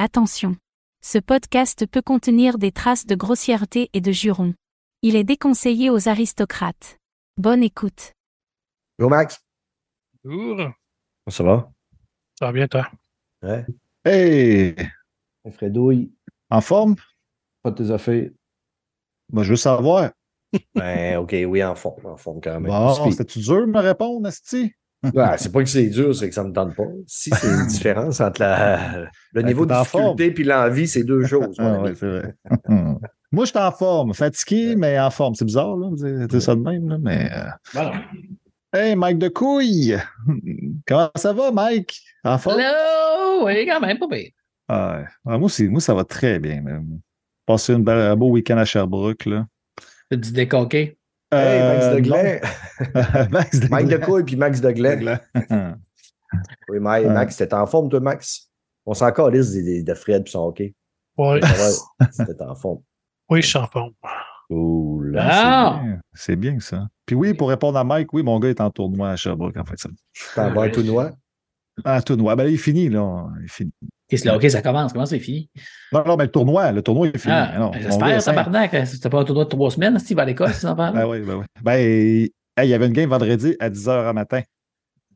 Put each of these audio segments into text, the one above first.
Attention. Ce podcast peut contenir des traces de grossièreté et de jurons. Il est déconseillé aux aristocrates. Bonne écoute. Bonjour Max. Bonjour. Ça va? Ça va bien, toi? Ouais. Hey! Fredouille, En forme? pas de tes affaires. Moi, je veux savoir. Ben, OK, oui, en forme, en forme quand même. Bon, c'était-tu dur de me répondre, Asti? Ouais, c'est pas que c'est dur, c'est que ça me tente pas. Si c'est une différence entre la- le Ben, niveau de difficulté et l'envie, c'est deux choses. Ah, ami. ouais, c'est vrai. Moi, je suis en forme. Fatigué, mais en forme. C'est bizarre, là. C'est ça de même, là. Mais. euh, Voilà. Hey, Mike de couille! Comment ça va, Mike? En forme? Hello! Oui, quand même, pas pire. Ah, moi, aussi, moi, ça va très bien, même. Passé une belle- un beau week-end à Sherbrooke, là. Du décoqué. Hey, Max Euh, de. Glen. Max de Mike de puis Max de Glen. Oui, Mike. Max, t'étais en forme, toi, Max? On s'en calisse des- des- de Fred puis son hockey. Oui, T'étais en forme. oui, je suis en forme. Cool. Ah! C'est bien. C'est bien, ça. Puis oui, pour répondre à Mike, oui, mon gars est en tournoi à Sherbrooke, en fait. Ça. T'en vas tout noir? Ah, tournoi. Ben là, il est fini, là. Il est fini. Qu'est-ce que là? OK, ça commence. Comment c'est fini? Non, non, mais le tournoi, le tournoi est fini. Ah, J'espère, tabarnak. C'était pas un tournoi de trois semaines, Steve, à l'école, ces enfants Ben oui, ben oui. Ben, hey, il y avait une game vendredi à 10h à matin.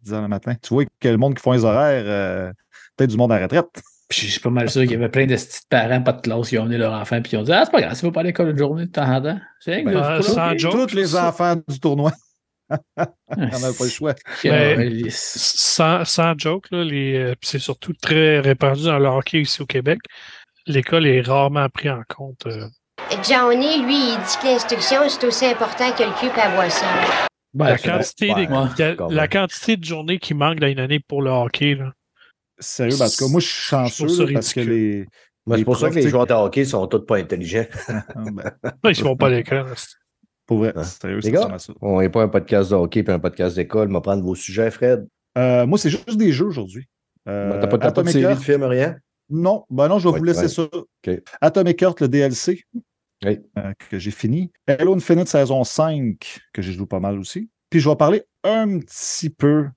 10h le matin. Tu vois que le monde qui font les horaires, euh, peut-être du monde à la retraite. Puis je suis pas mal sûr qu'il y avait plein de petits parents, pas de classe, qui ont amené leur enfant, puis qui ont dit Ah, c'est pas grave, si vas pas à l'école une journée de temps en temps. C'est Ben, euh, Tous les ça. enfants du tournoi. On n'a pas le choix. Ben, Sans, sans joke, euh, c'est surtout très répandu dans le hockey ici au Québec. L'école est rarement pris en compte. euh. Johnny, lui, il dit que l'instruction, c'est aussi important que le cul à boisson. Ben, la, quantité Ouais, des- ouais, la- quantité de journées qui manquent dans une année pour le hockey. Là. Sérieux, parce que moi, je suis chanceux là, parce que les. Moi, c'est pour ça que les joueurs de hockey sont tous pas intelligents. ah, ben, Là, ils ne vont pas à l'école. C'est- pour vrai, sérieux, Les c'est gars? vraiment ça. On n'est pas un podcast de hockey puis un podcast d'école. On va prendre vos sujets, Fred. Euh, moi, c'est juste des jeux aujourd'hui. Euh, Ben, T'as pas, t'as pas de Atomic série, de Heart, film, rien? Non, ben non, je vais Ouais, vous laisser ouais. ça. Atomic Heart, le DLC, Oui. euh, que j'ai fini. Halo Infinite saison 5, que j'ai joué pas mal aussi. Puis je vais parler un petit peu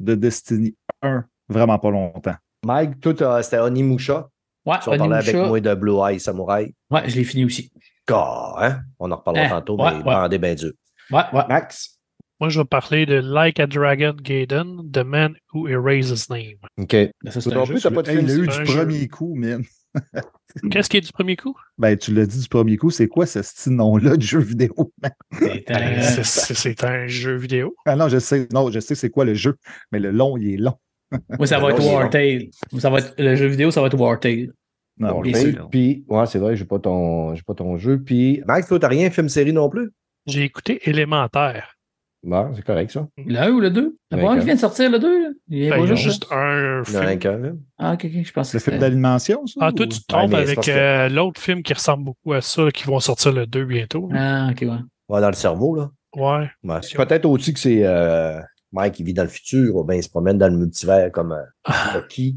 de Destiny 1, vraiment pas longtemps. Mike, toi, t'as- c'était Onimusha. Ouais, Tu vas parler avec moi de Blue Eye Samurai. Ouais, je l'ai fini aussi. Hein? On en reparlera Hein, tantôt, ouais, mais ouais. bandez bien dur. Ouais, ouais. Max? Moi, je vais parler de Like a Dragon Gaiden, The Man Who Erased His Name. OK. Ben, Ça, non plus, t'as pas de Hey, il l'a film. eu du jeu. premier coup, man. Qu'est-ce qui est du premier coup? Ben, tu l'as dit du premier coup, c'est quoi ce style nom-là de jeu vidéo? man? C'est un- c'est- c'est c'est un jeu vidéo. Ah non, je sais, non, je sais c'est quoi le jeu, mais le long, il est long. Moi, ça va être c'est War Tale. Moi, ça va être... Le jeu vidéo, ça va être War Tale. Non. Puis, ouais, c'est vrai, j'ai pas ton, j'ai pas ton jeu. Puis, Max, toi, t'as rien film-série non plus? J'ai écouté Élémentaire. Bon, c'est correct, ça. Le 1 ou le 2? Il y en a pas un Ouais, qui vient de sortir, le 2? là? Il y a Ben, pas il y a juste, juste un Il y en a film. un. Ah, ok, ok, je pense C'est le que film d'animation, ça? Ah, toi, ou- tu te trompes mais c'est avec que- euh, l'autre film qui ressemble beaucoup à ça, qui vont sortir le 2 bientôt. Ah, ok, ouais. Ouais, dans le cerveau, là. Ouais. Ouais. Peut-être aussi que c'est euh, Mike qui vit dans le futur, ou bien il se promène dans le multivers comme euh, Rocky.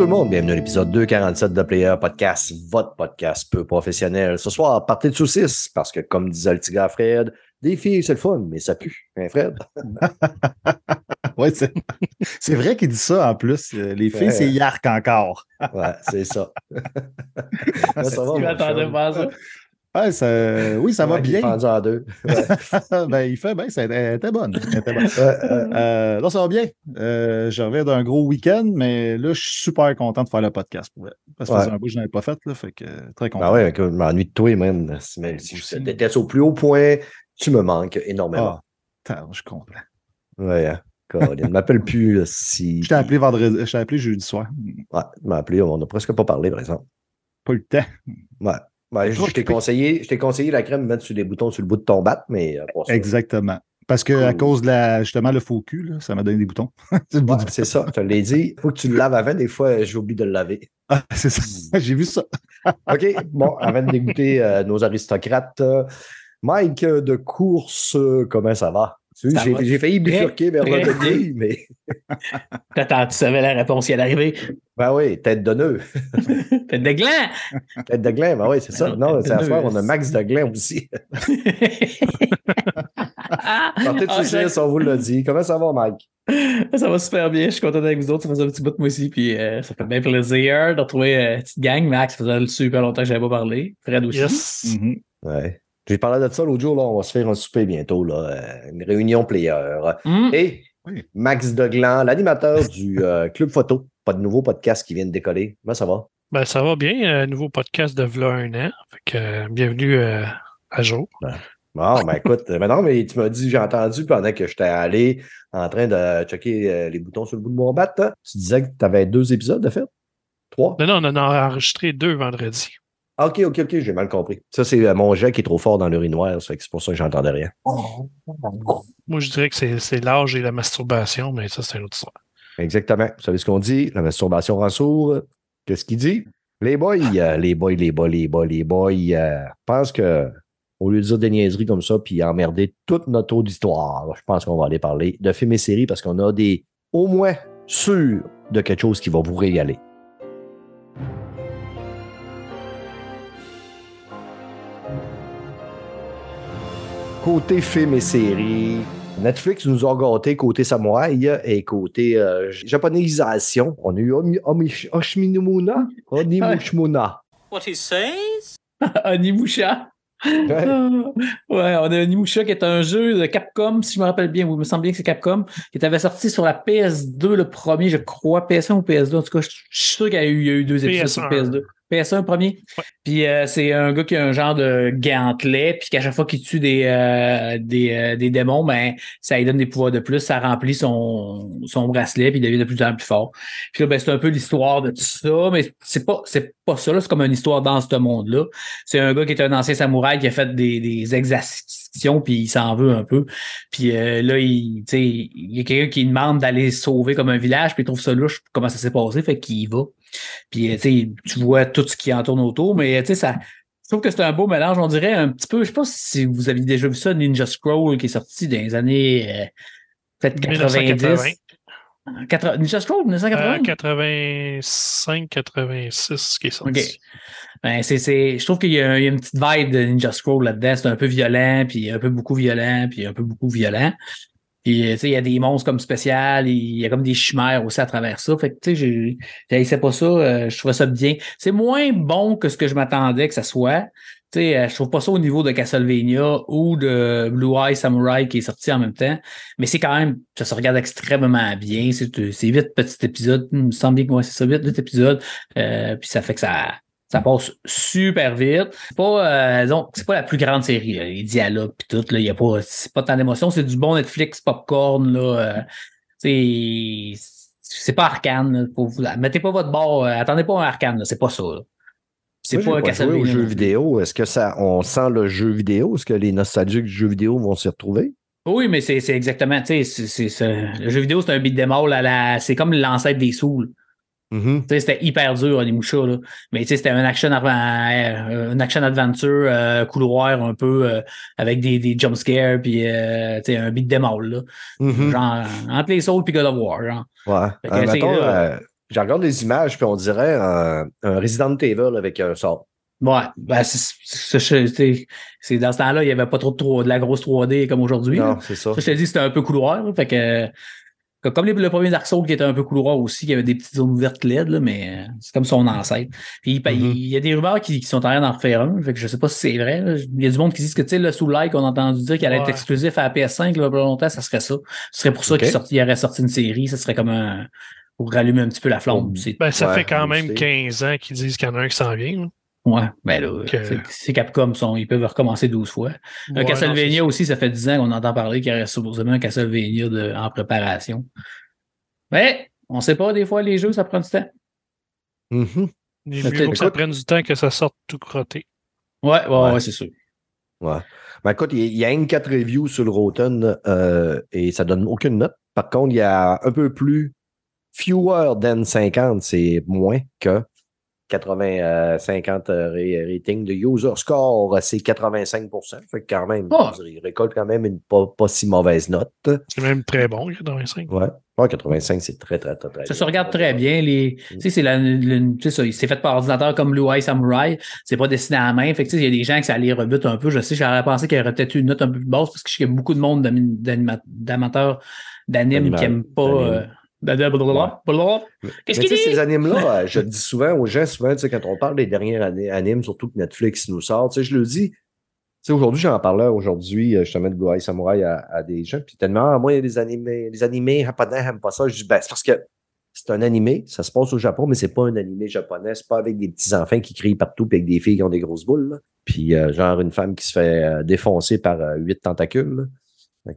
Tout le monde, bienvenue à l'épisode 247 de Player Podcast, votre podcast peu professionnel. Ce soir, partez de saucisses, parce que comme disait le petit gars Fred, des filles, c'est le fun, mais ça pue. Hein, Fred? Ouais, c'est vrai qu'il dit ça en plus. Euh, Les filles, Ouais. c'est yark encore. Ouais, c'est ça. Ça va, Tu m'attendais pas à ça. Ouais, ça- oui, ça va il est bien. fendu en deux. Ouais. ben, il fait bien, ça elle était bonne. elle était bonne. Ouais, ouais. Euh, non, ça va bien. Euh, je reviens d'un gros week-end, mais là, je suis super content de faire le podcast. Pour. Parce que ça faisait Ouais. un bout que je n'avais pas fait, là, fait que euh, très content. Ben ouais, je m'ennuie de toi, même. Même si je au plus haut point, tu me manques énormément. Ah, je comprends. Ouais, hein. Ne m'appelle plus là, si. Je t'ai appelé vendredi, je t'ai appelé jeudi soir. Ouais, tu m'as appelé, on n'a presque pas parlé, par exemple. Pas eu le temps. Ouais. Ben, je je t'ai conseillé, je t'ai conseillé la crème de mettre sur des boutons sur le bout de ton bat, mais euh. Exactement. Parce que à cause de la, justement, le faux cul, là, ça m'a donné des boutons. c'est Ouais, ça, je te l'ai dit. Faut que tu le laves avant. Des fois, j'oublie de le laver. Ah, c'est ça. J'ai vu ça. OK, bon, avant de dégoûter euh, nos aristocrates, euh, Mike de course, euh, comment ça va? J'ai failli bifurquer vers bien. demi, mais Attends, tu savais la réponse qui allait arriver. ben oui, tête de nœud. Tête de gland! Tête de gland, ben oui, c'est ça. Non, c'est à soir, on a Max de gland aussi. Sortez de Ah, saucisse, on vous l'a dit. Comment ça va, Mike? Ça va super bien, je suis content avec vous autres. Ça faisait un petit bout de moi aussi, puis euh, ça fait bien plaisir de retrouver euh, une petite gang. Max, ça faisait super longtemps que je n'avais pas parlé. Fred aussi. Yes. Mhm. Ouais. J'ai parlé de ça l'autre jour, là, on va se faire un souper bientôt, là, euh, une réunion player. Hum, Et Oui. Max Deglan, l'animateur du euh, Club Photo. Pas de nouveau podcast qui vient de décoller. Comment ça va? Ben, ça va bien. euh, nouveau podcast de V'là un an. Fait que, euh, bienvenue euh, à jour. Bon, ben écoute, ben non, mais tu m'as dit, j'ai entendu pendant que j'étais allé en train de checker euh, les boutons sur le bout de mon bat. hein. Tu disais que tu avais deux épisodes de fait? Trois? Non, non, on en a enregistré deux vendredis. Ah, Ok, ok, ok, j'ai mal compris. Ça, c'est euh, mon jet qui est trop fort dans l'urinoir, c'est pour ça que j'entendais rien. Moi, je dirais que c'est l'âge et la masturbation, mais ça, c'est une autre histoire. Exactement. Vous savez ce qu'on dit? La masturbation rend sourd. Qu'est-ce qu'il dit? Les boys, euh, les boys, les boys, les boys, les boys, euh, pensent que au lieu de dire des niaiseries comme ça, puis emmerder toute notre auditoire, je pense qu'on va aller parler de films et séries parce qu'on a des au moins sûrs de quelque chose qui va vous régaler. Côté films et séries, Netflix nous a gâtés côté samouraï et côté euh, japonisation. On a eu Oshiminumuna, Onimushmuna. What he says? Onimusha. Ouais. ouais, on a Onimusha qui est un jeu de Capcom, si je me rappelle bien, oui, il me semble bien que c'est Capcom, qui avait sorti sur la PS2 le premier, je crois, PS1 ou PS2, en tout cas, je suis sûr qu'il y a eu, il y a eu deux épisodes sur PS1. PS2. PS1 premier. Ouais. Puis euh, c'est un gars qui a un genre de gantelet, puis qu'à chaque fois qu'il tue des, euh, des, euh, des démons, ben ça lui donne des pouvoirs de plus, ça remplit son, son bracelet, puis il devient de plus en plus fort. Puis là, ben, c'est un peu l'histoire de tout ça, mais c'est pas, c'est pas ça, là, c'est comme une histoire dans ce monde-là. C'est un gars qui est un ancien samouraï qui a fait des, des exactions, puis il s'en veut un peu. Puis euh, là, il, il y a quelqu'un qui demande d'aller sauver comme un village, puis il trouve ça louche, comment ça s'est passé, fait qu'il y va. Puis, euh, tu vois tout ce qui en tourne autour, mais tu sais, ça. Je trouve que c'est un beau mélange. On dirait un petit peu, je sais pas si vous avez déjà vu ça, Ninja Scroll, qui est sorti dans les années euh, peut-être 90. 1980. 80 Ninja Scroll, 1980? Euh, 85-86 qui est sorti. Ben, c'est, c'est, je trouve qu'il y a une petite vibe de Ninja Scroll là-dedans. C'est un peu violent, puis un peu beaucoup violent, puis un peu beaucoup violent. Puis, euh, il y a des monstres comme spécial, il y a comme des chimères aussi à travers ça. Fait que, tu sais, pas ça, euh, je trouvais ça bien. C'est moins bon que ce que je m'attendais que ça soit. Tu sais, euh, je trouve pas ça au niveau de Castlevania ou de Blue Eye Samurai qui est sorti en même temps. Mais c'est quand même, ça se regarde extrêmement bien. C'est, huit petits épisodes. Il me semble bien que moi, c'est ça, huit épisodes. Euh, puis ça fait que ça, ça passe super vite. C'est pas, euh, donc, c'est pas la plus grande série, là. les dialogues pis tout, là. Il y a pas, c'est pas tant d'émotion. C'est du bon Netflix popcorn, là. Euh, c'est, c'est pas arcane, pour. Mettez pas votre bord, euh, attendez pas un arcane. C'est pas ça, là. C'est Moi, pas un pas Castlevania. non plus. vidéo. Est-ce que ça, on sent le jeu vidéo? Est-ce que les nostalgiques du jeu vidéo vont s'y retrouver? Oui, mais c'est, c'est exactement, tu sais, c'est, c'est, le jeu vidéo, c'est un beat all à la, c'est comme l'ancêtre des Souls. Mhm. Sais, c'était hyper dur, Onimusha, là. Mais c'était un action, euh, un action adventure, euh, couloir un peu, euh, avec des, des jump scares, puis euh, un beat them all, là. Mhm. Genre, entre les Souls puis God of War, genre. Ouais. Mettons, je regarde les images, puis on dirait un, un Resident Evil avec un sort. Ouais, ben, c'est, dans ce temps-là, il n'y avait pas trop de, 3 de la grosse 3D comme aujourd'hui. Non, c'est ça. Ça, je te dis, c'était un peu couloir. fait que- comme les- le premier Dark Souls qui était un peu couloir aussi, qui avait des petites zones ouvertes LED, là, mais euh, c'est comme son ancêtre. Puis ben, Mhm. il y a des rumeurs qui, qui sont en train d'en refaire un. Fait que je sais pas si c'est vrai. là. Il y a du monde qui dit que tu sais, le sous-like, on a entendu dire qu'il allait être exclusif à la PS5 là, pas longtemps, ça serait ça. Ce serait pour ça qu'il sorti- il aurait sorti une série. Ça serait comme un. pour rallumer un petit peu la flamme. Ben, ça Ouais, fait quand même sait. 15 ans qu'ils disent qu'il y en a un qui s'en vient. là. Ouais, ben là, Que- c'est- Capcom, sont, ils peuvent recommencer 12 fois. Ouais, non, Castlevania aussi, ça fait 10 ans qu'on entend parler qu'il y aurait supposément un Castlevania de, en préparation. Mais on sait pas, des fois, les jeux, ça prend du temps. Il est Mais mieux t'es- vaut que ça écoute- prenne du temps que ça sorte tout crotté. Ouais, ouais, Ouais. ouais, c'est sûr. Ouais. Ben, écoute, il y a- une quatre reviews sur le Rotten euh, et ça donne aucune note. Par contre, il y a un peu plus fewer than 50, c'est moins que 80, euh, 50 euh, ra- rating de user score, c'est 85 Fait que quand même, Oh. dire, il récolte quand même une pas, pas si mauvaise note. C'est même très bon, 85. Ouais. Ouais, 85, c'est très, très, très, très Ça se regarde très bien. Les, tu sais, c'est la, le- tu sais, ça, c'est fait par ordinateur comme Blue Eye Samurai. C'est pas dessiné à la main. Fait que, tu sais, il y a des gens que ça les rebute un peu. Je sais, j'aurais pensé qu'il y aurait peut-être eu une note un peu plus basse parce que je sais qu'il y a beaucoup de monde d'amateurs d'anime qui n'aiment pas. Qu'est-ce Mais qu'il tu sais, dit? ces animes-là, euh, je le dis souvent aux gens, souvent, tu sais, quand on parle des dernières animes, surtout que Netflix nous sort, tu sais, je le dis. Tu sais, aujourd'hui, j'en parlais aujourd'hui, euh, justement, de Blue Eye Samurai à, à des gens, puis tellement, ah, moi, il y a des animés, les animés japonais n'aiment pas ça. Je dis, ben, c'est parce que c'est un animé, ça se passe au Japon, mais c'est pas un animé japonais, c'est pas avec des petits-enfants qui crient partout, puis avec des filles qui ont des grosses boules, là. Puis, euh, genre, une femme qui se fait euh, défoncer par euh, huit tentacules,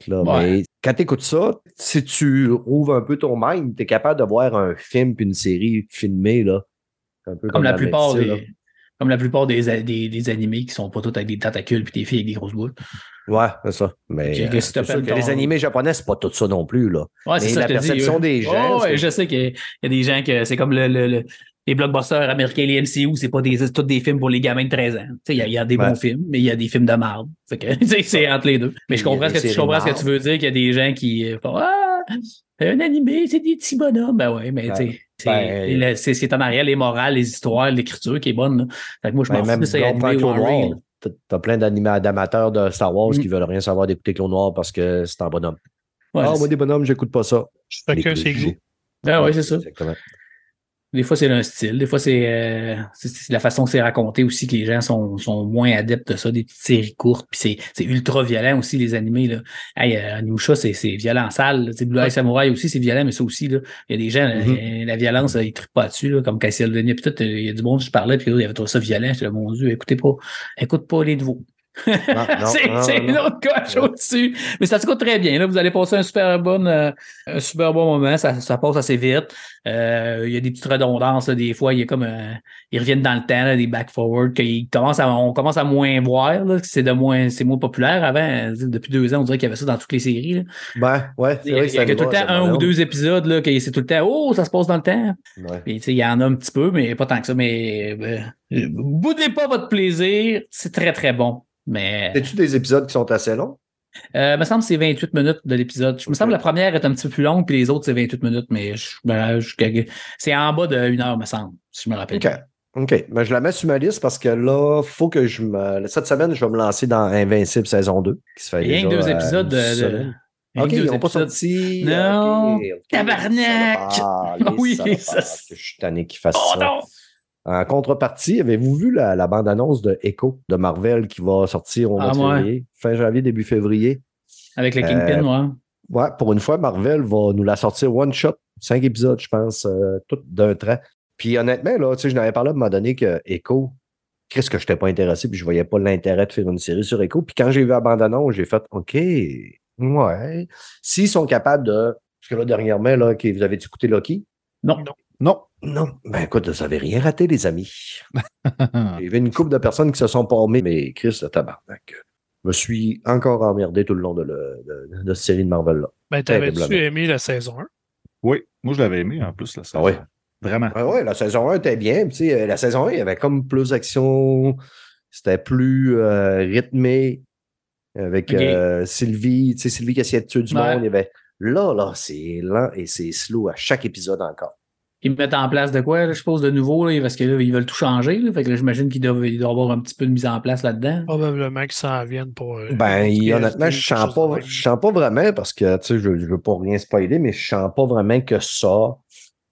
là. Ouais. mais quand tu écoutes ça, si tu ouvres un peu ton mind, tu es capable de voir un film puis une série filmée, là. Un peu Comme la plupart des. Comme la plupart des, des, des animés qui sont pas tous avec des tentacules puis des filles avec des grosses boules. Ouais, c'est ça. Mais euh, que si c'est sûr t'appelles que ton- les animés japonais, c'est pas tout ça non plus, là. Ouais, c'est la dis, perception euh. des gens, Oh, ouais, je sais qu'il y, a- il y a des gens que c'est comme le, le- le- les blockbusters américains, les MCU, c'est pas des, c'est tous des films pour les gamins de 13 ans. Tu sais, Il y, a- il y a des Ouais. bons films, mais il y a des films de marde. Que, c'est entre les deux. Mais je comprends, ce que, tu- je séries comprends ce que marde. tu veux dire, qu'il y a des gens qui euh, font Ah, un animé, c'est des petits bonhommes. Ben ouais, mais Ouais. tu sais, c'est Ben, le- c'est c'est en arrière, les morales, les histoires, l'écriture qui est bonne. là. Fait que moi, je Ben, fous de c'est animé Clone ou t'as- T'as plein d'amateurs de Star Wars Mm. qui veulent rien savoir d'écouter Clone Noir parce que c'est un bonhomme. Ouais, ah, c'est- moi, des bonhommes, j'écoute pas ça. Chacun ses goûts. Ah ouais, c'est ça. Exactement. Des fois, c'est un style. Des fois, c'est euh, la façon que c'est raconté aussi que les gens sont, sont moins adeptes de ça, des petites séries courtes. Puis c'est- c'est ultra violent aussi, les animés. Là. Hey, euh, Animusha, c'est c'est violent en salle. Blue Eye Samurai aussi, c'est violent, mais ça aussi, là, il y a des gens, Mhm. euh, la violence, euh, ils trippent pas dessus, là, comme Cassiel Denis. Puis tout, il y a du monde, je parlais, puis là, il y avait trouvé ça violent. J'étais là, mon Dieu, écoutez pas, écoute pas les nouveaux. C'est une autre coche Ouais. au-dessus. Mais ça se coûte très bien. Là. Vous allez passer un super bon, euh, un super bon moment. Ça, ça passe assez vite. Euh, il y a des petites redondances. là. Des fois, il y a comme euh, ils reviennent dans le temps, là, des back-forward, qu'ils commencent à, on commence à moins voir. C'est moins, moins populaire. Avant, depuis deux ans, on dirait qu'il y avait ça dans toutes les séries. là. Ben, ouais, Il y a, il y a tout le temps un ou deux épisodes là, que c'est tout le temps Oh, ça se passe dans le temps. Ouais. Puis, il y en a un petit peu, mais pas tant que ça. Mais boudez pas votre plaisir. C'est très, très bon. Mais C'est-tu des épisodes qui sont assez longs? euh, me semble que c'est 28 minutes de l'épisode. Je me semble que la première est un petit peu plus longue, puis les autres, c'est 28 minutes, mais je, ben, je- c'est en bas d'une heure, me semble, si je me rappelle. OK. OK. Ben, je la mets sur ma liste parce que là, faut que je me. Cette semaine, je vais me lancer dans Invincible saison 2, qui se fait Rien que déjà, deux euh, épisodes une de- de- OK, ils n'ont pas sorti. Non. OK, OK. Tabarnak! Les Oui, ça- Je suis tanné qu'ils fassent Oh ça. non! En contrepartie, avez-vous vu la, la bande-annonce de Echo de Marvel qui va sortir au mois Ah, de ouais. février, fin janvier, début février? Avec le Kingpin, Euh, ouais. Ouais, pour une fois, Marvel va nous la sortir one shot, cinq épisodes, je pense, euh, tout d'un trait. Puis honnêtement, là, tu sais, je n'avais parlé à un moment donné que Echo, qu'est-ce que je n'étais pas intéressé, puis je voyais pas l'intérêt de faire une série sur Echo. Puis quand j'ai vu la bande-annonce, j'ai fait OK, ouais. S'ils sont capables de. Parce que là, dernièrement, là, vous avez écouté Loki? Non. Non. Non. Ben écoute, vous n'avez rien raté, les amis. Il y avait une couple de personnes qui se sont formées, mais Chris, le tabarnak. Je me suis encore emmerdé tout le long de, le- de, de cette série de Marvel-là. Ben, t'avais-tu aimé la saison 1? Oui, moi je l'avais aimé en plus la saison. Ah ouais? Vraiment. Ah ouais, la saison 1 était bien. Tu sais, euh, la saison 1, il y avait comme plus d'action. C'était plus euh, rythmé. Avec Ok. euh, Sylvie, tu sais, Sylvie qui essayait de tuer du Ouais. monde. Il y avait... Là, là, c'est lent et c'est slow à chaque épisode encore. Ils mettent en place de quoi, là, je suppose, de nouveau, là, parce que là, ils veulent tout changer. Là, fait que j'imagine qu'il doit, il doit y avoir un petit peu de mise en place là-dedans. Probablement qu'ils s'en viennent pour. euh, Ben, pour honnêtement, je quelque sens pas, même. je sens pas vraiment parce que, tu sais, je, je veux pas rien spoiler, mais je sens pas vraiment que ça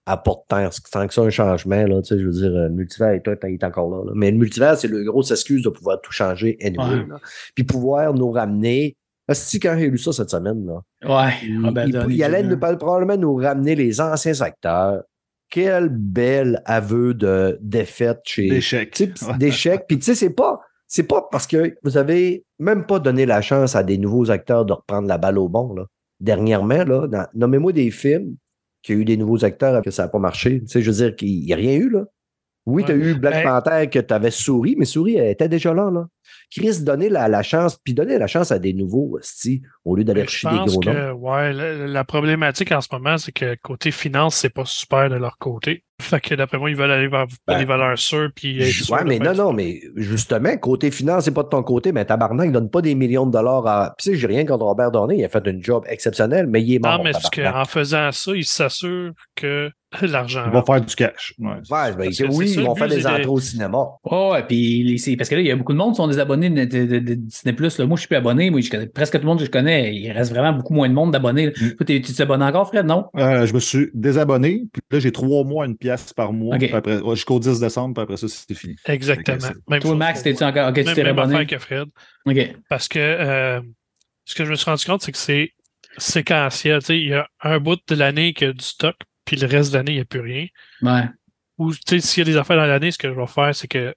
apporte tant, tant que ça un changement, là, tu sais, je veux dire, le multivers est, encore là, là. Mais le multivers, c'est le grosse excuse de pouvoir tout changer anyway, Ouais. Puis pouvoir nous ramener. Asti, quand j'ai lu ça cette semaine, là, Ouais. il, Robert il- il allait nous, probablement nous ramener les anciens acteurs. Quel bel aveu de défaite chez, D'échec. d'échecs. Puis tu sais, c'est pas, c'est pas parce que vous avez même pas donné la chance à des nouveaux acteurs de reprendre la balle au bon. Là. Dernièrement, là, nommez-moi des films qui ont eu des nouveaux acteurs et que ça n'a pas marché. Tu sais, je veux dire qu'il n'y a rien eu, là. Oui, tu as eu Black Ben- Panther que tu avais Souris, mais Souris, elle était déjà là, là. Chris, donner la, la chance, puis donner la chance à des nouveaux, hostie, au lieu d'aller je chercher des gros noms. que, ouais, la, la problématique en ce moment, c'est que côté finance, c'est pas super de leur côté. Fait que d'après moi, ils veulent aller vers Ben, des valeurs sûres. Puis Ouais, mais non, non, mais justement, côté finance, c'est pas de ton côté, mais tabarnak, il donne pas des millions de dollars à. Puis, tu sais, j'ai rien contre Robert Dornay, il a fait un job exceptionnel, mais il est mort. Non, mais tabarnak. qu'en faisant ça, ils s'assurent que l'argent. Ils vont faire du cash. Ouais. Ouais, ben, Parce que oui, ils vont faire des entrées au cinéma. Oh, et puis parce que là, il y a beaucoup de monde qui sont des abonnés de, de- de- de Disney Plus. Moi, je suis plus abonné. Moi, je connais presque tout le monde que je connais. Il reste vraiment beaucoup moins de monde d'abonnés. Mm. Toi, t'es- tu t'abonnes encore, Fred, non? Euh, je me suis désabonné, puis là, j'ai trois mois, une pièce par mois, ouais, jusqu'au 10 décembre, puis après ça, c'est fini. Exactement. Ok, Même Toi, Max, t'es-tu encore. Ok, tu Même, t'es même abonné? que Fred. Ok. Parce que euh, ce que je me suis rendu compte, c'est que c'est séquentiel. Tu sais, il y a un bout de l'année qui a du stock, puis le reste de l'année, il n'y a plus rien. Ouais. Ou tu sais, s'il y a des affaires dans l'année, ce que je vais faire, c'est que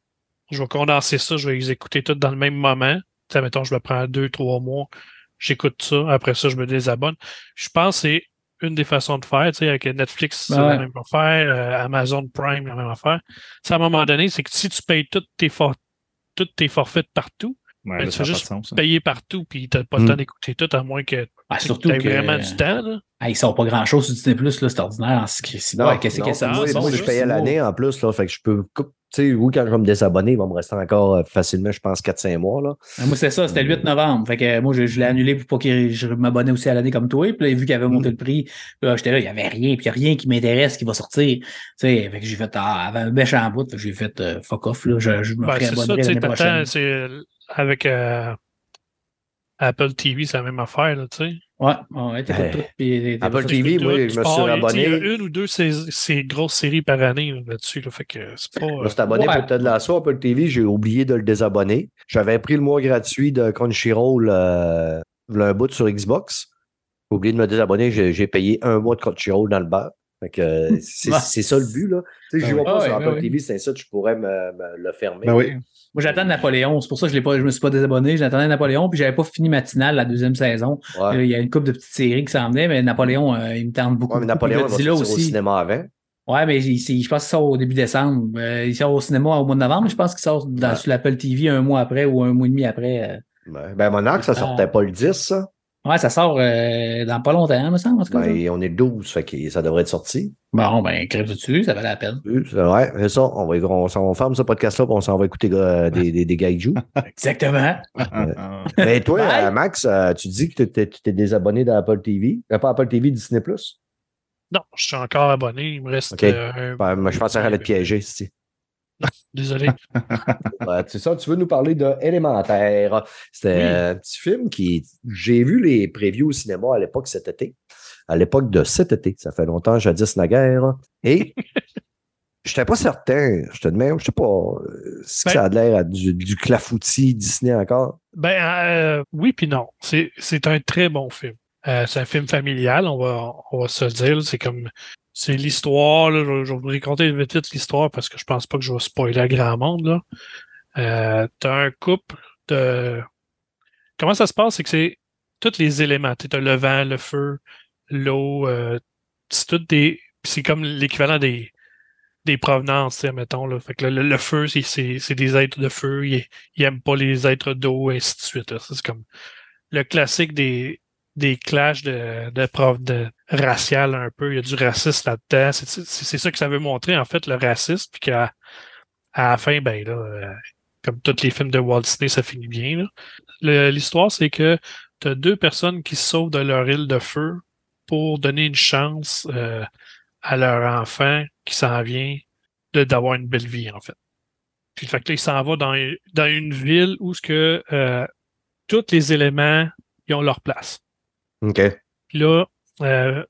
je vais condenser ça, je vais les écouter toutes dans le même moment. Tu sais, mettons, je me prends deux, trois mois, j'écoute ça, après ça, je me désabonne. Je pense que c'est une des façons de faire, tu sais, avec Netflix, c'est Ouais. la même affaire, euh, Amazon Prime, la même affaire. Tu sais, à un moment donné, c'est que si tu payes toutes tes, for- toutes tes forfaits partout, Ouais, Ben, tu fais juste sens. hein. payer partout, puis t'as pas le Mm. temps d'écouter tout, à moins que Ah, surtout que. vraiment du temps. Là. Ah, ils sortent pas grand-chose sur Disney Plus, là, c'est ordinaire en ce Non, Ouais, qu'est-ce que ça moi, c'est moi, je payais c'est l'année en plus, là, fait que je peux. Tu sais, oui, quand je vais me désabonner, il va me rester encore euh, facilement, je pense, 4-5 mois. Là. Ah, Moi, c'est ça, c'était le 8 novembre. Fait que euh, moi, je, je l'ai annulé pour pas que je m'abonnais aussi à l'année comme toi. Puis là, vu qu'il avait monté le prix, là, j'étais là, il n'y avait rien, puis il y a rien qui m'intéresse qui va sortir. Tu sais, fait que j'ai fait, ah, avait un méchant bout, j'ai fait euh, fuck off, là, je, je me Ben, ferai c'est ça, abonner tu sais, l'année prochaine. c'est euh, avec euh, Apple TV, c'est la même affaire, là, tu sais. Ouais, ouais, t'écoutes Hey. tout. puis t'es- Apple TV, Tout, oui, tu je me suis abonné. Il y a une ou deux ces, ces grosses séries par année là, là-dessus, là, fait que c'est pas. Je euh, me suis abonné Ouais. pour Ted Lasso, Apple TV, j'ai oublié de le désabonner. J'avais pris le mois gratuit de Crunchyroll euh, un bout sur Xbox. J'ai oublié de me désabonner, j'ai payé un mois de Crunchyroll dans le bar. Fait que euh, c'est ça le but, là. Tu sais, je Ben vois oui. pas Ah sur Apple ben. TV, c'est ça, tu pourrais me, me le fermer. Ben oui. Moi, j'attends Napoléon. C'est pour ça que je l'ai pas, je me suis pas désabonné. J'attendais Napoléon, puis j'avais pas fini matinale la deuxième saison. Ouais. Il y a une couple de petites séries qui s'en venaient, mais Napoléon, euh, il me tente beaucoup. Ouais, mais beaucoup. Napoléon il va sortir au cinéma avant. Ouais, mais il- il- je pense qu'il sort au début décembre. Euh, il sort au cinéma au mois de novembre, mais je pense qu'il sort dans, Ouais. sur l'Apple TV un mois après ou un mois et demi après. euh. Ben, Monarch, ça Ah. sortait pas le 10, ça. Ouais, ça sort euh, dans pas longtemps, me semble. En tout cas, Ben, on est le 12, fait que ça devrait être sorti. Bon, ben, crève dessus, ça valait la peine. Oui, C'est ça. On, va, on, on ferme ce podcast-là, on s'en va écouter euh, des, des, des gaijus. Exactement. Ah, Mais toi, euh, Max, euh, tu dis que tu t'es- désabonné d'Apple TV. Euh, pas Apple TV, Disney Plus? Non, je suis encore abonné. Il me reste Ok. euh, un- Ben, moi, je pensais qu'elle allait te piéger. si. Désolé. Ouais, c'est ça, tu veux nous parler de Élémentaire. C'était Oui. un petit film qui. J'ai vu les previews au cinéma à l'époque cet été. À l'époque de cet été. Ça fait longtemps, jadis naguère. Et je n'étais pas certain. Je te demande, je sais pas euh, si Ben- ça a l'air à du, du clafoutis Disney encore? Ben euh, oui puis non. C'est, un très bon film. Euh, c'est un film familial, on va, on va se le dire. C'est comme c'est l'histoire. Là, je, vais vous raconter vite vite l'histoire parce que je pense pas que je vais spoiler à grand monde. Là. Euh, t'as un couple de. Comment ça se passe? C'est que c'est tous les éléments. T'as le vent, le feu, l'eau, euh, c'est tout des. C'est comme l'équivalent des, des provenances, mettons. Là. Fait que le, feu, c'est, des êtres de feu. Ils, ils aiment pas les êtres d'eau, et ainsi de suite. C'est comme le classique des, des clashs de, de de racial un peu. Il y a du racisme là-dedans. C'est, c'est, c'est ça que ça veut montrer, en fait, le racisme. Puis qu'à à la fin, ben là, euh, comme tous les films de Walt Disney, ça finit bien. là. Le- l'histoire, c'est que tu as deux personnes qui se sauvent de leur île de feu pour donner une chance euh, à leur enfant qui s'en vient de, d'avoir une belle vie, en fait. Puis fait que là, il s'en va dans, dans une ville où ce que euh, tous les éléments ils ont leur place. OK. Puis là, euh,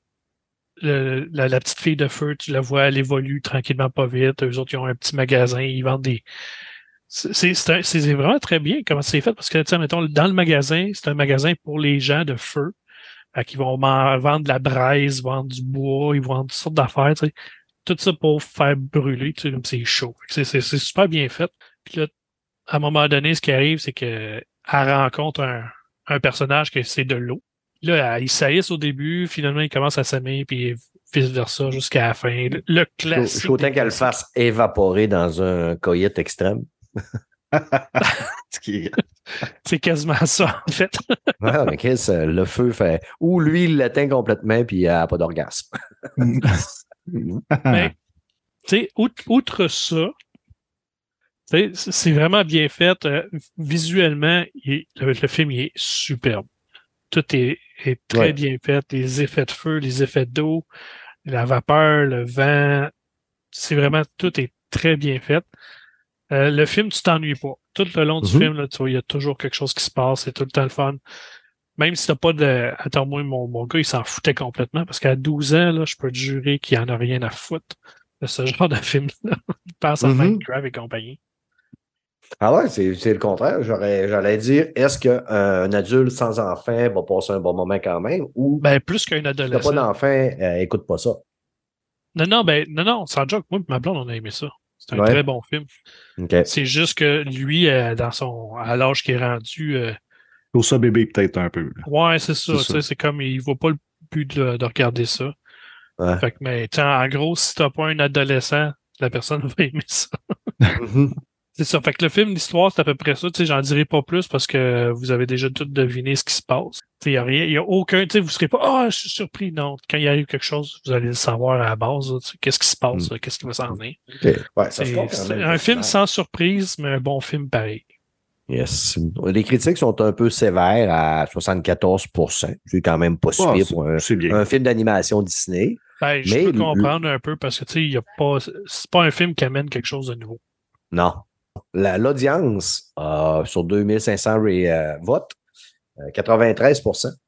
le- la, la petite fille de feu, tu la vois, elle évolue tranquillement pas vite. Eux autres, ils ont un petit magasin, ils vendent des. C'est vraiment très bien comment c'est fait parce que, tu sais, mettons, dans le magasin, c'est un magasin pour les gens de feu. Fait vont vendre de la braise, vendre du bois, ils vendent toutes sortes d'affaires. Tout ça pour faire brûler, tu comme c'est chaud. C'est super bien fait. Puis là, à un moment donné, ce qui arrive, c'est que elle rencontre un, un personnage que c'est de l'eau. Là, ils saillissent au début, finalement, ils commencent à s'aimer, puis vice-versa jusqu'à la fin. Le, le Je classique. suis content des qu'elle fasse évaporer dans un coyote extrême. C'est quasiment ça, en fait. Ouais, mais Chris, euh, le feu fait. Ou lui, il l'atteint complètement, puis il n'a pas d'orgasme. Mais, tu sais, outre, outre ça, c'est vraiment bien fait. euh, visuellement, il le, le film il est superbe. Tout est, est très Ouais. bien fait. Les effets de feu, les effets d'eau, la vapeur, le vent. C'est vraiment, tout est très bien fait. Euh, le film, tu t'ennuies pas. Tout le long du Mhm. film, là, tu vois, il y a toujours quelque chose qui se passe. C'est tout le temps le fun. Même si t'as pas de. Attends, moi, mon, mon gars, il s'en foutait complètement parce qu'à 12 ans, là, je peux te jurer qu'il en a rien à foutre de ce genre de film-là. Il pense à Mhm. Minecraft et compagnie. Ah ouais, c'est c'est le contraire. J'aurais- J'allais dire, est-ce qu'un adulte sans enfant va passer un bon moment quand même? Ou Ben, plus qu'un si t'as pas adolescent. d'enfant, euh, écoute pas ça? Non, non, ben, non, non, sans joke, moi et ma blonde, on a aimé ça. C'est un Ouais. très bon film. C'est juste que lui, euh, dans son, à l'âge qu'il est rendu, euh, Pour ça, bébé, peut-être un peu. là. ouais, c'est ça, C'est comme, il voit pas le but de, de regarder ça. Ouais. Fait que, mais, tiens, en gros, si t'as pas un adolescent, la personne va aimer ça. C'est ça. Fait que le film, l'histoire, c'est à peu près ça. Tu sais, j'en dirai pas plus parce que vous avez déjà tout deviné ce qui se passe. Tu sais, il y a rien, il y a aucun, tu sais, vous serez pas, ah, je suis surpris. Non. Quand il arrive quelque chose, vous allez le savoir à la base, tu sais, qu'est-ce qui se passe, là, qu'est-ce qui va s'en venir. OK. Ouais, ça se C'est compte quand c'est même. un film sans surprise, mais un bon film pareil. Yes. Les critiques sont un peu sévères à 74% C'est quand même pas c'est- pour un, film d'animation Disney. Ben, je Mais peux le- comprendre un peu parce que, tu sais, il y a pas, c'est pas un film qui amène quelque chose de nouveau. Non. La- L'audience euh, sur 2500 ré- euh, votes, euh, 93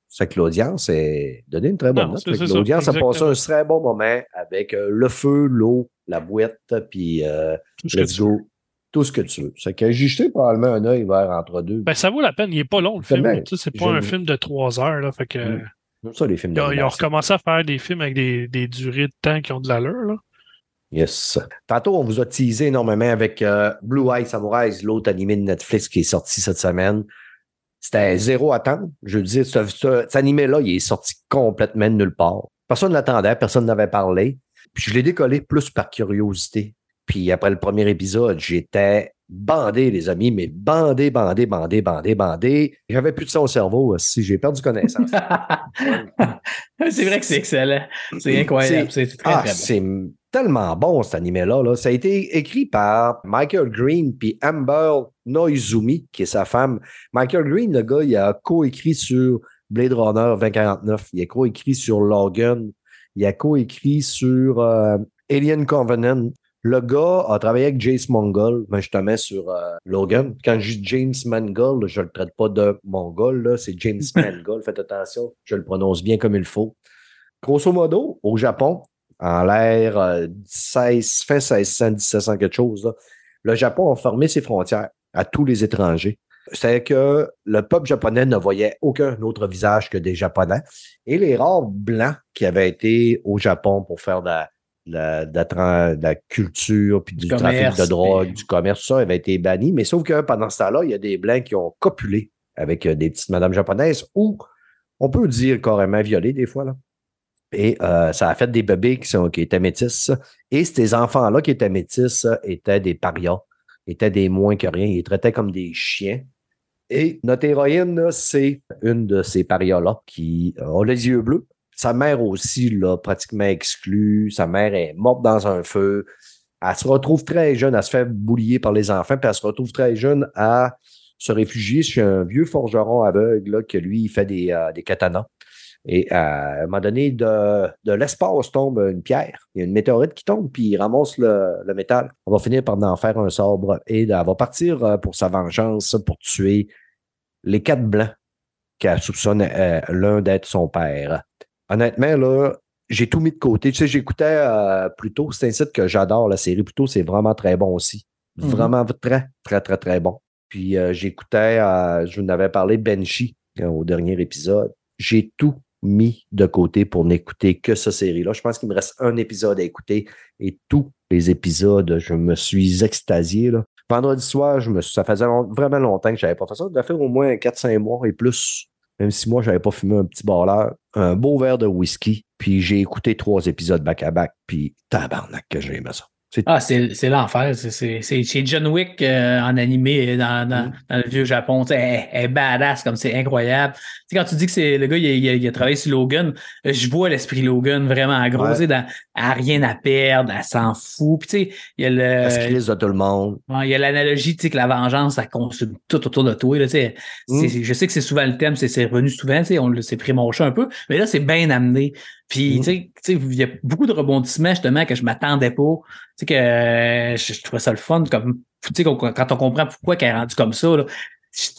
C'est que l'audience est donné une très bonne Non, note. L'audience a passé un très bon moment avec euh, le feu, l'eau, la boîte, puis euh, Tout ce let's go. Tout ce que tu veux. C'est que j'ai jeté probablement un œil vers entre deux. Ben, ça vaut la peine. Il est pas long, le film. C'est pas un film de trois heures, là. Fait que, Mm. J'aime ça, les films ils ont, ils ont d'animation. recommencé à faire des films avec des, des durées de temps qui ont de l'allure, là. Yes. Tantôt, on vous a teasé énormément avec euh, Blue Eye Samurai, l'autre animé de Netflix qui est sorti cette semaine. C'était zéro attente. Je veux dire, ce, ce- cet animé-là, il est sorti complètement de nulle part. Personne ne l'attendait, personne n'avait parlé. Puis je l'ai décollé plus par curiosité. Puis après le premier épisode, j'étais bandé, les amis, mais bandé, bandé, bandé, bandé, bandé. J'avais plus de ça au cerveau aussi. J'ai perdu connaissance. c'est vrai que c'est excellent. C'est incroyable. C'est très, Ah, très bon. Tellement bon cet animé-là. là. Ça a été écrit par Michael Green puis Amber Noizumi, qui est sa femme. Michael Green, le gars, il a coécrit sur Blade Runner 2049. Il a coécrit sur Logan. Il a coécrit sur euh, Alien Covenant. Le gars a travaillé avec Jace Mongol, ben, justement sur euh, Logan. Quand je dis James Mangold, je ne le traite pas de Mongol, c'est James Mangold. Faites attention, je le prononce bien comme il faut. Grosso modo, au Japon, en l'ère euh, 16, fin 1600, 1700, quelque chose, là, le Japon a fermé ses frontières à tous les étrangers. C'est que le peuple japonais ne voyait aucun autre visage que des Japonais. Et les rares blancs qui avaient été au Japon pour faire de la, de la- de la tra- de la culture, puis du, Du trafic de drogue, du commerce, ça avait été banni. Mais sauf que pendant ce temps-là, il y a des blancs qui ont copulé avec euh, des petites madames japonaises ou on peut dire carrément violées des fois. Là. Et euh, ça a fait des bébés qui, sont, qui étaient métis. Et ces enfants-là qui étaient métis euh, étaient des parias, étaient des moins que rien. Ils traitaient comme des chiens. Et notre héroïne, c'est une de ces parias-là qui euh, a les yeux bleus. Sa mère aussi l'a pratiquement exclue. Sa mère est morte dans un feu. Elle se retrouve très jeune, elle se fait boulier par les enfants, puis elle se retrouve très jeune à se réfugier chez un vieux forgeron aveugle là, que lui, fait des, euh, des katanas. Et euh, à un moment donné, de, de l'espace tombe une pierre. Il y a une météorite qui tombe, puis il ramasse le, le métal. On va finir par en faire un sabre et elle va partir euh, pour sa vengeance, pour tuer les quatre blancs qu'elle soupçonne euh, l'un d'être son père. Honnêtement, là, j'ai tout mis de côté. Tu sais, j'écoutais euh, plutôt, c'est un site que j'adore, la série plutôt, c'est vraiment très bon aussi. Mhm. Vraiment très, très, très, très bon. Puis euh, j'écoutais, euh, je vous en avais parlé de Benji euh, au dernier épisode. J'ai tout mis de côté pour n'écouter que cette série-là. Je pense qu'il me reste un épisode à écouter et tous les épisodes, je me suis extasié. Là. Vendredi soir, je me ça faisait vraiment longtemps que je n'avais pas fait ça. Ça faire au moins 4-5 mois et plus. Même si moi, je n'avais pas fumé un petit barleur, un beau verre de whisky, puis j'ai écouté trois épisodes back-à-back, puis tabarnak que j'ai aimé ça. Ah, c'est l'enfer. C'est- John Wick euh, en animé dans, dans, Mm. dans le vieux Japon. Elle, elle est badass, comme c'est incroyable. Quand tu dis que c'est le gars, il a, il a- il a travaillé sur Logan, euh, je vois l'esprit Logan vraiment gros. Ouais. dans- a rien à perdre, elle s'en fout. Puis tu sais, il y a le. Elle de tout le monde. Ouais, il y a l'analogie, tu sais, que la vengeance, ça consume tout autour de toi. Là, tu sais. Mm. Je sais que c'est souvent le thème, c'est revenu souvent, tu sais, on le- prémonché un peu, mais là, c'est bien amené. Puis, Mm. tu sais, il y a beaucoup de rebondissements, justement, que je m'attendais pas. Tu sais, que euh, je, je trouvais ça le fun, comme, tu sais, quand on comprend pourquoi elle est rendue comme ça, là.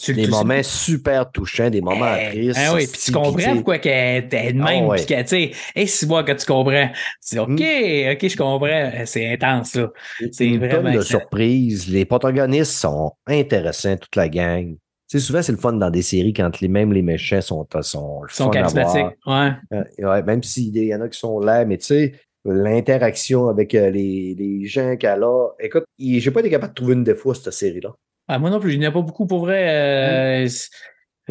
Tu, Des tu- moments super touchants, des moments Eh, tristes. ah oui, puis tu comprends pourquoi qu'elle est de Ah même, puis qu'elle, tu sais, et si moi que tu comprends, c'est OK, Mm. OK, je comprends, c'est intense, là. c'est une vraiment tonne de surprises. Les protagonistes sont intéressants, toute la gang. Tu sais, souvent, c'est le fun dans des séries quand les, même les méchants sont, sont, le Ils sont fun à charismatiques, ouais. Euh, ouais, même s'il y en a qui sont là, mais tu sais, l'interaction avec euh, les, les gens qu'elle a. Écoute, j'ai pas été capable de trouver une défaut à cette série-là. Ah, moi non plus, il n'y en a pas beaucoup pour vrai. euh, c'est-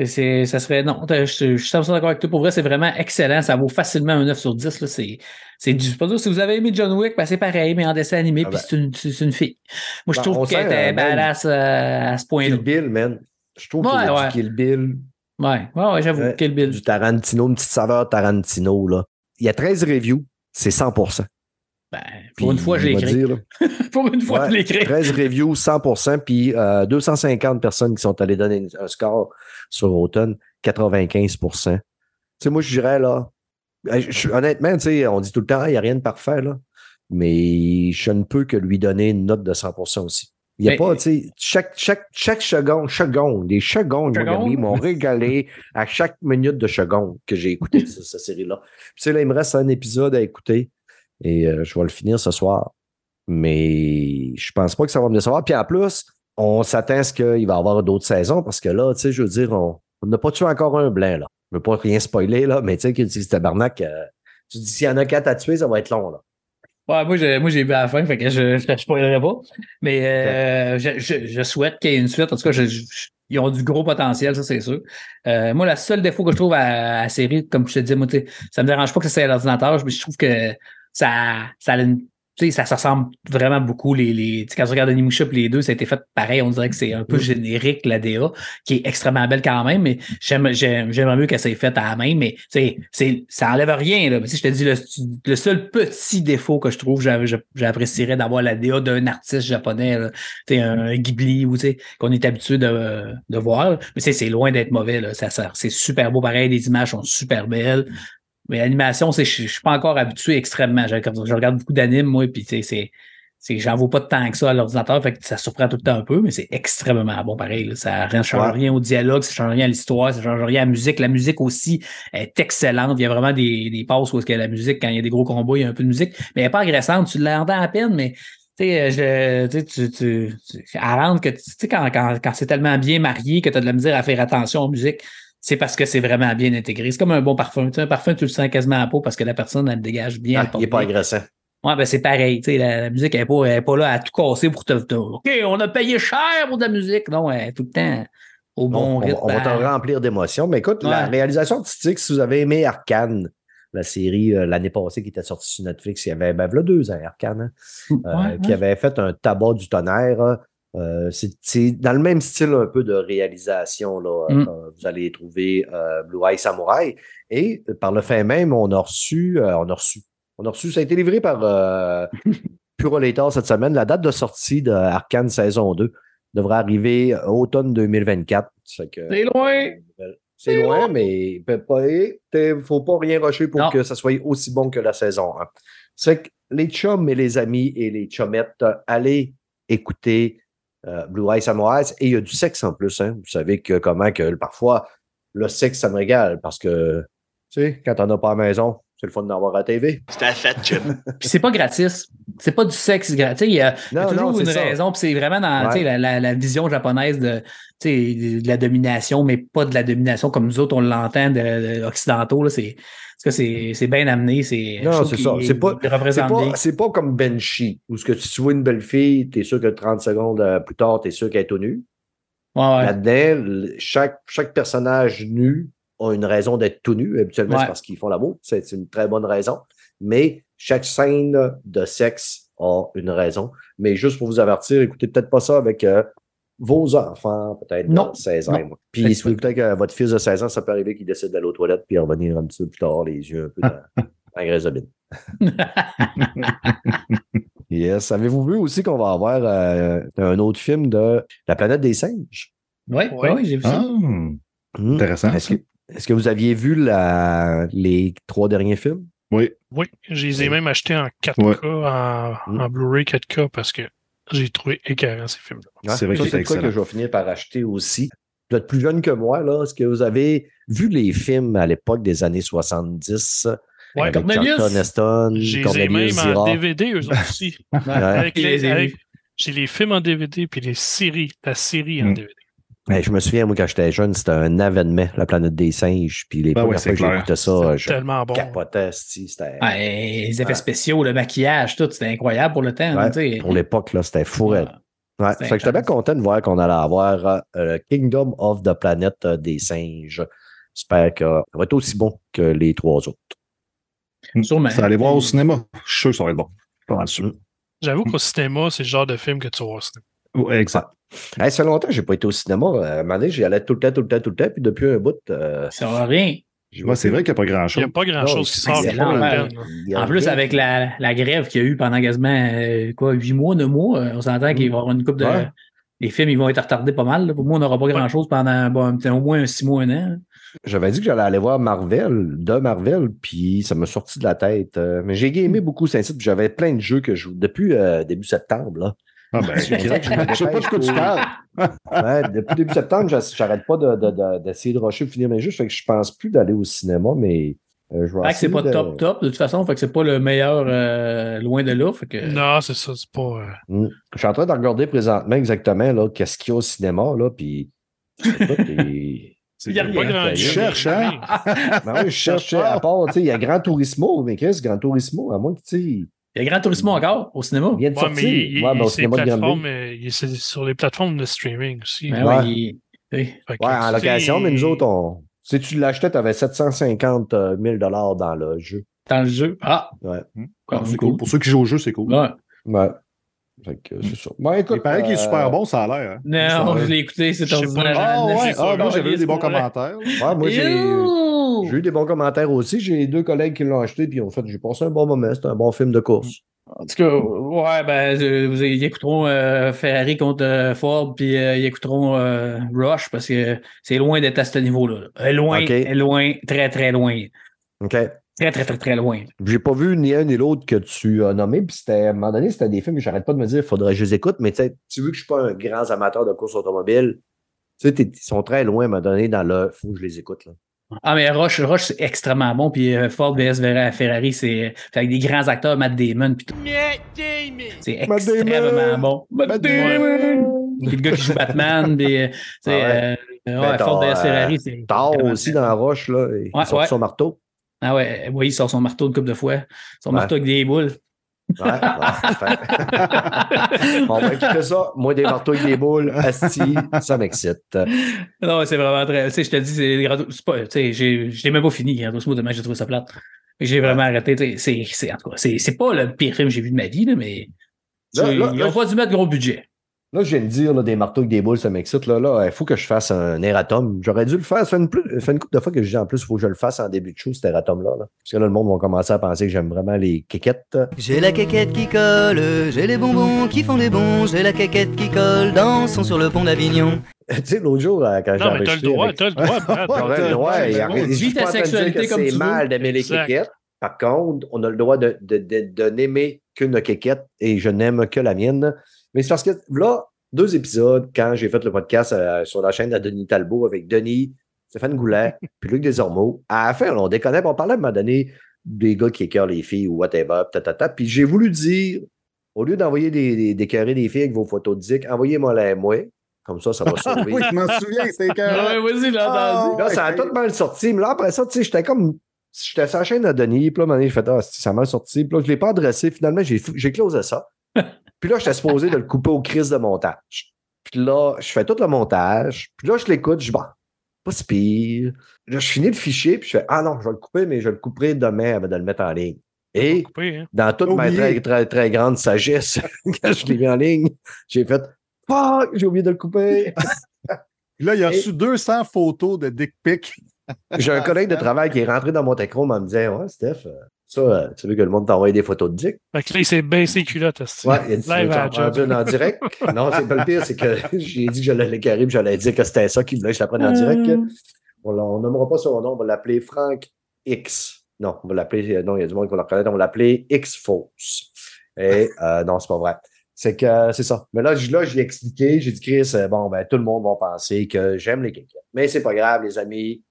c'est, ça serait. Non, je, je suis 100% d'accord avec toi. Pour vrai, c'est vraiment excellent. Ça vaut facilement un 9 sur 10. Là. C'est, c'est du. pas dur. Si vous avez aimé John Wick, ben, c'est pareil, mais en dessin animé, Ah puis ben. c'est, une, c'est une fille. Moi, je Ben, trouve qu'elle était euh, badass euh, à ce point-là. Kill Bill, man. Je trouve Ouais, qu'il y a ouais. du Kill Bill, Ouais, ouais, ouais, j'avoue. Bill. du Tarantino, une petite saveur Tarantino. Là. Il y a 13 reviews, c'est 100%. Ben, pour une fois, je là, pour une fois, Ouais, je l'ai écrit. 13 reviews, 100%, puis euh, 250 personnes qui sont allées donner un score sur Automne, 95%. Tu sais, moi, je dirais, là, euh, je- honnêtement, tu sais, on dit tout le temps, Ah, il n'y a rien de parfait, là, mais je ne peux que lui donner une note de 100% aussi. Il n'y a Mais- pas, tu sais, chaque, chaque, chaque seconde, seconde, les secondes, Seconde? Gabi, m'ont régalé à chaque minute de seconde que j'ai écouté cette, cette série-là. Puis, tu sais, là, il me reste un épisode à écouter et euh, je vais le finir ce soir. Mais je pense pas que ça va me décevoir. Puis en plus, on s'attend à ce qu'il va y avoir d'autres saisons parce que là, tu sais, je veux dire, on n'a pas tué encore un blanc, là. Je veux pas rien spoiler, là, mais tu sais, que tu tabarnak, euh, tu dis s'il y en a quatre à tuer, ça va être long, là. Ouais, moi, j'ai, moi, j'ai vu à la fin, fait que je ne spoilerai pas. Mais euh, je, je, je souhaite qu'il y ait une suite. En tout cas, je- je- ils ont du gros potentiel, ça, c'est sûr. Euh, moi, la seule défaut que je trouve à, à la série, comme je te dis, moi, ça me dérange pas que c'est à l'ordinateur, mais je trouve que ça, ça a une- sais, ça se ressemble vraiment beaucoup. Les, les, quand tu regardes Animusha et les deux, ça a été fait pareil. On dirait que c'est un peu Mm. générique, la DA, qui est extrêmement belle quand même, mais j'aime, j'aime, j'aimerais mieux qu'elle s'est faite à la main, mais tu sais, c'est, ça enlève rien. Là. Mais, tu sais, je te dis, le, le seul petit défaut que je trouve, j'a- j'a- j'apprécierais d'avoir la DA d'un artiste japonais, là. Tu sais, un Ghibli ou tu sais, qu'on est habitué de, de voir. là. Mais tu sais, c'est loin d'être mauvais. Là. Ça, ça- c'est super beau pareil, les images sont super belles. Mais l'animation, je je suis pas encore habitué extrêmement. Je, je regarde beaucoup d'animes, moi, puis tu sais, c'est. J'en vaux pas de temps que ça à l'ordinateur, fait que ça surprend tout le temps un peu, mais c'est extrêmement bon pareil. là. Ça ne change rien au dialogue, ça change rien à l'histoire, ça change rien à la musique. La musique aussi est excellente. Il y a vraiment des, des passes où est-ce que la musique, quand il y a des gros combats, il y a un peu de musique, mais elle n'est pas agressante. Tu l'entends à peine, mais tu sais, je- tu, tu, tu, tu- elle rentre que tu sais, quand, quand, quand c'est tellement bien marié que tu as de la misère à faire attention aux musiques, c'est parce que c'est vraiment bien intégré. C'est comme un bon parfum. Tu sais, un parfum, tu le sens quasiment à la peau parce que la personne, elle le dégage bien. Ah, il n'est pas agressant. Ouais, ben c'est pareil. tu sais, La, la musique n'est pas, elle est pas là à tout casser pour te, OK, on a payé cher pour de la musique. Non, elle est tout le temps au bon on, on- rythme. on va te Elle- remplir d'émotions. Mais écoute, la réalisation artistique, si vous avez aimé Arcane, la série euh, l'année passée qui était sortie sur Netflix, il y avait, ben, deux ans, Arcane, hein, euh, Ouais, qui avait fait un tabac du tonnerre. Euh, c'est dans le même style un peu de réalisation. Là, Mm. Euh, vous allez trouver euh, Blue Eye Samurai. Et euh, par le fait même, on a reçu, euh, on a reçu, on a reçu, ça a été livré par euh, Purolator cette semaine. La date de sortie de Arcane saison 2 devrait arriver automne 2024. Ça fait que- C'est loin. C'est loin, loin. mais il ne faut pas rien rusher pour Non. que ça soit aussi bon que la saison 1. C'est que les chums et les amis et les chummettes, euh, allez écouter euh, Blue Eye Samurai. Et il y a du sexe en plus. Hein. Vous savez que comment que parfois le sexe, ça me régale parce que, tu sais, quand on as pas à la maison, c'est le fun d'avoir à la TV. C'était à fat chip. Puis c'est pas gratis. C'est pas du sexe gratis. Il y a, il y a Non, toujours non, une c'est ça. raison. Puis c'est vraiment dans Ouais. la, la, la vision japonaise de, la domination, mais pas de la domination comme nous autres, on l'entend de, de occidentaux. Là, c'est, parce que c'est, c'est bien amené. C'est, Non, c'est ça. C'est pas- C'est c'est comme Benchi, où ce que si tu vois une belle fille, tu es sûr que 30 secondes euh, plus tard, tu es sûr qu'elle est tout nue. Ouais, ouais. Là-dedans, chaque personnage nu a une raison d'être tout nu. Habituellement, Ouais. c'est parce qu'ils font l'amour. C'est c'est une très bonne raison. Mais chaque scène de sexe a une raison. Mais juste pour vous avertir, écoutez peut-être pas ça avec euh, vos enfants, peut-être Non. 16 ans. Non. et moins. Puis si vous écoutez que votre fils de 16 ans, ça peut arriver qu'il décide d'aller aux toilettes puis revenir un petit peu plus tard, les yeux un peu dans, dans la graisse de bine. Yes. Avez-vous vu aussi qu'on va avoir euh, un autre film de La planète des singes? Oui, Ouais. oui, j'ai vu ça. Ah, Hmm. Intéressant, Est-ce que, est-ce que vous aviez vu la, les trois derniers films? oui. Oui, je les ai même achetés en 4K, Ouais. en, Mm. en Blu-ray 4K, parce que j'ai trouvé écœurant ces films-là. C'est vrai ça, que c'est quoi que je vais finir par acheter aussi. Vous êtes plus jeune que moi, là. Est-ce que vous avez vu les films à l'époque des années 70? Ouais, avec Cornelius. Charlton Heston, J'ai même en Zira. DVD, eux aussi. Ouais. Avec les- avec-. J'ai les films en DVD, puis les séries, la série en Mm. DVD. Ouais, je me souviens, moi, quand j'étais jeune, c'était un événement, la planète des singes. Puis les Ben premières ouais, fois que j'écoutais ça, je tellement bon. capotais, c'ti, c'était... Ouais, les effets Ouais. spéciaux, le maquillage, tout, c'était incroyable pour le temps. Ouais. Pour l'époque, là, c'était fou. Ouais. C'est fait que j'étais bien content de voir qu'on allait avoir euh, Kingdom of the Planet euh, des singes. J'espère que ça va être aussi bon que les trois autres. Sûrement. Ça allait voir au cinéma. Je suis sûr que ça va être bon. Pas mal sûr. J'avoue qu'au cinéma, c'est le genre de film que tu vois au cinéma. Ouais, exact. Hey, ça fait longtemps que j'ai pas été au cinéma. Euh, À un moment donné, j'y allais tout le temps, tout le temps, tout le temps. Puis depuis un bout, euh, Ça va rien. Ouais, c'est vrai qu'il n'y a pas Il n'y grand-chose. a pas grand-chose qui sort. En plus, rien. avec la, la grève qu'il y a eu pendant quasiment euh, quoi, 8 mois, 9 mois, on s'entend qu'il va y avoir une coupe de. Ouais. Les films, ils vont être retardés pas mal. là. Pour moi, on n'aura pas grand-chose pendant bon, au moins 6 mois, un an. J'avais dit que j'allais aller voir Marvel, de Marvel, puis ça m'a sorti de la tête. Mais j'ai gamé beaucoup Saint-Cyr, puis j'avais plein de jeux que je joue depuis euh, début septembre. Là. Ah ben, Je je je sais pas de quoi tu parles. Ouais, depuis début septembre, j'arrête pas de- de- de- d'essayer de, rusher pour finir mes jeux. Fait que je pense plus d'aller au cinéma, mais euh, je vais c'est pas de- top top de toute façon, fait que c'est pas le meilleur euh, loin de là. Fait que... Non, c'est ça, c'est pas. euh, Mm. Je suis en train de regarder présentement exactement là, qu'est-ce qu'il y a au cinéma, là, puis. Il y a pas grand- Tu cherches, hein? Ben je cherche, à part, tu sais, il y a Grand Turismo, mais Chris, Grand Turismo, à moins que, tu sais, il Il y a Grand Turismo encore au cinéma. vient de Ouais, sortir. mais il, Ouais, ben, au il- de plateformes, euh, il- c'est sur les plateformes de streaming aussi. Ben Ouais. ouais, il- Ouais, en location, mais nous autres, on. Si tu l'achetais, tu avais 750 000 dans le jeu. Dans le jeu. Ah! Ouais. Quand C'est cool. Pour ceux qui jouent au jeu, c'est cool. Ouais. Ouais. Fait que c'est ça. Bon, écoute. Il paraît qu'il est euh, super bon, ça a l'air. hein. Non, Ouais. je l'ai écouté, c'est ordinaire. Ah ouais, ah, moi j'avais eu des bons commentaires. Ouais, moi, j'ai. J'ai eu des bons commentaires aussi. J'ai deux collègues qui l'ont acheté, puis en fait, j'ai passé un bon moment. C'était un bon film de course. En tout cas, ouais, ben, euh, vous ils écouteront euh, Ferrari contre euh, Ford, puis euh, ils écouteront Rush, parce que c'est loin d'être à ce niveau-là. là. Loin, loin, très, très loin. OK. Très, très, très, très loin. J'ai pas vu ni un ni l'autre que tu as nommé. Puis c'était, à un moment donné, c'était des films que j'arrête pas de me dire, faudrait que je les écoute. Mais tu sais, tu veux que je suis pas un grand amateur de course automobile. Tu sais, ils sont très loin à un moment donné dans le. Faut que je les écoute. Là. Ah, mais Rush, Rush c'est extrêmement bon, puis euh, Ford vs Ferrari, c'est c'est avec des grands acteurs, Matt Damon, puis tout. C'est extrêmement Damon! bon. Matt Damon! Puis le gars qui joue Batman, puis, euh, Ah ouais. euh, Ben, Ford vs Ferrari, c'est. Vraiment aussi dans la roche, là. Il Ouais, sort ouais. son marteau. Ah ouais, oui, il sort son marteau une couple de fois. Son Ouais. marteau avec des boules. Ouais, fait- On va écouter ça. Moi, des marteaux avec des boules, asti, ça m'excite. Non, c'est vraiment très. Tu sais, je te dis, c'est Gran Turismo- c'est pas. Tu sais, j'ai- je l'ai même pas fini, Gran Turismo, tellement j'ai trouvé ça plate. J'ai vraiment arrêté. tu sais, C'est, en tout cas, c'est, pas le pire film que j'ai vu de ma vie, là, mais. Là, là, ils là, ont pas dû mettre gros budget. Là, je viens de dire, là, des marteaux avec des boules, ça m'excite. Là, là, il faut que je fasse un erratum. J'aurais dû le faire. Ça fait une, plus- ça fait une couple de fois que je dis en plus, il faut que je le fasse en début de show, cet erratum-là. Là. Parce que là, le monde va commencer à penser que j'aime vraiment les kékettes. J'ai la quéquette qui colle, j'ai les bonbons qui font des bons, j'ai la quéquette qui colle, dansons sur le pont d'Avignon. tu sais, l'autre jour, là, quand j'ai Non, mais t'as le droit, avec- t'as le droit. J'aurais le droit. Vis ta sexualité comme c'est tu mal d'aimer les kékettes. Par contre, on a le droit de, de, de, de n'aimer qu'une kékette et je n'aime que la mienne. Mais c'est parce que là, deux épisodes, quand j'ai fait le podcast euh, sur la chaîne de Denis Talbot avec Denis, Stéphane Goulet, puis Luc Desormeaux, à la fin, on déconnait, on parlait à un moment donné des gars qui écœurent les filles ou whatever, tatata. Puis j'ai voulu dire, au lieu d'envoyer des, des, des filles avec vos photos de dick, envoyez-moi la moi. Comme ça, ça va sauver. Oui, je m'en souviens, c'était Ah ouais, que. vas-y, là, Ah, entendu. Là, ça a tout mal sorti. Mais là, après ça, tu sais, j'étais comme. J'étais sur la chaîne de Denis. Puis là, à un moment donné, j'ai fait, ah, ça a mal sorti. Puis là, je ne l'ai pas adressé. Finalement, j'ai closé ça. Puis là, j'étais supposé de le couper au crise de montage. Puis là, je fais tout le montage. Puis là, je l'écoute. Je dis, bon, pas si pire. Là, je finis le fichier. Puis je fais, ah non, je vais le couper, mais je le couperai demain avant de le mettre en ligne. Et hein. dans toute ma très, très, très grande sagesse, quand je l'ai mis en ligne, j'ai fait Fuck, j'ai oublié de le couper. Là, il a Et- reçu 200 photos de dick pic. J'ai un collègue de travail qui est rentré dans mon écran en me disant Ouais, Steph, euh, ça, euh, tu veux que le monde t'envoie des photos de dick? Fait que là, il s'est baissé les culottes. Ouais, il a dit Tu veux en direct? Non, c'est pas le pire, c'est que j'ai dit que j'allais l'écarrer puis j'allais dire que c'était ça qui voulait que je la prenne en direct. On l'a- on nommera pas son nom, on va l'appeler Frank X. Non, on va l'appeler, euh, non, il y a du monde qui va le reconnaître, on va l'appeler X-Fausse. Et euh, non, c'est pas vrai. C'est que c'est ça. Mais là, là, j'ai expliqué, j'ai dit, Chris, euh, bon, ben, tout le monde va penser que j'aime les kékettes. Mais c'est pas grave, les amis.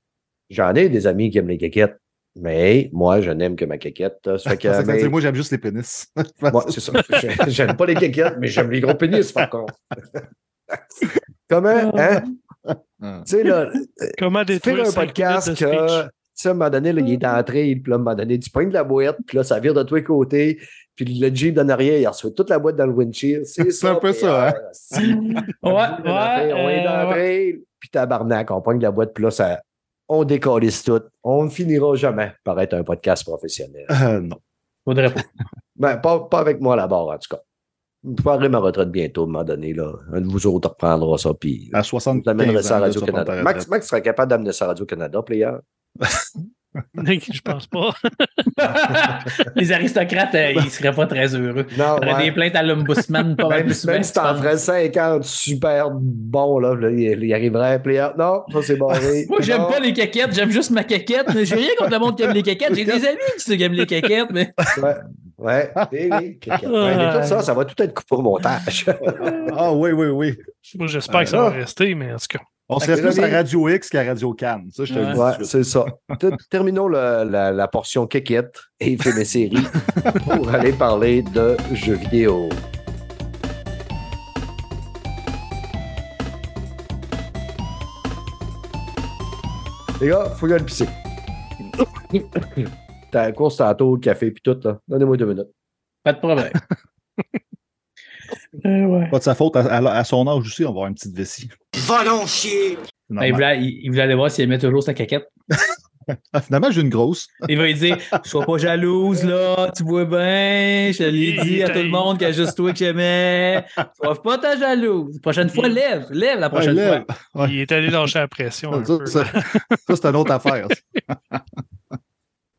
J'en ai des amis qui aiment les kékettes. Mais moi, je n'aime que ma kékette. Ça fait que, C'est ça, mais- c'est- Moi, j'aime juste les pénis. moi, c'est ça. J'ai- J'aime pas les kékettes, mais j'aime les gros pénis, par contre. Comment, hein? Ah. Tu sais, là, Comment détruire faire un podcast que, speech? tu sais, à un moment donné, là, il est entré, puis là, à un moment donné, tu pognes de la boîte, puis là, ça vire de tous les côtés, puis le Jeep d'en arrière, il reçoit toute la boîte dans le windshield. C'est un peu ça, hein? euh, si. Ouais, on est ouais. euh, entré, puis tabarnak, on pogne de la boîte, puis là, ça, on décalisse tout. On ne finira jamais par être un podcast professionnel. Euh, non. Faudrait pas. Ben, pas, pas avec moi là-bas, en tout cas. Je prendrai ma retraite bientôt, à un moment donné. Là. Un de vous autres reprendra ça, puis À vous 75 l'amènerez ça à ans, Radio-Canada. Max. Max serait capable d'amener ça à Radio-Canada, player. Je pense pas. Les aristocrates, euh, ils seraient pas très heureux. Non, ouais. des plaintes à l'ombudsman pas mal Même, plus même si t'en ferais 50 super bons, là, là, il, il arriverait, player. Non, ça c'est barré. Moi, j'aime pas les caquettes, j'aime juste ma caquette. mais J'ai rien contre le monde qui aime les caquettes. J'ai des amis qui aiment les caquettes, mais Ouais. Ouais. Ouais, mais tout ça, ça va tout être coupé au montage. Ah oui, oui, oui. Moi, j'espère que ça va rester, mais en tout cas. On serait plus à Radio X qu'à Radio Cannes. Ça, je te le dis. Ouais, suite. c'est ça. Ter- Terminons le- la, la portion kékette et films et séries pour aller parler de jeux vidéo. Les gars, faut que j'aille pisser. T'as la course tantôt, le café puis tout, là. Donnez-moi deux minutes. pas de problème. Euh, ouais. Pas de sa faute. À, à- à son âge aussi, on va avoir une petite vessie. Va donc chier! C'est Il voulait, il, il voulait aller voir s'il aimait toujours sa caquette. Ah, finalement, j'ai une grosse. Il va lui dire Sois pas jalouse, là, tu vois bien. Je l'ai dit à tout le monde qu'il y a juste toi que j'aimais. Sois pas ta jalouse. Prochaine fois, lève, lève la prochaine Ouais, lève. fois. Ouais. Il est allé lâcher la pression. un Ça, peu. ça, ça, c'est une autre affaire.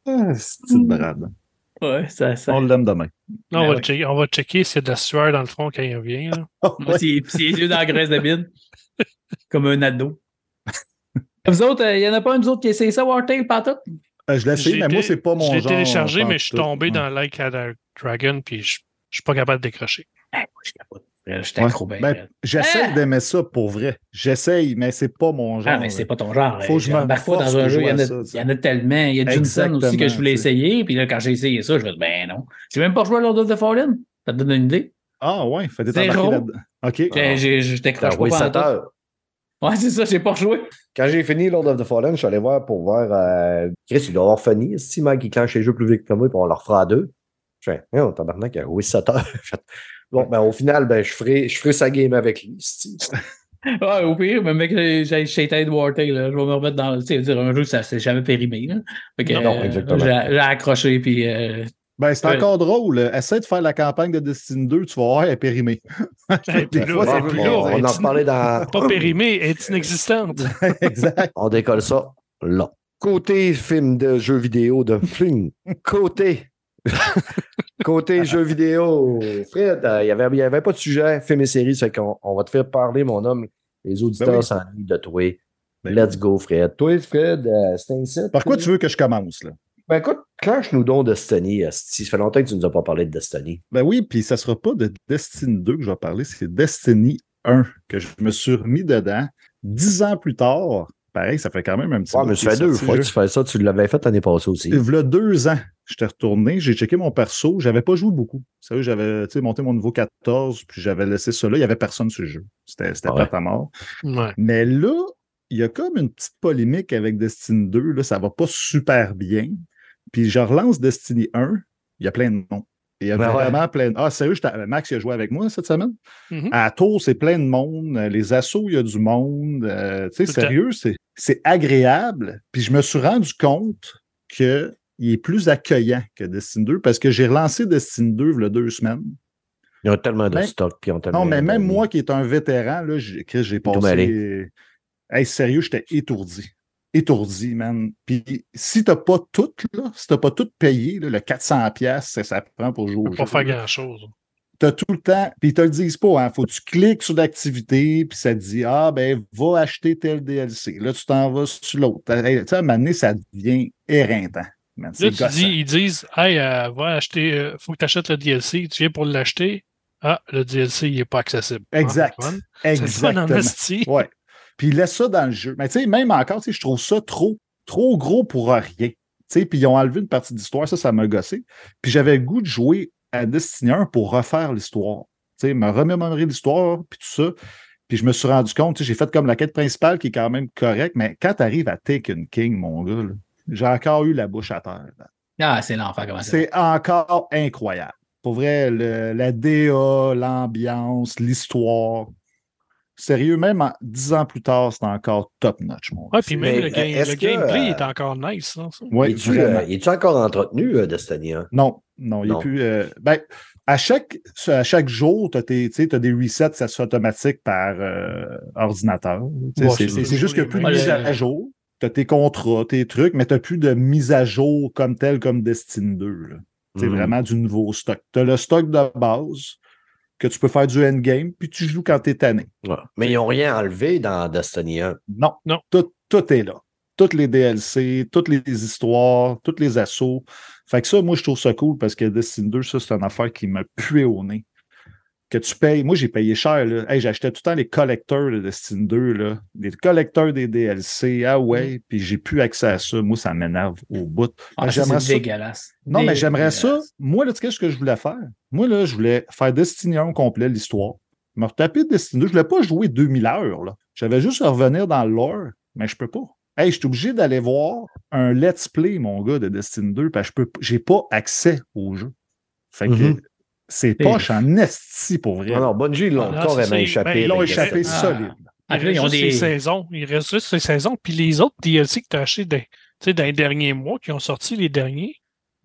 Ah, c'est une petite brade. Ouais, ça, ça. On l'aime demain. Non, on, Ben va ouais. checker, on va checker s'il y a de la sueur dans le front quand il revient. là. Moi, c'est les yeux dans la graisse de bide. Comme un ado. Vous autres, il y en a pas un autres qui essaye ça, Wartail, pas tout? Euh, je l'ai essayé, mais moi, c'est pas mon Je l'ai genre. téléchargé, mais je suis tombé Ouais. dans Like a Dragon, puis je je suis pas capable de décrocher. Moi, je capote. Suis Ouais. accro ben, Ben. J'essaie Ah! d'aimer ça pour vrai. J'essaye, mais c'est pas mon genre. Ah, mais c'est pas ton genre. Faut que je me Parfois, force dans un jeu, il y, en a, ça, il y en a tellement. Il y a Johnson aussi que je voulais essayer. Puis là, quand j'ai essayé ça, je me dis, ben non. J'ai même pas joué à Lord of the Fallen? Ça te donne une idée? Ah ouais, fait des là-dedans. OK. T'as t'écroche joué pas 7 pendant tout. heures. Ouais, c'est ça, j'ai pas joué. Quand j'ai fini Lord of the Fallen, je suis allé voir pour voir. Euh, Chris, il doit avoir fini. Si Mike il clenche les jeux plus vite que moi, puis on leur fera à deux. Je fais, non, tabarnak, joué 7 heures. bon, ben, au final, ben, je ferai, je ferai sa game avec lui. Ouais, au pire, même mec, j'ai de Wartail, là, je vais me remettre dans. Tu sais, dire, un jeu, ça s'est jamais périmé. Là. Fait que, Non, euh, exactement. J'ai j'ai accroché, puis. euh, Ben, c'est Ouais. encore drôle. Essaie de faire la campagne de Destiny 2, tu vas voir, elle est périmée. Puis là, fois, plus là, on, en dans. Pas périmée, elle est inexistante. exact. On décolle ça là. Côté film de jeux vidéo de film. Côté. Côté jeux vidéo. Fred, euh, il n'y avait, y avait pas de sujet, film et série, c'est qu'on on va te faire parler, mon homme. Les auditeurs Ben oui. s'ennuient de toi. Ben Let's go, Fred. Toi, Fred, euh, c'est un site. Par quoi tu veux que je commence, là? Ben écoute, clenche-nous donc Destiny. esti. Ça fait longtemps que tu ne nous as pas parlé de Destiny. Ben oui, puis ça sera pas de Destiny 2 que je vais parler, c'est Destiny 1 que je me suis remis dedans. Dix ans plus tard, pareil, ça fait quand même un petit Ouais, mais ça fait deux fois le que tu fais ça. Tu l'avais fait l'année passée aussi. Il y a deux ans, j'étais retourné, j'ai checké mon perso, j'avais pas joué beaucoup. Sérieux, j'avais tu sais, monté mon niveau 14, puis j'avais laissé ça là, il y avait personne sur le jeu. C'était Ouais. plate à mort. Ouais. Mais là, il y a comme une petite polémique avec Destiny 2, là, ça va pas super bien. Puis je relance Destiny 1, il y a plein de noms. Il y a Ben ouais. vraiment plein de... Ah, sérieux, Max il a joué avec moi cette semaine. Mhm. À Tours, c'est plein de monde. Les assauts, il y a du monde. Euh, tu sais, sérieux, c'est agréable. Puis je me suis rendu compte que il est plus accueillant que Destiny 2 parce que j'ai relancé Destiny 2 il y a deux semaines. Ils ont tellement de Ben, stock. Puis ont tellement Non, mais même moi qui est un vétéran, là, j'ai passé. Hey, sérieux, j'étais étourdi. Étourdi, man. Puis si t'as pas tout, là, si t'as pas tout payé, là, le 400$, piastres, ça, ça prend pour jouer pas faire grand-chose. T'as tout le temps, puis ils te le disent pas, hein. Faut que tu cliques sur l'activité, puis ça te dit Ah ben va acheter tel DLC. Là, tu t'en vas sur l'autre. Tu sais, à un moment donné, ça devient éreintant. man. Là, tu dis, ils disent Hey, euh, va acheter, euh, faut que tu achètes le DLC, tu viens pour l'acheter. Ah, le DLC, il n'est pas accessible. Exact. Ah, fun. En Exactement. Ouais. Puis il laisse ça dans le jeu. Mais tu sais, même encore, tu sais, je trouve ça trop, trop gros pour rien. Tu sais, puis ils ont enlevé une partie d'histoire, ça, ça m'a gossé. Puis j'avais le goût de jouer à Destiny 1 pour refaire l'histoire. Tu sais, me remémorer l'histoire, puis tout ça. Puis je me suis rendu compte, tu sais, j'ai fait comme la quête principale qui est quand même correcte, mais quand tu arrives à Taken King, mon gars, j'ai encore eu la bouche à terre. là. Ah, c'est l'enfer, comment ça. C'est encore incroyable. Pour vrai, le- la DA, l'ambiance, l'histoire. Sérieux, même en- dix ans plus tard, c'est encore top-notch. Ouais, puis même Mais, le, game- est-ce le que, gameplay euh, est encore nice. hein, Es-tu vraiment. euh, encore entretenu, euh, Destiny 1? Non, non, il n'est plus. euh, ben, à chaque, à chaque jour, tu as, des resets, ça se fait automatique par euh, ordinateur. Ouais, c'est juste a plus de mise à jour. Tu as tes contrats, tes trucs, mais tu n'as plus de mise à jour comme tel comme Destiny 2. là. C'est Mhm. vraiment du nouveau stock. Tu as le stock de base que tu peux faire du endgame, puis tu joues quand tu es tanné. Ouais. Mais ils n'ont rien enlevé dans Destiny 1. Non, Non. Tout, tout est là. Toutes les DLC, toutes les histoires, tous les assauts. Fait que ça, moi, je trouve ça cool parce que Destiny 2, ça, c'est une affaire qui m'a pué au nez. Que tu payes. Moi, j'ai payé cher. Hey, j'achetais tout le temps les collecteurs de Destiny 2, là. les collecteurs des DLC. Ah ouais, puis j'ai plus accès à ça. Moi, ça m'énerve au bout. Ah, c'est ça- dégueulasse. Non, mais j'aimerais ça. Moi, là, tu sais qu'est-ce que je voulais faire? Moi, là, je voulais faire Destiny 1 au complet, l'histoire. Me retaper Destiny 2. Je voulais pas jouer 2000 heures, là. J'avais juste à revenir dans le lore, mais je peux pas. Hey, je suis obligé d'aller voir un let's play, mon gars, de Destiny 2, parce que je peux, j'ai pas accès au jeu. Fait que Mhm. C'est poche en esti pour vrai. Non, non, Bungie, ils l'ont Ah, carrément c'est- échappé. ben, Ils l'ont échappé Ah. solide. Ah, Il reste ont juste des. ces saisons. Il reste juste ces saisons. Puis les autres DLC que tu as achetés dans, tu sais, dans les derniers mois, qui ont sorti les derniers,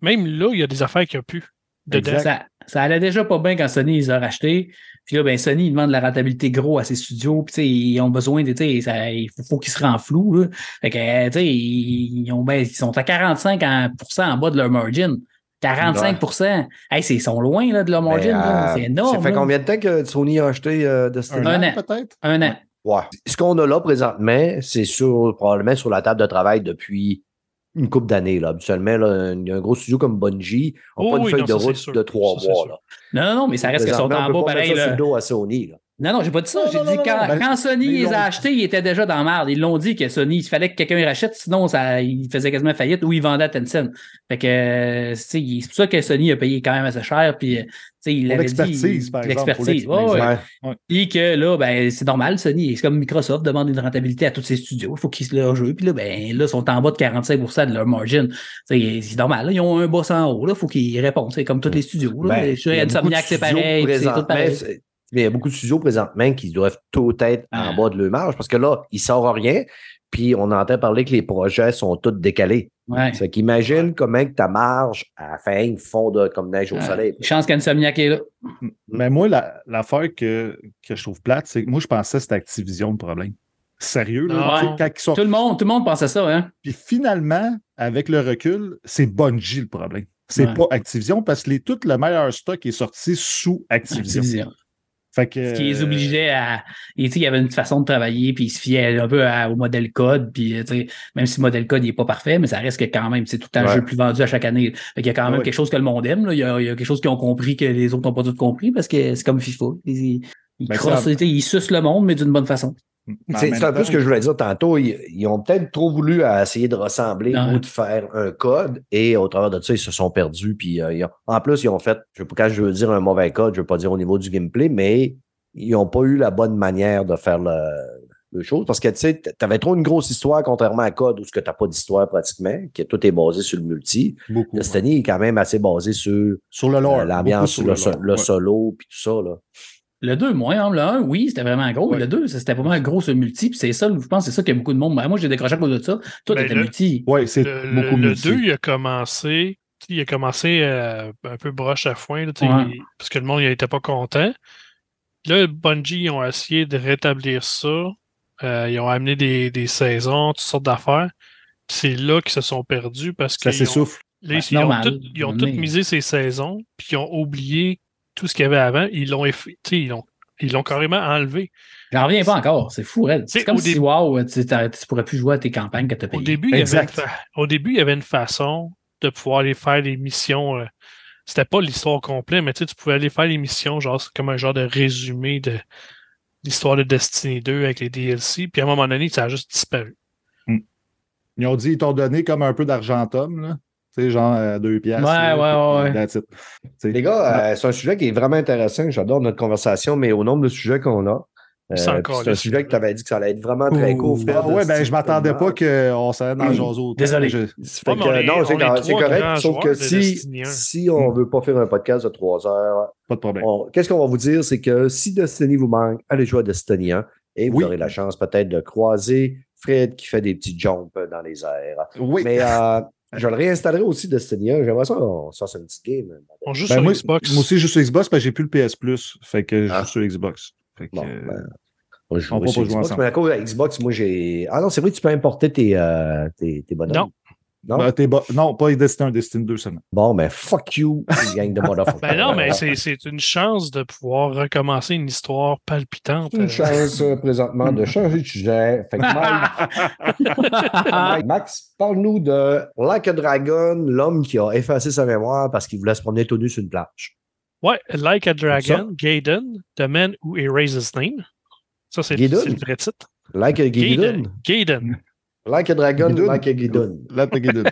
même là, il y a des affaires qu'il n'y a plus. Dedans. Exact. Ça, ça allait déjà pas bien quand Sony les a rachetés. Puis là, ben, Sony, il demande de la rentabilité gros à ses studios. Puis, tu sais, ils ont besoin de, tu sais, ça- il faut, faut qu'ils se rendent flous, là. Fait que, tu sais, ils, ils ont, ben, ils sont à 45 en, pourcent en bas de leur margin. 45 Hey, c'est, ils sont loin, là, de leur Mais, margin, euh, C'est énorme. Ça fait là. combien de temps que Sony a acheté euh, Destiny Un, Un an, an. peut-être? Un an. Ouais. Ce qu'on a là présentement, c'est sur, probablement sur la table de travail depuis une couple d'années. Là. Habituellement, là, un, un gros studio comme Bungie n'a Oh pas une oui, feuille non, de route de trois mois. Non, non, non, mais ça reste qu'ils sont en bas pareil. ça sur là. le dos à Sony. Là. Non, non, j'ai pas dit ça. J'ai dit non, quand, non, ben, quand Sony les a achetés, ils étaient déjà dans la merde. Ils l'ont dit que Sony, il fallait que quelqu'un les rachète, sinon ça, il faisait quasiment faillite ou il vendait à Tencent. Fait que euh, tu sais, c'est pour ça que Sony a payé quand même assez cher. Puis, euh, tu sais, il Pour avait l'expertise, dit, par L'expertise, ouais, ouais. Ouais. Puis que là, ben, c'est normal, Sony, c'est comme Microsoft demande une rentabilité à tous ses studios. Il faut qu'ils se leur jouent. Puis là, ben, là, ils sont en bas de 45% de leur margin. Tu sais, C'est normal. là, ils ont un boss en haut. Il faut qu'ils répondent. C'est comme tous les studios. Là. Ben, Chez il y a beaucoup de Insomniac, c'est tout pareil. Il y a beaucoup de studios présentement qui doivent tout être en Ah. bas de leur marge parce que là, ils ne sortent rien. Puis on entend parler que les projets sont tous décalés. Ouais. Fait qu'imagine comment que ta marge à la fin fond de, comme neige au Ah, soleil. Chance qu'Insomniac est là. Mais moi, la- l'affaire que, que je trouve plate, c'est que moi, je pensais que c'était Activision le problème. Sérieux, là, quand ils sont- Tout le monde, tout le monde pensait ça, hein? Puis finalement, avec le recul, c'est Bungie le problème. C'est Ouais. pas Activision parce que les, tout le meilleur stock est sorti sous Activision. Activision. Fait que, Ce qui les euh, obligeait à. et, tu sais, Il y avait une façon de travailler, puis ils se fiaient un peu à- au modèle code. Puis, tu sais, même si le modèle code n'est pas parfait, mais ça reste que quand même, c'est tout le temps Ouais. le jeu plus vendu à chaque année. Fait qu'il y a quand même Ouais. quelque chose que le monde aime. là. Il, y a, il y a quelque chose qu'ils ont compris que les autres n'ont pas tout compris parce que c'est comme FIFA. Ils, ils, Ben, crossent, ça- tu sais, ils sucent le monde, mais d'une bonne façon. C'est un peu ce que je voulais dire tantôt. Ils, ils ont peut-être trop voulu à essayer de ressembler ou de faire un code et au travers de ça, ils se sont perdus. Puis, euh, ils ont- en plus, ils ont fait, je veux pas, quand je veux dire un mauvais code, je veux pas dire au niveau du gameplay, mais ils n'ont pas eu la bonne manière de faire le, le chose parce que tu sais, tu avais trop une grosse histoire contrairement à code où tu n'as pas d'histoire pratiquement, que tout est basé sur le multi. beaucoup, ouais. Destiny est quand même assez basé sur Sur le lore. euh, l'ambiance, le, ouais. solo, puis tout ça. Là. Le 2, moi, hein, le 1, oui, c'était vraiment gros. Ouais. Le 2, ça, c'était vraiment gros sur multi. Puis c'est ça, je pense que c'est ça qu'il y a beaucoup de monde. Moi, j'ai décroché à cause de ça. Toi, Ben, t'étais le- multi. Oui, c'est Le, beaucoup le, multi. 2, il a commencé. Il a commencé euh, un peu broche à foin, là, tu sais, Ouais. il- parce que le monde n'était pas content. Là, Bungie, ils ont essayé de rétablir ça. Euh, ils ont amené des, des saisons, toutes sortes d'affaires. Puis C'est là qu'ils se sont perdus parce Ça qu'ils ont, s'essouffle. là, Ben, ils, ont tout, ils ont à un tout moment donné. misé ces saisons, puis ils ont oublié tout ce qu'il y avait avant. Ils l'ont eff- tu sais, ils l'ont ils l'ont carrément enlevé. J'en reviens pas encore. C'est fou, C'est comme au si, début- wow, tu, tu pourrais plus jouer à tes campagnes que tu as Au payées. début, il y avait une Exact. fa- au début, il y avait une façon de pouvoir aller faire des missions. euh, C'était pas l'histoire complète, mais tu pouvais aller faire les missions, genre, c'est comme un genre de résumé de l'histoire de Destiny 2 avec les DLC. Puis à un moment donné, ça a juste disparu. Ils ont dit, ils t'ont donné comme un peu d'argentum, là. Tu sais, genre euh, deux piastres. Ouais, là, ouais, ouais. Les gars, euh, c'est un sujet qui est vraiment intéressant. J'adore notre conversation, mais au nombre de sujets qu'on a, euh, C'est un sujet que tu avais dit que ça allait être vraiment très Ouh. court. Fred. Ah ouais, ben je m'attendais pas que qu'on s'allait dans le autant. Désolé. Je- Fait que, est- non, c'est correct, sauf que si, Destiny 1. si on ne veut pas faire un podcast de trois heures, Pas de problème. qu'est-ce qu'on va vous dire? C'est que si Destiny vous manque, allez jouer à Destiny 1 et vous Oui. aurez la chance peut-être de croiser Fred qui fait des petits jumps dans les airs. Oui. Mais euh, je le réinstallerai aussi Destiny 1. J'aimerais ça qu'on sorte une petite game. On joue Ben, sur moi, Xbox. moi aussi, je suis sur Xbox parce que j'ai plus le PS Plus. Fait que je Ah. joue sur Xbox. Fait que, Bon, euh, ben, on joue on peut sur pas jouer Xbox, ensemble. mais à cause de la Xbox, moi j'ai. Ah non, c'est vrai que tu peux importer tes, euh, tes, tes bonhommes. Non. Non? ben, t'es Non, pas Destiny 1, Destiny 2 seulement. Bon, ben fuck you, gang de motherfuckers. Ben non, mais c'est c'est une chance de pouvoir recommencer une histoire palpitante. une Euh, chance euh, présentement de changer de sujet. Fait que Mike, Mike, Max, parle-nous de Like a Dragon, l'homme qui a effacé sa mémoire parce qu'il voulait se promener tout nu sur une plage. Ouais, Like a. Dragon, Gaiden, The Man Who Erased His Name. Ça, c'est c'est le vrai titre. Like a. Gaiden? Gaiden. Like a Dragon, Gideon. like a. Là, t'as guidé.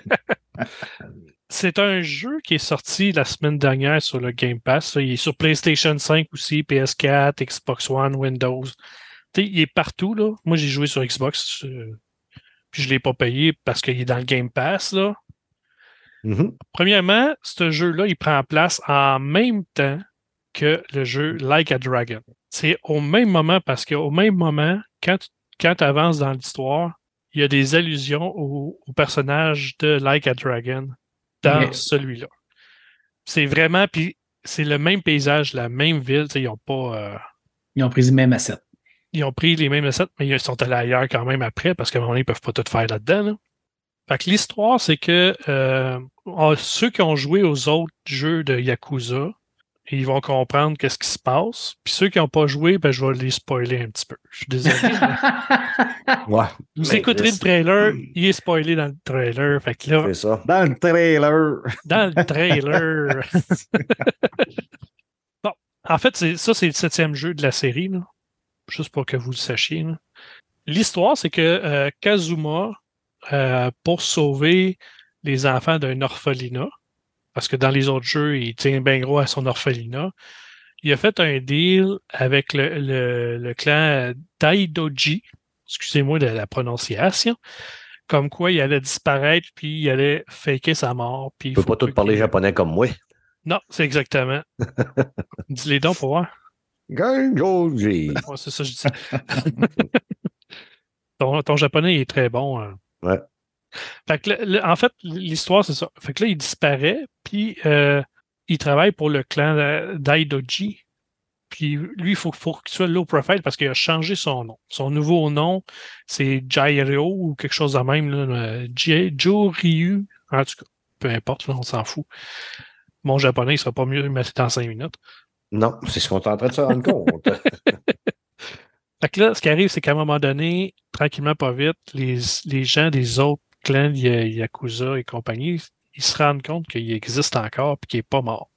C'est un jeu qui est sorti la semaine dernière sur le Game Pass. Il est sur PlayStation 5 aussi, PS4, Xbox One, Windows. Tu sais, il est partout. Là. Moi, j'ai joué sur Xbox. euh, puis je ne l'ai pas payé parce qu'il est dans le Game Pass. Là. Mhm. Premièrement, ce jeu-là, il prend place en même temps que le jeu Like a Dragon. C'est au même moment parce qu'au même moment, quand tu quand avances dans l'histoire, il y a des allusions au, au personnage de Like a Dragon dans celui-là. C'est vraiment, puis c'est le même paysage, la même ville. Ils ont pas. euh, Ils ont pris le même asset. ils ont pris les mêmes recettes, mais ils sont allés ailleurs quand même après parce qu'à un moment donné, ils peuvent pas tout faire là-dedans. là. Fait que l'histoire, c'est que euh, on- ceux qui ont joué aux autres jeux de Yakuza, ils vont comprendre qu'est-ce qui se passe. Puis ceux qui n'ont pas joué, ben, je vais les spoiler un petit peu. Je suis désolé. Ouais, Vous Mais écouterez le trailer, il est spoilé dans le trailer. Fait que là, c'est ça. Dans le trailer. dans le trailer. bon, en fait, c'est- ça, c'est le septième jeu de la série, là. juste pour que vous le sachiez. là. L'histoire, c'est que euh, Kazuma, euh, pour sauver les enfants d'un orphelinat, parce que dans les autres jeux, il tient bien gros à son orphelinat, il a fait un deal avec le, le- le clan Daidoji, excusez-moi de la prononciation, comme quoi il allait disparaître puis il allait faker sa mort. Puis Tu peux pas tout parler japonais comme moi. Non, c'est exactement. Dis-les donc pour voir. Gangoji. Ouais, c'est ça que je dis. ton, ton japonais il est très bon. hein. Ouais. Fait que le- le- en fait, l'histoire, c'est ça. Fait que là, il disparaît, puis euh, il travaille pour le clan euh, d'Aidoji. Puis lui, il faut, faut qu'il soit low profile parce qu'il a changé son nom. Son nouveau nom, c'est Jairo ou quelque chose de même. Là, euh, Jai- Joryu. En tout cas, peu importe, là, on s'en fout. Mon japonais, il sera pas mieux mais c'est dans cinq minutes. Non, c'est ce qu'on est en train de se rendre compte. Fait que là, ce qui arrive, c'est qu'à un moment donné, tranquillement, pas vite, les, les gens des autres clans Yakuza et compagnie, ils se rendent compte qu'il existe encore et qu'il n'est pas mort.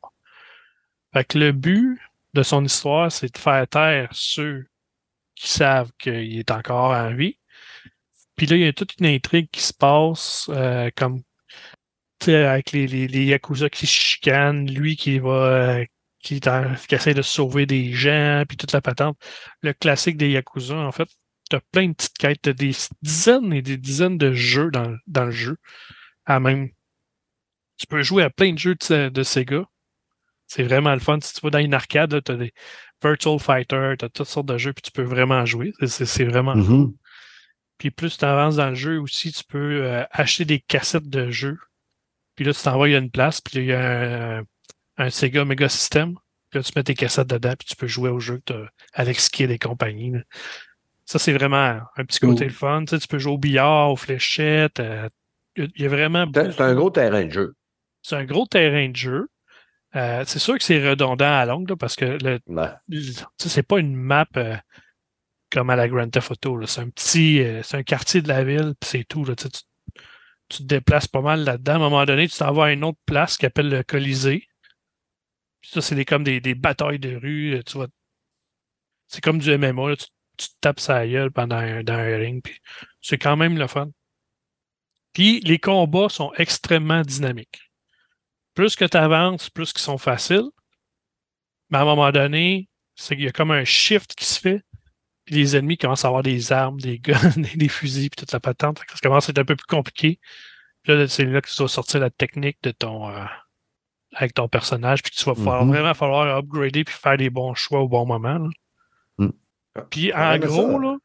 Fait que le but de son histoire, c'est de faire taire ceux qui savent qu'il est encore en vie. Puis là, il y a toute une intrigue qui se passe, euh, comme avec les, les, Yakuza qui se chicanent, lui qui va euh, qui essaie de sauver des gens, puis toute la patente le classique des Yakuza, en fait, tu as plein de petites quêtes, t'as des dizaines et des dizaines de jeux dans, dans le jeu. À même. Tu peux jouer à plein de jeux de, de Sega. C'est vraiment le fun. Si tu vas dans une arcade, tu as des Virtual Fighter, tu as toutes sortes de jeux, puis tu peux vraiment jouer. C'est- vraiment Mhm. Puis plus tu avances dans le jeu aussi, tu peux euh, acheter des cassettes de jeux. Puis là, tu t'envoies à une place, puis il y a un, un Sega Mega System. Puis là, tu mets tes cassettes dedans, puis tu peux jouer au jeu que t'as avec Skid et compagnie. là. Ça, c'est vraiment un petit côté le fun. Tu, sais, tu peux jouer au billard, aux fléchettes. euh, Il y a- vraiment. C'est un gros terrain de jeu. C'est un gros terrain de jeu. Euh, c'est sûr que c'est redondant à longue, là, parce que le, Ouais. c'est pas une map euh, comme à la Grand Theft Auto. C'est un petit, euh, c'est un quartier de la ville, puis c'est tout. Là. Tu, tu- te déplaces pas mal là-dedans. À un moment donné, tu t'en vas à une autre place qui appelle le Colisée. Puis ça, c'est des, comme des, des batailles de rue. Tu vois, c'est comme du MMA. là. Tu, tu te tapes sa gueule pendant un, dans un ring. Puis c'est quand même le fun. Puis les combats sont extrêmement dynamiques. Plus que tu avances, plus qu'ils sont faciles. Mais à un moment donné, c'est qu'il y a comme un shift qui se fait. Puis les ennemis commencent à avoir des armes, des guns, des fusils, puis toute la patente. Ça commence à être un peu plus compliqué. Puis là, c'est là que tu dois sortir la technique de ton euh, avec ton personnage, puis que tu vas falloir- Mhm. vraiment falloir upgrader puis faire les bons choix au bon moment. là. Mm. Puis en Ah, mais gros, ça- là,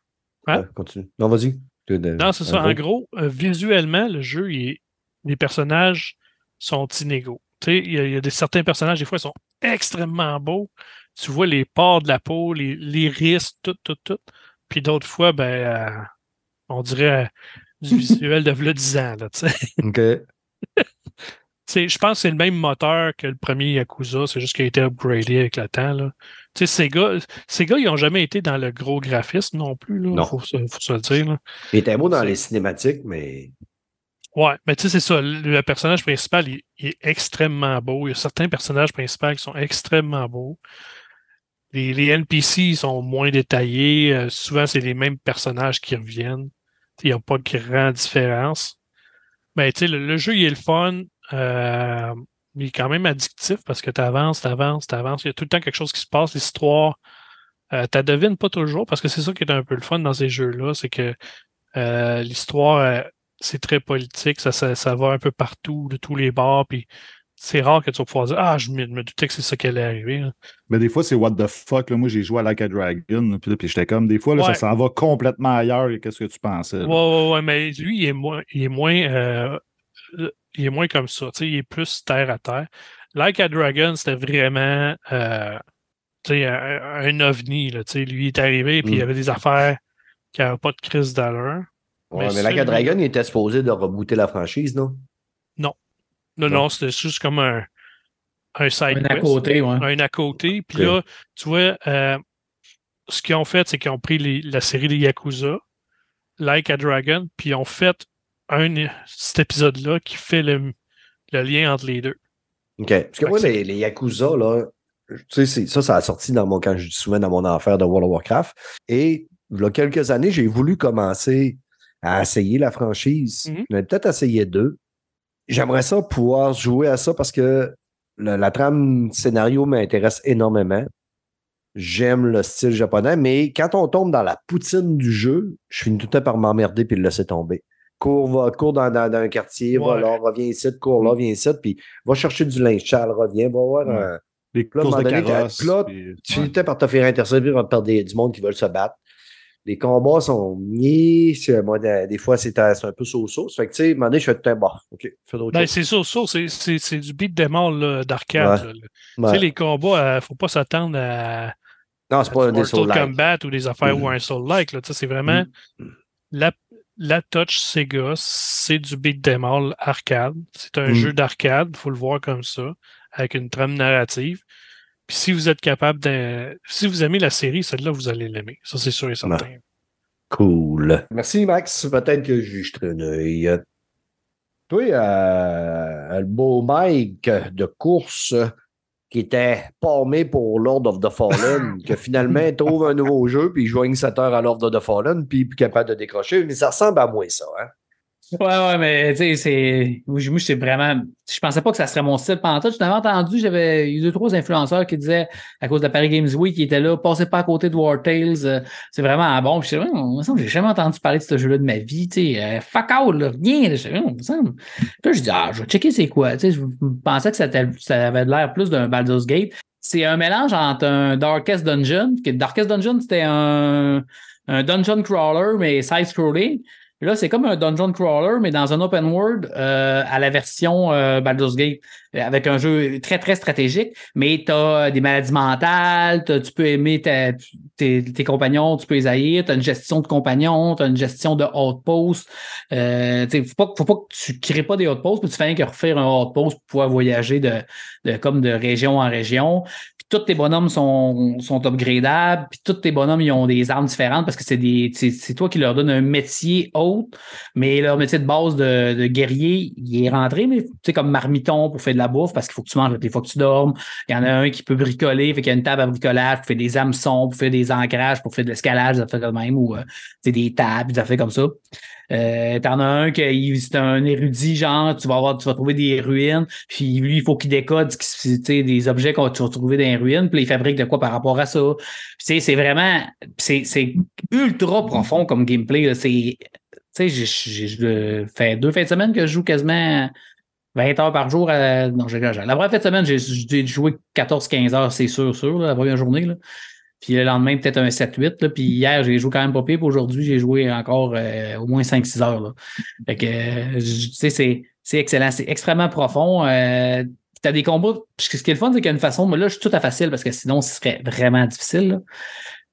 Hein? Continue. Non, vas-y. Non, c'est ça. En gros- euh, visuellement, le jeu, il est- les personnages sont inégaux. Tu sais, il y, a- il y a des, certains personnages, des fois, ils sont extrêmement beaux. Tu vois les pores de la peau, les l'iris, tout, tout, tout. Puis d'autres fois, ben, euh, on dirait euh, du visuel de v'là 10 ans, là. OK. C'est- Je pense que c'est le même moteur que le premier Yakuza, c'est juste qu'il a été upgradé avec le temps. Là. Tu sais, Sega, Sega, ils n'ont jamais été dans le gros graphisme non plus. Il faut, se- faut se le dire. là. Il était beau dans les cinématiques, mais. Ouais, mais tu sais, c'est ça. Le, personnage principal, il, il est extrêmement beau. Il y a certains personnages principaux qui sont extrêmement beaux. Les, les NPC ils sont moins détaillés. Euh, souvent, c'est les mêmes personnages qui reviennent. Il n'y a pas de grande différence. Mais tu sais, le, le jeu, il est le fun. Euh, il est quand même addictif parce que tu avances, tu avances, tu avances. Il y a tout le temps quelque chose qui se passe. L'histoire, euh, tu devines pas toujours parce que c'est ça qui est un peu le fun dans ces jeux-là. C'est que euh, l'histoire, euh, c'est très politique. Ça, ça, ça va un peu partout, de tous les bords. Puis c'est rare que tu vas pouvoir dire Ah, je me, me doutais que c'est ça qui allait arriver. là. Mais des fois, c'est what the fuck. Là. Moi, j'ai joué à Like a Dragon. Puis, j'étais comme, des fois, là, Ouais. ça s'en va complètement ailleurs que ce que tu pensais. là. Ouais, ouais, ouais, mais lui, il est moins, il est moins, euh, il est moins comme ça. tu sais, Il est plus terre à terre. Like a Dragon, c'était vraiment euh, tu sais, un, un ovni. Là, tu sais. lui, il est arrivé puis il y Mm. avait des affaires qui n'avaient pas de crise d'allure. Ouais, Mais mais, Like a Dragon, il était supposé de rebooter la franchise, non? Non, Non. non, c'était juste comme un, un side Un à côté, ouais. un à côté. Puis là, tu vois, euh, ce qu'ils ont fait, c'est qu'ils ont pris les- la série des Yakuza, Like a Dragon, puis ils ont fait un, cet épisode-là qui fait le, le lien entre les deux. OK. Parce que moi, les, les Yakuza, là, tu sais, ça, ça a sorti dans mon, quand je souvent dans mon affaire de World of Warcraft. Et il y a quelques années, j'ai voulu commencer à essayer la franchise. J'en ai peut-être essayé deux. J'aimerais ça pouvoir jouer à ça parce que le- la trame scénario m'intéresse énormément. J'aime le style japonais, mais quand on tombe dans la poutine du jeu, je finis tout le temps par m'emmerder puis le laisser tomber. Cours, va, cours dans, dans- dans un quartier, va là, reviens ici, cours là, viens ici, puis va chercher du linge sale, reviens, va voir Ouais. un- Les là, un courses de donné, carrosse. puis là, puis- tu temps par te faire intercepter par des, du monde qui veulent se battre. Les combats sont mis, moi, des des fois, c'est un un peu sauce Fait que, tu sais, à un moment donné, je fais tout temps, bon, OK, fais d'autres Ben, c'est ça, c'est- du beat là, d'arcade. Ouais. Tu sais, les combats, il faut pas s'attendre à, Non, c'est pas des soul Kombat ou des affaires Mhm. ou un. Tu sais, C'est vraiment Mm. la, la touch Sega, c'est du beat them all arcade. C'est un Mm. jeu d'arcade, il faut le voir comme ça, avec une trame narrative. Puis si vous êtes capable de. Si vous aimez la série, celle-là, vous allez l'aimer. Ça, c'est sûr et certain. Cool. Merci, Max. Peut-être que je jeterai un œil. Toi, euh, le beau Mike de course qui était palmé pour Lord of the Fallen, que finalement trouve un nouveau jeu, puis il joigne 7 heures à Lord of the Fallen, puis il est plus capable de décrocher. Mais ça ressemble à moi, ça. Hein? Ouais, ouais, mais tu sais, c'est. Moi, c'est vraiment. Je pensais pas que ça serait mon style pendant tout. Je t'avais entendu, j'avais eu deux, trois influenceurs qui disaient, à cause de la Paris Games Week, qui étaient là, passez pas à côté de War Tales. euh, c'est vraiment bon. Puis je me j'ai jamais entendu parler de ce jeu-là de ma vie. Tu sais, euh, fuck out, là, rien. là. Me semble. Puis je dis, ah, je vais checker c'est quoi. Tu sais, je pensais que ça, ça avait l'air plus d'un Baldur's Gate. c'est un mélange entre un Darkest Dungeon, Darkest Dungeon, c'était un, un dungeon crawler, mais side-scrolling. Là, c'est comme un dungeon crawler, mais dans un open world euh, à la version euh, Baldur's Gate, euh, avec un jeu très, très stratégique, mais tu as des maladies mentales, tu peux aimer ta- tes, tes compagnons, tu peux les haïr, tu as une gestion de compagnons, tu as une gestion de outposts. Euh, tu sais, faut pas, faut pas que tu crées pas des outposts, mais tu fais que refaire un outpost pour pouvoir voyager de, de, comme de région en région. Tous tes bonhommes sont, sont upgradables, puis tous tes bonhommes, ils ont des armes différentes parce que c'est toi qui leur donne un métier autre, mais leur métier de base de, de guerrier, il est rentré, mais tu sais, comme marmiton pour faire de la bouffe parce qu'il faut que tu manges des fois que tu dormes. Il y en a un qui peut bricoler, fait qu'il y a une table à bricolage pour faire des hameçons, pour faire des ancrages, pour faire de l'escalade, ça fait même, ou euh, des tables, ça fait comme ça. Euh, T'en as un qui c'est un érudit, genre, tu vas avoir, tu vas trouver des ruines, puis lui, il faut qu'il décode des objets qu'on tu vas trouver dans les ruines, puis il fabrique de quoi par rapport à ça. C'est vraiment, c'est ultra profond comme gameplay. C'est, tu sais, j'ai fait deux fins de semaine que je joue quasiment 20 heures par jour. à- non, j'exagère. La première fin de semaine, j'ai joué 14-15 heures, c'est sûr, sûr, la première journée. Puis le lendemain, peut-être un 7-8. là. Puis hier, j'ai joué quand même pas pire. Puis aujourd'hui, j'ai joué encore euh, au moins 5-6 heures. Là. Fait que, euh, tu sais, c'est c'est excellent. C'est extrêmement profond. Euh, tu as des combats. Ce qui est le fun, c'est qu'il y a une façon. Mais là, je suis tout à facile parce que sinon, ce serait vraiment difficile. là.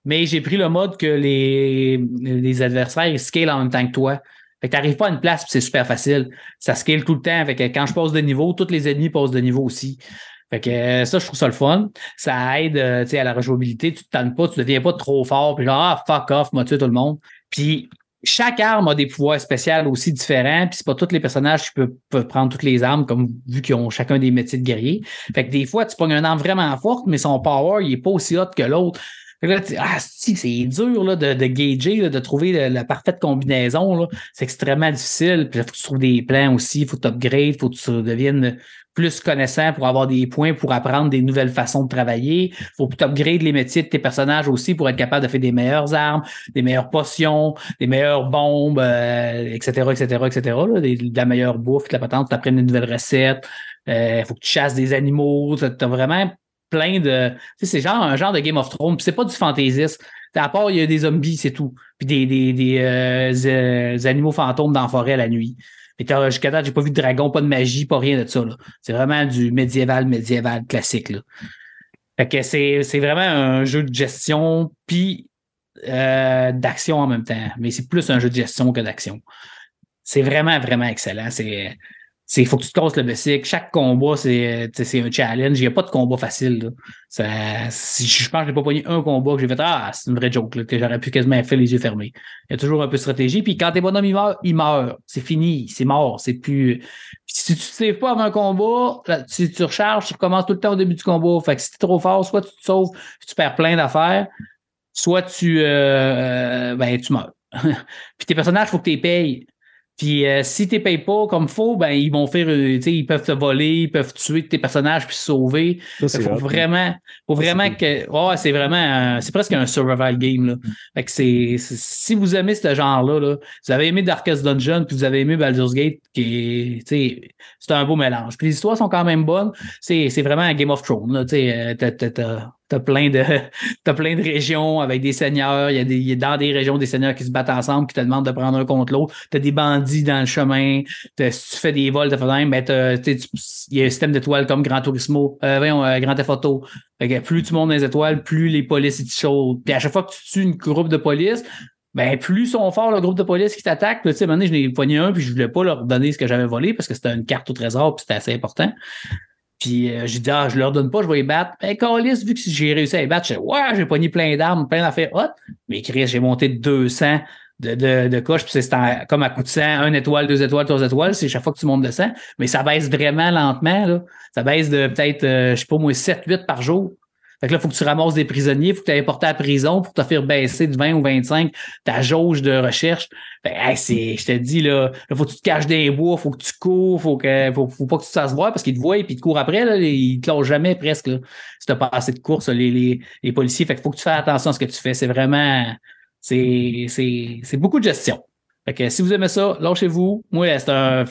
Mais j'ai pris le mode que les, les adversaires scalent en même temps que toi. Fait que t'arrives pas à une place c'est super facile. Ça scale tout le temps. Fait que quand je passe de niveau, tous les ennemis passent de niveau aussi. Fait que euh, ça, je trouve ça le fun. Ça aide euh, à la rejouabilité. Tu te tannes pas, tu deviens pas trop fort. Puis genre, ah, fuck off, m'a tué tout le monde. Puis chaque arme a des pouvoirs spéciaux aussi différents. Puis c'est pas tous les personnages qui peuvent, peuvent prendre toutes les armes, comme vu qu'ils ont chacun des métiers de guerrier. Fait que des fois, tu pognes une arme vraiment forte, mais son power, il est pas aussi hot que l'autre. Là, ah, c'est dur là, de, de gager, là, de trouver la, parfaite combinaison. C'est extrêmement difficile. Il faut que tu trouves des plans aussi, il faut que tu upgrades, il faut que tu deviennes plus connaissant pour avoir des points pour apprendre des nouvelles façons de travailler. Il faut que tu upgrades les métiers de tes personnages aussi pour être capable de faire des meilleures armes, des meilleures potions, des meilleures bombes, euh, etc., etc., etc., là, la meilleure bouffe, de la patente, tu apprennes des nouvelles recettes. Il faut que tu chasses des animaux. Tu vraiment plein de. C'est genre un genre de Game of Thrones. Puis c'est pas du fantaisisme. T'sais, À part, il y a des zombies, c'est tout. Puis des, des, des, euh, des animaux fantômes dans la forêt la nuit. Mais jusqu'à date, j'ai pas vu de dragon, pas de magie, pas rien de ça. C'est vraiment du médiéval, médiéval classique. Là. Fait que c'est, c'est vraiment un jeu de gestion puis euh, d'action en même temps. Mais c'est plus un jeu de gestion que d'action. C'est vraiment, vraiment excellent. C'est. Il faut que tu te casses le basic. Chaque combat, c'est sais, c'est un challenge. Il n'y a pas de combat facile. là. Ça, je pense que je n'ai pas pogné un combat que j'ai fait Ah, c'est une vraie joke, là, que j'aurais pu quasiment faire les yeux fermés. Il y a toujours un peu de stratégie. Puis quand tes bonhommes ils meurent, ils meurent. C'est fini, c'est mort. C'est plus. Puis si tu ne te sauves pas avant un combat, là, si tu recharges, tu recommences tout le temps au début du combat. Fait que si tu es trop fort, soit tu te sauves, tu perds plein d'affaires, soit tu, euh, euh, ben, tu meurs. puis tes personnages, il faut que tu les payes. Puis euh, si tu payes pas comme faut, ben ils vont faire, euh, tu sais, ils peuvent te voler, ils peuvent tuer tes personnages puis se sauver. Il faut hot. vraiment, faut Ça, vraiment que. Ouais, c'est vraiment. c'est presque un survival game. Là. Fait que c'est, si vous aimez ce genre-là, là, vous avez aimé Darkest Dungeon, puis vous avez aimé Baldur's Gate, qui est, tu sais, c'est un beau mélange. Puis les histoires sont quand même bonnes. C'est, c'est vraiment un Game of Thrones. Là, tu sais, euh, t'as, plein de, t'as plein de régions avec des seigneurs. Il y a des, y a dans des régions des seigneurs qui se battent ensemble, qui te demandent de prendre un contre l'autre. T'as des bandits dans le chemin. Si tu fais des vols, t'as fait même, il y a un système d'étoiles comme Grand Turismo, euh, euh, Grand que plus tu montes dans les étoiles, plus les polices ils te chaudes. Puis à chaque fois que tu tues une groupe de police, ben plus sont forts le groupe de police qui t'attaque. Tu sais, à un moment donné, je n'ai pogné un, puis je voulais pas leur donner ce que j'avais volé parce que c'était une carte au trésor, puis c'était assez important. Puis euh, j'ai dit, ah, je leur donne pas, je vais les battre. Ben, Carlis, vu que j'ai réussi à les battre, dis, ouais, j'ai pogné plein d'armes, plein d'affaires hot. Mais Chris, j'ai monté de 200 de, de, de coches, puis c'est comme à coup de 100, un étoile, deux étoiles, trois étoiles, c'est chaque fois que tu montes de 100. Mais ça baisse vraiment lentement, là. Ça baisse de peut-être, euh, je sais pas, moi, 7, 8 par jour. Fait que là, il faut que tu ramasses des prisonniers, il faut que tu ailles porter à la prison pour te faire baisser de 20 ou 25 ta jauge de recherche. Fait que, hey, c'est, je te dis, là, là, faut que tu te caches des bois, faut que tu cours, faut que, faut, faut pas que tu te voir parce qu'ils te voient et puis ils te courent après, là, ils te lâchent jamais presque, là. Si t'as pas assez de course, les, les, les policiers. Fait que faut que tu fasses attention à ce que tu fais. C'est vraiment, c'est, c'est, c'est beaucoup de gestion. Si vous aimez ça, lâchez-vous. Moi, c'est un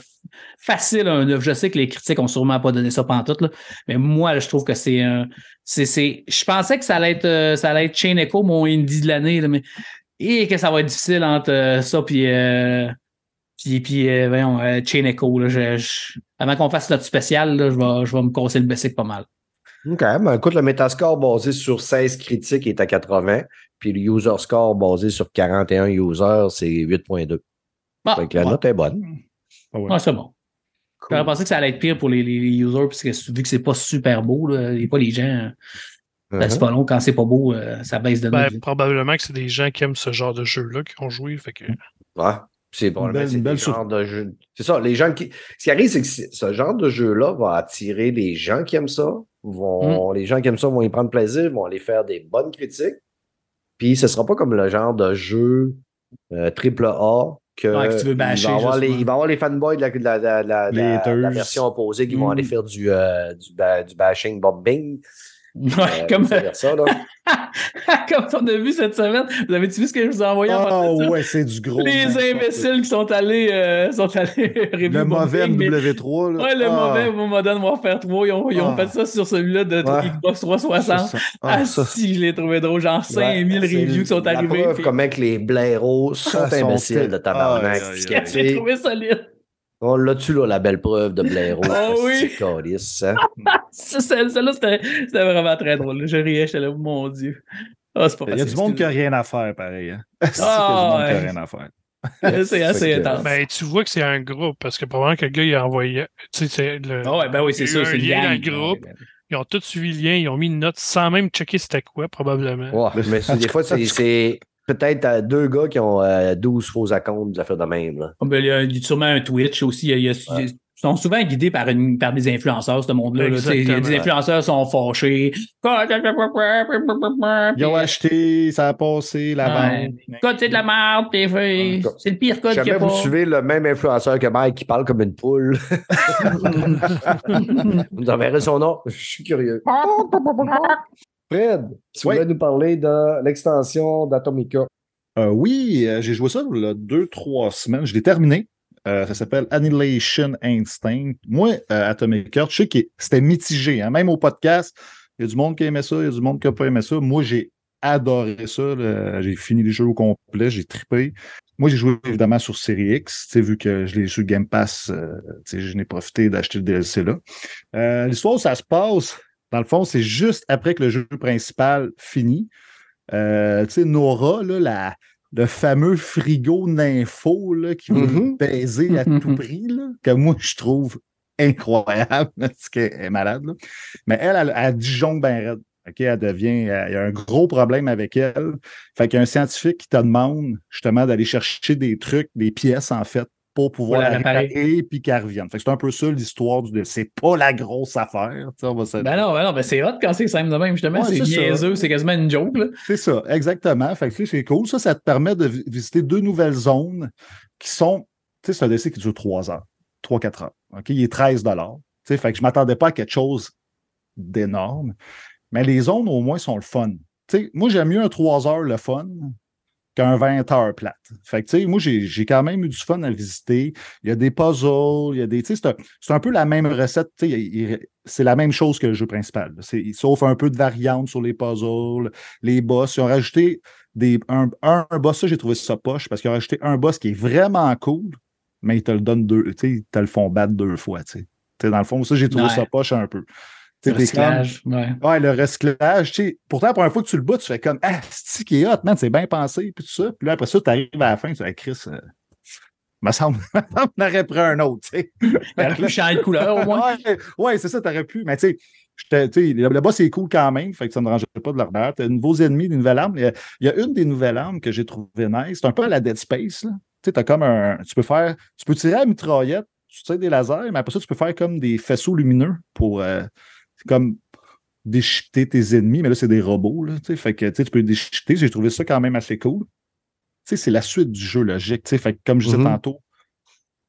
facile un 9. Je sais que les critiques ont sûrement pas donné ça pantoute, là, mais moi, je trouve que c'est un. c'est, je pensais que ça allait être, euh, ça allait être Chain Echo, mon indie de l'année, mais et que ça va être difficile entre euh, ça puis. Euh, puis, puis voyons, Chain Echo. Avant qu'on fasse notre spécial, je, vais, je vais me casser le basic pas mal. OK. Ben, écoute, le Metascore basé sur 16 critiques est à 80. Puis le user score basé sur 41 users, c'est 8.2. Bon, Fait que la ouais. note est bonne. Ah ouais. ouais, c'est bon. J'aurais pensé que ça allait être pire pour les, les, les users, puisque vu que c'est pas super beau, là, il y a pas les gens. ben, Uh-huh. c'est pas long, quand c'est pas beau, euh, ça baisse de Ben, probablement que c'est des gens qui aiment ce genre de jeu-là qui ont joué. Fait que... Ouais. C'est bon, belle- c'est ça, les gens qui. Ce qui arrive, c'est que ce genre de jeu-là va attirer les gens qui aiment ça. Vont... Les gens qui aiment ça vont y prendre plaisir, vont aller faire des bonnes critiques. Puis ce sera pas comme le genre de jeu euh, triple A que, Ouais, que tu veux il, va avoir les, justement. il va avoir les fanboys de la, de la, de la- de version opposée qui vont Mm. aller faire du, euh, du, ba- du bashing bombing. Ouais, Euh, comme, vice-versa, là. comme on a vu cette semaine. Vous avez-tu vu ce que je vous ai envoyé en Ah ça? ouais, c'est du gros. Les imbéciles qui sont allés, euh, sont allés Le mauvais bombing, mais- MW3. Là. Ouais, le Ah, mauvais Modern Warfare 3, ils ont, ils ont Ah. fait ça sur celui-là de Ouais. Xbox 360. ça, ça. Ah, Ah, ça. si, je l'ai trouvé drôle. Genre 5000 Ouais, reviews qui sont la arrivés. preuve puis- comment que les blaireaux sont Ah, sont imbéciles de tabarnak. Aïe, J'ai trouvé solide. On l'a-tu, là, la belle preuve de blaireau? Ah oui. Hein? Ça, ça- Celle-là, c'était c'était vraiment très drôle. Je riais, j'étais là, mon Dieu. Ah, c'est pas Il y a du monde qui n'a rien à faire, pareil. Hein? C'est Ah, qu'il y a du monde qui n'a ouais. rien à faire. C'est assez intense. Ben, tu vois que c'est un groupe, parce que probablement que le gars, il a envoyé. Tu sais, le- Ah ouais, ben oui, c'est il y a eu ça. un C'est le lien dans le groupe. Ils ont tous suivi le lien, ils ont mis une note sans même checker c'était quoi, probablement. Ouais, mais des fois, c'est peut-être euh, deux gars qui ont euh, 12 faux accounts, des affaires de même. Là. Ah, ben, il, y a, sûrement un Twitch aussi. Il y a- il y a- Ils sont souvent guidés par, une, par des influenceurs, ce monde-là. là. Tu sais, il y a Des Exactement. influenceurs sont fâchés. Ils ont acheté, ça a passé, la Ouais. vente. Code, c'est de la merde, Ouais. c'est le pire code qu'il y Jamais a vous pas. suivez le même influenceur que Mike qui parle comme une poule. vous enverrez son nom. Je suis curieux. Fred, tu Oui. voulais nous parler de l'extension d'Atomica. Euh, oui, euh, j'ai joué ça il y a deux, trois semaines. Je l'ai terminé. Euh, ça s'appelle Annihilation Instinct. Moi, Atomic Heart, je sais que c'était mitigé. hein. Même au podcast, il y a du monde qui aimait ça, il y a du monde qui n'a pas aimé ça. Moi, j'ai adoré ça. J'ai fini le jeu au complet, j'ai trippé. Moi, j'ai joué évidemment sur Série X, vu que je l'ai sur Game Pass, je n'ai profité d'acheter le DLC là. L'histoire ça se passe, dans le fond, c'est juste après que le jeu principal finit. Euh, tu sais, Nora, là, la, le fameux frigo nympho là, qui veut Mhm. baiser à tout prix, là, que moi, je trouve incroyable, parce qu'elle est malade. là. Mais elle, elle, elle disjonque bien raide. Elle devient, il y a un gros problème avec elle. Fait qu'il y a un scientifique qui te demande justement d'aller chercher des trucs, des pièces en fait, pour pouvoir la réparer. réparer puis qu'elle revienne. Fait que c'est un peu ça l'histoire du. C'est pas la grosse affaire. tu sais, on va se- Ben non, ben non, ben c'est hot quand c'est simple de même, justement. Ouais, c'est niaiseux, c'est quasiment une joke. C'est ça, exactement. Fait que c'est cool. Ça, ça te permet de vi- visiter deux nouvelles zones qui sont. Tu sais, c'est un DC qui dure trois heures, trois, quatre heures. OK? Il est 13 Tu sais, fait que je m'attendais pas à quelque chose d'énorme. Mais les zones, au moins, sont le fun. Moi, j'aime mieux un 3 heures le fun qu'un 20 heures plate. Fait que, tu sais, moi, j'ai j'ai quand même eu du fun à visiter. Il y a des puzzles, il y a des. Tu sais, c'est un, c'est un peu la même recette. Tu sais, c'est la même chose que le jeu principal. Sauf un peu de variante sur les puzzles, les boss. Ils ont rajouté des, un, un, un boss, ça, j'ai trouvé ça poche parce qu'ils ont rajouté un boss qui est vraiment cool, mais ils te le donnent deux. Tu sais, ils te le font battre deux fois. Tu sais. Tu sais, dans le fond, ça, j'ai trouvé Ouais. ça poche un peu. Le comme- recyclage, ouais. Ouais, le recyclage, tu sais, pourtant, la première fois que tu le bats, tu fais comme, ah, c'est qui est hot, man, c'est bien pensé, puis tout ça. Puis là, après ça, tu arrives à la fin, tu fais, Chris, euh, me semble, on aurait pris un autre, tu sais. Il aurait pu changer de couleur, au moins. Ouais, ouais, c'est ça, t'aurais pu. Mais tu sais, j'étais- tu sais, le, le boss est cool quand même, fait que ça ne me dérangeait pas de le refaire. T'as de nouveaux ennemis, des nouvelles armes. Il y a, il y a une des nouvelles armes que j'ai trouvé nice. C'est un peu à la Dead Space, là. Tu sais, comme un. Tu peux faire. Tu peux tirer à la mitraillette, tu tires des lasers, mais après ça, tu peux faire comme des faisceaux lumineux pour. euh, c'est comme déchiqueter tes ennemis, mais là, c'est des robots, là. Fait que tu peux les déchiqueter. J'ai trouvé ça quand même assez cool. C'est la suite du jeu logique. Fait que comme je disais Mhm. tantôt,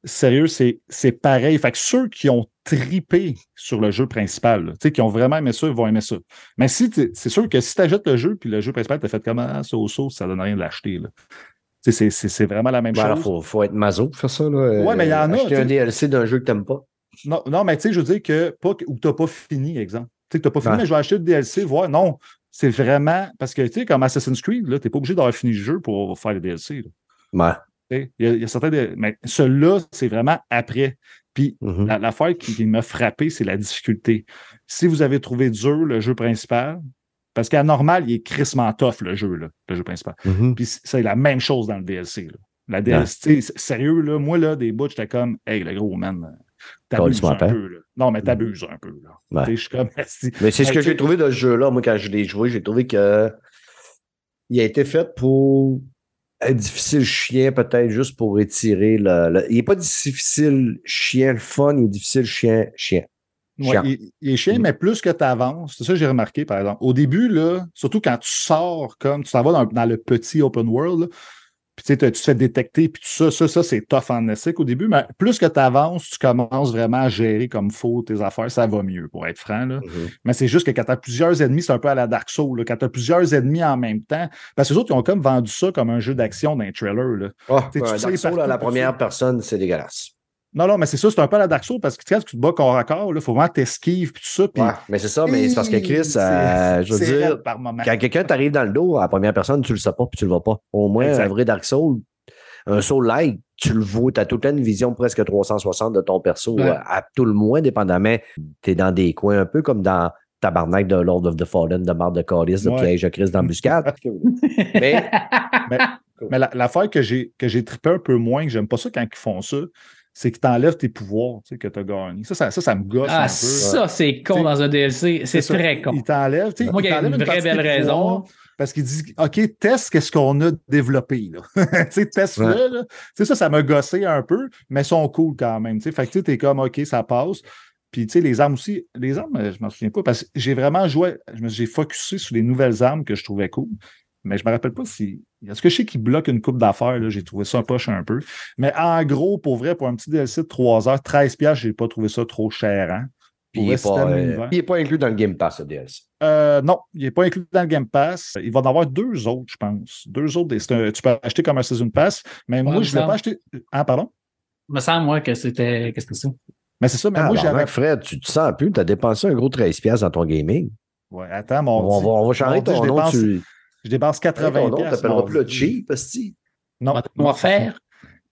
sérieux, c'est c'est pareil. Fait que ceux qui ont tripé sur le jeu principal, là, qui ont vraiment aimé ça, ils vont aimer ça. Mais si c'est sûr que si tu achètes le jeu, puis le jeu principal, tu fait comme ah, ça au sauce, ça donne rien de l'acheter. C'est vraiment la même Ben, chose. faut, faut être maso pour faire ça. Là. Ouais, mais il y en a, Acheter un. DLC d'un jeu que t'aimes pas. Non, non, mais tu sais, je veux dire que pas ou tu n'as pas fini, exemple. Tu sais, que tu n'as pas fini, Ouais. mais je vais acheter le DLC, voir. Non, c'est vraiment. Parce que, tu sais, comme Assassin's Creed, tu n'es pas obligé d'avoir fini le jeu pour faire le DLC. là. Ouais. Il y, a, il y a certains. Mais celui-là, c'est vraiment après. Puis Mhm. la- l'affaire qui, qui m'a frappé, c'est la difficulté. Si vous avez trouvé dur le jeu principal, parce qu'à normal, il est crissement tough, le jeu, là, le jeu principal. Mhm. Puis c'est la même chose dans le DLC. là. La DLC, tu sais, sérieux, là, moi, là, des bouts, j'étais comme, hey, le gros man, t'abuses un peu. Là. Non, mais t'abuses un peu. Là. Ouais. Sais, Je suis comme. Mais c'est ce que j'ai trouvé de ce jeu-là. Moi, quand je l'ai joué, j'ai trouvé que il a été fait pour être difficile chien, peut-être juste pour étirer le. le- Il n'est pas difficile chien le fun, il est difficile chien chien. Ouais, Chiant. il, il est chien, Mm. mais plus que tu avances, c'est ça que j'ai remarqué, par exemple. Au début, là, surtout quand tu sors comme tu t'en vas dans, dans le petit open world, là, puis tu sais, t'as- tu te fais détecter, puis tout ça, ça, ça, c'est tough en essai au début, mais plus que tu avances, tu commences vraiment à gérer comme faut tes affaires, ça va mieux, pour être franc. Là. Mhm. Mais c'est juste que quand tu as plusieurs ennemis, c'est un peu à la Dark Souls, là, quand tu as plusieurs ennemis en même temps, parce que les autres, ils ont comme vendu ça comme un jeu d'action dans les trailers. Là. Ah, Tu Dark Souls, partout, à la première personne, c'est dégueulasse. Non, non, mais c'est ça, c'est un peu la Dark Souls, parce que quand tu te bats corps à corps, il faut vraiment t'esquives, puis tout ça, Ouais, mais c'est ça, mais c'est parce que Chris, euh, je veux dire, par quand quelqu'un t'arrive dans le dos à la première personne, tu le sais pas puis tu le vois pas. Au moins, Exact. un vrai Dark Soul, un Soul-like, tu le vois, tu as toute une vision presque 360 de ton perso, Ouais. euh, à tout le moins, dépendamment. Tu es dans des coins un peu comme dans Tabarnak de Lord of the Fallen, de Marde de Callis, de. Piège de Chris d'embuscade. mais, Mais la- l'affaire que j'ai que j'ai trippé un peu moins, que j'aime pas ça quand ils font ça, c'est qu'ils t'enlèvent tes pouvoirs tu sais, que tu as gagnés. Ça, ça, ça, ça me gosse un Ah, peu. ça, c'est con T'sais, dans un DLC. C'est ça. très con. Ils t'enlèvent. tu sais, Moi, il y a t'enlèvent une vraie belle raison. pouvoirs Parce qu'ils disent OK, teste qu'est-ce qu'on a développé. Là. tu sais, teste-le. là. Tu sais, ça, ça m'a gossé un peu, mais ils sont cool quand même. tu sais. Fait que tu es comme OK, ça passe. Puis, tu sais, les armes aussi. Les armes, euh, je m'en souviens pas parce que j'ai vraiment joué, je me- j'ai focusé sur les nouvelles armes que je trouvais cool. Mais je me rappelle pas si. Est-ce que je sais qu'ils bloquent une coupe d'affaires? là? J'ai trouvé ça poche un peu. Mais en gros, pour vrai, pour un petit DLC de 3 heures, 13 piastres, j'ai pas trouvé ça trop cher. Hein? puis il n'est pas, euh, univers. il est pas inclus dans le Game Pass, le DLC. Euh, non, il n'est pas inclus dans le Game Pass. Il va en avoir deux autres, je pense. Deux autres. un- tu peux acheter comme un Season Pass, mais moi, je ne l'ai pas acheté. Ah, pardon? Il me semble, moi, que c'était. Qu'est-ce que c'est? Mais c'est ça, mais Ah, moi, j'avais. Fred, tu te sens plus, tu as dépensé un gros 13$ dans ton gaming. Ouais, attends, On, mon. va, on va changer ton nom. dépense, Tu je dépense 80 ton nom, piastres, t'appelleras plus le cheap, esti. Non. On va faire?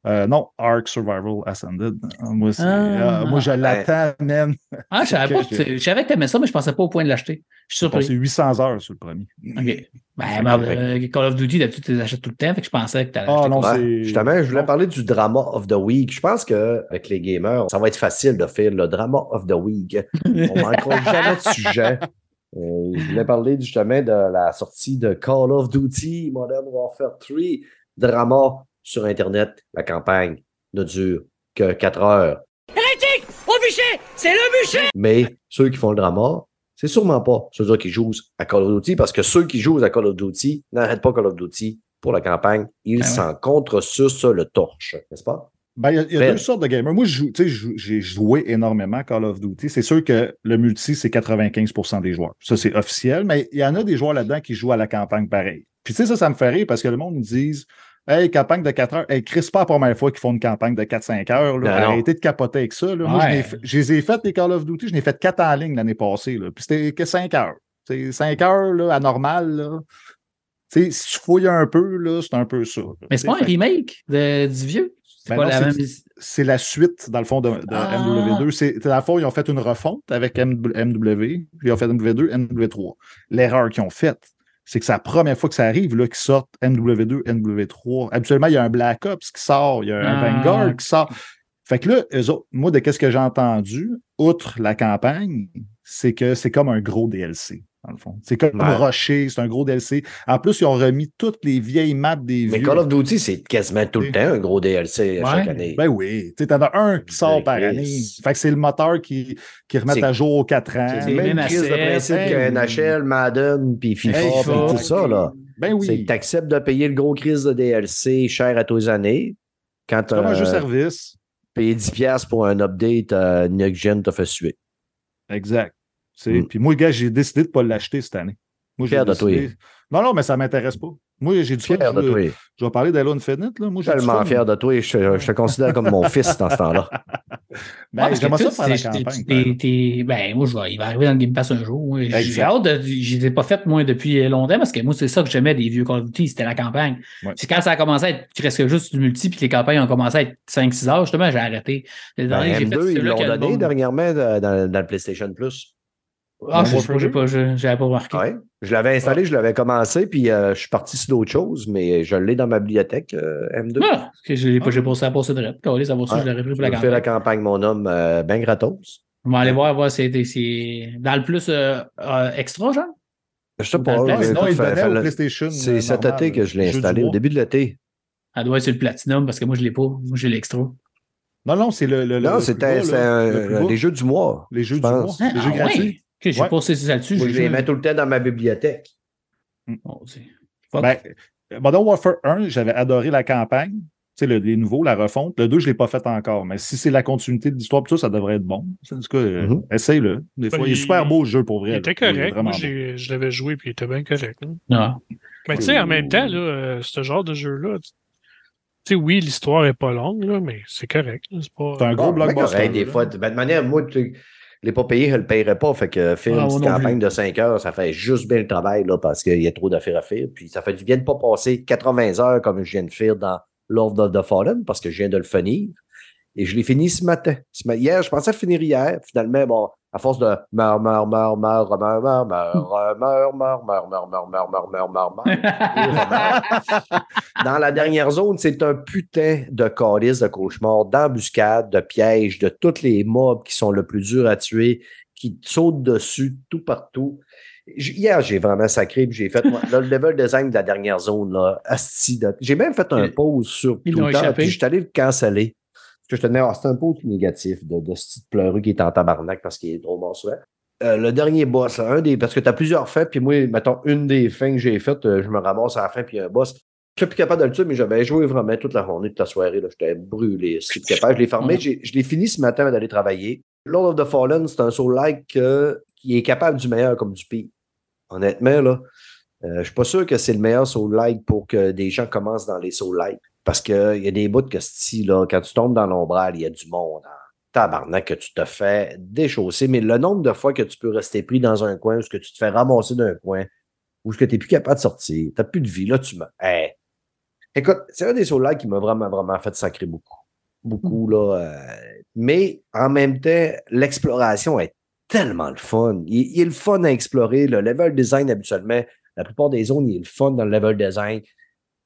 Euh, non, Ark Survival Ascended. Moi, c'est- Ah. euh, moi je l'attends, man. Ah, je savais que pas que j'ai- tu- je savais que t'aimais ça, mais je pensais pas au point de l'acheter. Je suis surpris. 800 heures sur le premier. OK. Ben, ben, euh, Call of Duty, d'habitude, tu les achètes tout le temps, fait que je pensais que t'allais Ah acheter non, Ouais, c'est. Justement, je voulais parler du drama of the week. Je pense qu'avec les gamers, ça va être facile de faire le drama of the week. On manquera jamais de sujet. Euh, je voulais parler justement de la sortie de Call of Duty Modern Warfare 3. Drama sur Internet. La campagne ne dure que 4 heures. Au bûcher C'est le bûcher Mais ceux qui font le drama, c'est sûrement pas ceux qui jouent à Call of Duty parce que ceux qui jouent à Call of Duty n'arrêtent pas Call of Duty pour la campagne. Ils Ah ouais. s'en contresucent le torche, n'est-ce pas? Ben, il y a, il y a Fred. deux sortes de gamers. Moi, j'ai joué énormément à Call of Duty. C'est sûr que le multi, c'est 95% des joueurs. Ça, c'est officiel, mais il y en a des joueurs là-dedans qui jouent à la campagne pareil. Puis, tu sais, ça, ça me fait rire parce que le monde me dise Hey, campagne de 4 heures. Hey, Chris, c'est pas la première fois qu'ils font une campagne de 4-5 heures. Là. Non. Arrêtez de capoter avec ça. Là. Moi, je, Ouais. les ai fait, les Call of Duty. Je n'ai fait 4 en ligne l'année passée. Là. Puis, c'était que 5 heures. C'est 5 heures là, à normal. Là. Si tu fouilles un peu, là, c'est un peu ça. là. Mais c'est pas un remake de, du vieux? C'est Ben la c'est- même. la suite, dans le fond, de, de Ah. MW2. C'est, dans le fond, ils ont fait une refonte avec MW, puis ils ont fait MW2, MW3. L'erreur qu'ils ont faite, c'est que c'est la première fois que ça arrive là, qu'ils sortent MW2, MW3. Habituellement, il y a un Black Ops qui sort, il y a un Ah. Vanguard qui sort. Fait que là, eux autres, moi, de qu'est-ce que j'ai entendu, outre la campagne, c'est que c'est comme un gros DLC, dans le fond. C'est comme Ouais. Rocher, c'est un gros DLC. En plus, ils ont remis toutes les vieilles maps des Mais vieux. Call of Duty, c'est quasiment tout le Oui. temps un gros DLC à Ouais. chaque année. Ben oui. Tu sais, t'en as un qui sort par Chris. année. Fait que c'est le moteur qui, qui remet à jour aux 4 ans. c'est même crise de principe hey. que NHL, Madden, puis FIFA, Hey, puis tout ça. Là. Ben C'est que oui. tu acceptes de payer le gros crise de DLC cher à tous les années. Quand tu C'est comme un jeu as service. payé 10$ pour un update, euh, Next Gen t'a fait suer. Exact. Mm. Puis moi, gars, j'ai décidé de ne pas l'acheter cette année. Moi, j'ai Fier de décidé- toi. Non, non, mais ça ne m'intéresse pas. Moi, j'ai du fun. Fier de Je, toi. je vais parler d'Halo Infinite. Là. Moi, j'ai Tellement fier de toi. Je, je te considère comme mon fils dans ce temps-là. Ben, Ouais, j'aimerais que ça faire la campagne. Ben, moi, je vais, il va arriver dans le Game Pass un jour. J'ai hâte de. Je les ai pas fait, moi, depuis longtemps, parce que moi, c'est ça que j'aimais des vieux Call of Duty, c'était la campagne. Ouais. C'est quand ça a commencé à être presque juste du multi, puis les campagnes ont commencé à être 5-6 heures, justement, j'ai arrêté. Le Ben, dernier que j'ai fait, M2, c'est ils l'ont donné dernièrement dans, dans- dans le PlayStation Plus. Ah, je pas, je- j'avais pas remarqué. Ouais. Je l'avais installé, je l'avais commencé, puis euh, je suis parti sur d'autres choses, mais je l'ai dans ma bibliothèque, euh, M2. Ah, parce que j'ai pas, j'ai passé à passer de rep. Calé, ça va je l'aurais pris pour Je la fais la campagne. campagne, mon homme, euh, ben gratos. On va aller voir, voir, c'est c'est dans le plus euh, euh, extra, genre? Je sais pas. le plan, Sinon, écoute, il fait- donnait fait au le- PlayStation. C'est cet été que je l'ai installé, au début de l'été. Elle doit être sur le Platinum, parce que moi, je l'ai pas. Moi, j'ai l'extra. Non, non, c'est le, Non, le c'était le les jeux du mois. Les jeux je du mois. Ah, Les jeux ouais? gratuits. Ok, j'ai Ouais. passé là-dessus. Moi, j'ai je les mets tout le temps dans ma bibliothèque. Bon, c'est- Fuck. Ben, Modern Warfare 1, j'avais adoré la campagne. Tu sais, le, les nouveaux, la refonte. Le 2, je ne l'ai pas fait encore. Mais si c'est la continuité de l'histoire, tout ça, ça devrait être bon. En tout cas, euh, Mhm. essaye-le. Des fois, Ben, il est super beau, le jeu, pour vrai. Il était correct. Moi, je l'avais joué puis il était bien correct. là. Non. Mais tu sais, en même temps, là, euh, ce genre de jeu-là, tu sais, oui, l'histoire est pas longue, là, mais c'est correct. C'est pas. Un gros Bon, ben, blockbuster. des là. fois. De manière, moi, l'ai pas payé, je ne le payerais pas. Fait que faire Ah, une campagne de 5 heures, ça fait juste bien le travail là, parce qu'il y a trop d'affaires à faire. Puis ça fait du bien de ne pas passer 80 heures comme je viens de faire dans Lord of the Fallen parce que je viens de le finir. Et je l'ai fini ce matin. Hier, je pensais finir hier. Finalement, bon, à force de meurs, meurs, meurs, meurs, meurs, meurs, meurs, meurs, meurs, meurs, meurs, meurs, meurs, meurs, meurs, meurs. Dans la dernière zone, c'est un putain de calice de cauchemar, d'embuscade, de pièges, de tous les mobs qui sont le plus durs à tuer, qui te sautent dessus tout partout. Hier, j'ai vraiment sacré, puis j'ai fait moi, là, le level design de la dernière zone, là, J'ai même fait un pause sur ils l'ont Twitter, échappé. puis je suis allé le canceller. Que je tenais, ah, c'est un pause négatif de, de ce petit pleureux qui est en tabarnak parce qu'il est trop bon souvent. Euh, le dernier boss, un des, parce que tu as plusieurs fins, puis moi, mettons, une des fins que j'ai faites, euh, je me ramasse à la fin, puis il y a un boss. Je suis plus capable de le tuer, mais j'avais joué vraiment toute la journée, toute la soirée. J'étais brûlé. Je suis plus capable. Je l'ai fermé. Je l'ai fini ce matin d'aller travailler. Lord of the Fallen, c'est un soul-like euh, qui est capable du meilleur comme du pire. Honnêtement, là, euh, je suis pas sûr que c'est le meilleur soul-like pour que des gens commencent dans les soul-like. Parce qu'il y a des bouts que si, là, quand tu tombes dans l'ombrale, il y a du monde. hein. Tabarnak que tu te fais déchausser. Mais le nombre de fois que tu peux rester pris dans un coin, ou que tu te fais ramasser d'un coin, ou que tu n'es plus capable de sortir, tu n'as plus de vie, là, tu me. Hey. Écoute, c'est un des sauts-là qui m'a vraiment, vraiment fait sacrer beaucoup. Beaucoup, là. euh, Mais en même temps, l'exploration est tellement le fun. Il, il est le fun à explorer. Le level design, habituellement, la plupart des zones, il est le fun dans le level design.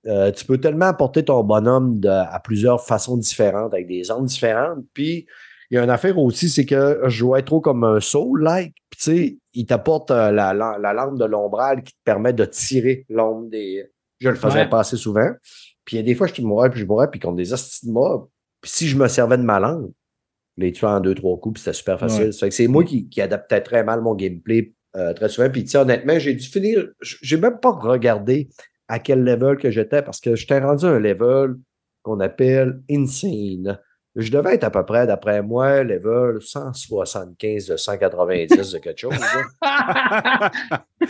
Euh, tu peux tellement apporter ton bonhomme de- à plusieurs façons différentes, avec des armes différentes. Puis, il y a une affaire aussi, c'est que je jouais trop comme un soul-like. Puis, tu sais, il t'apporte euh, la, la, la lampe de l'ombral qui te permet de tirer l'ombre des. Je le faisais Ouais. pas assez souvent. Puis, il y a des fois, je mourais, puis je mourais, puis contre des hosties de mobs. Puis, si je me servais de ma langue, je les tuais en deux, trois coups, puis c'était super facile. Ouais. Ça fait que c'est moi qui, qui adaptais très mal mon gameplay euh, très souvent. Puis, tu sais, honnêtement, j'ai dû finir. J'ai même pas regardé à quel level que j'étais parce que j'étais rendu à un level qu'on appelle insane. Je devais être à peu près, d'après moi, level 175 de 190 de quelque chose.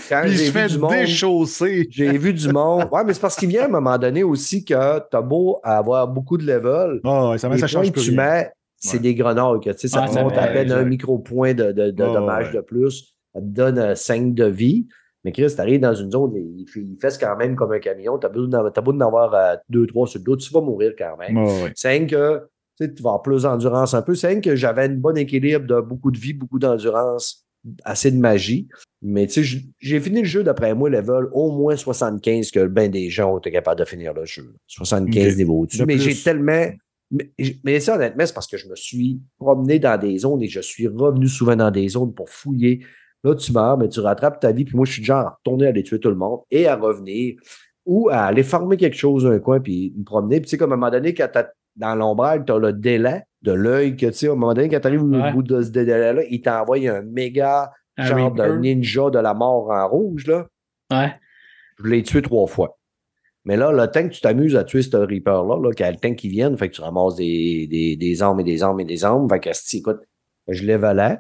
Quand Puis vu fait du monde, déchausser. j'ai vu du monde. Ouais, mais c'est parce qu'il vient à un moment donné aussi que t'as beau avoir beaucoup de levels. Ah, ça, ça change que tu rien. mets, c'est Ouais. des grenades. que, tu sais, ça ça monte à peine un micro-point de, de, de Ouais, dommage ouais. de plus. Ça te donne 5 de vie. Mais Chris, tu arrives dans une zone, il, fait- il fesse quand même comme un camion. Tu as beau d'en t'as beau d'en avoir 2, 3 sur le dos, tu vas mourir quand même. Ouais, ouais. C'est que tu vas avoir plus d'endurance un peu. C'est que j'avais un bon équilibre de beaucoup de vie, beaucoup d'endurance, assez de magie. Mais tu sais, j'ai fini le jeu d'après moi, level au moins 75 que ben des gens ont été capables de finir le jeu. 75 Ok. niveaux au-dessus. De Mais j'ai tellement. Mais, mais ça, honnêtement, c'est parce que je me suis promené dans des zones et je suis revenu souvent dans des zones pour fouiller. Là, tu meurs, mais tu rattrapes ta vie. Puis moi, je suis déjà à retourner aller tuer tout le monde et à revenir ou à aller farmer quelque chose dans un coin puis me promener. Puis tu sais, comme à un moment donné, quand t'as dans l'ombrage, tu as le délai de l'œil que tu sais, à un moment donné, quand tu arrives Ouais. au bout de ce délai-là, il t'envoie un méga Un genre de ninja de la mort en rouge. Là. Ouais. Je l'ai tué trois fois. Mais là, le temps que tu t'amuses à tuer ce Reaper-là, là, qu'il y a le temps qui vienne, fait que tu ramasses des, des, des armes et des armes et des armes. Fait que, si, écoute, je l'évalais.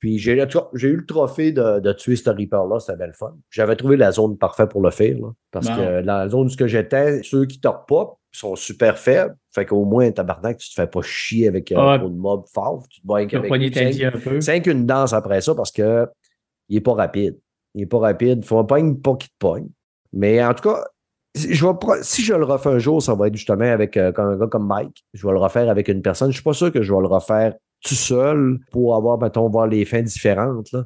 Puis j'ai eu le trophée de, de tuer ce Reaper-là, c'était belle fun. J'avais trouvé la zone parfaite pour le faire, là, parce que dans la zone où ce que j'étais, ceux qui torpent pas sont super faibles. Fait qu'au moins, tabarnak, tu te fais pas chier avec un trop de mobs forts. Tu te bats avec cinq- vie un peu. C'est qu'une danse après ça parce que il est pas rapide. Il est pas rapide. Il faut pas pas qu'il te pogne. Mais en tout cas, si je, vais si je le refais un jour, ça va être justement avec euh, un gars comme Mike. Je vais le refaire avec une personne. Je suis pas sûr que je vais le refaire tout seul pour avoir, mettons, voir les fins différentes. Là.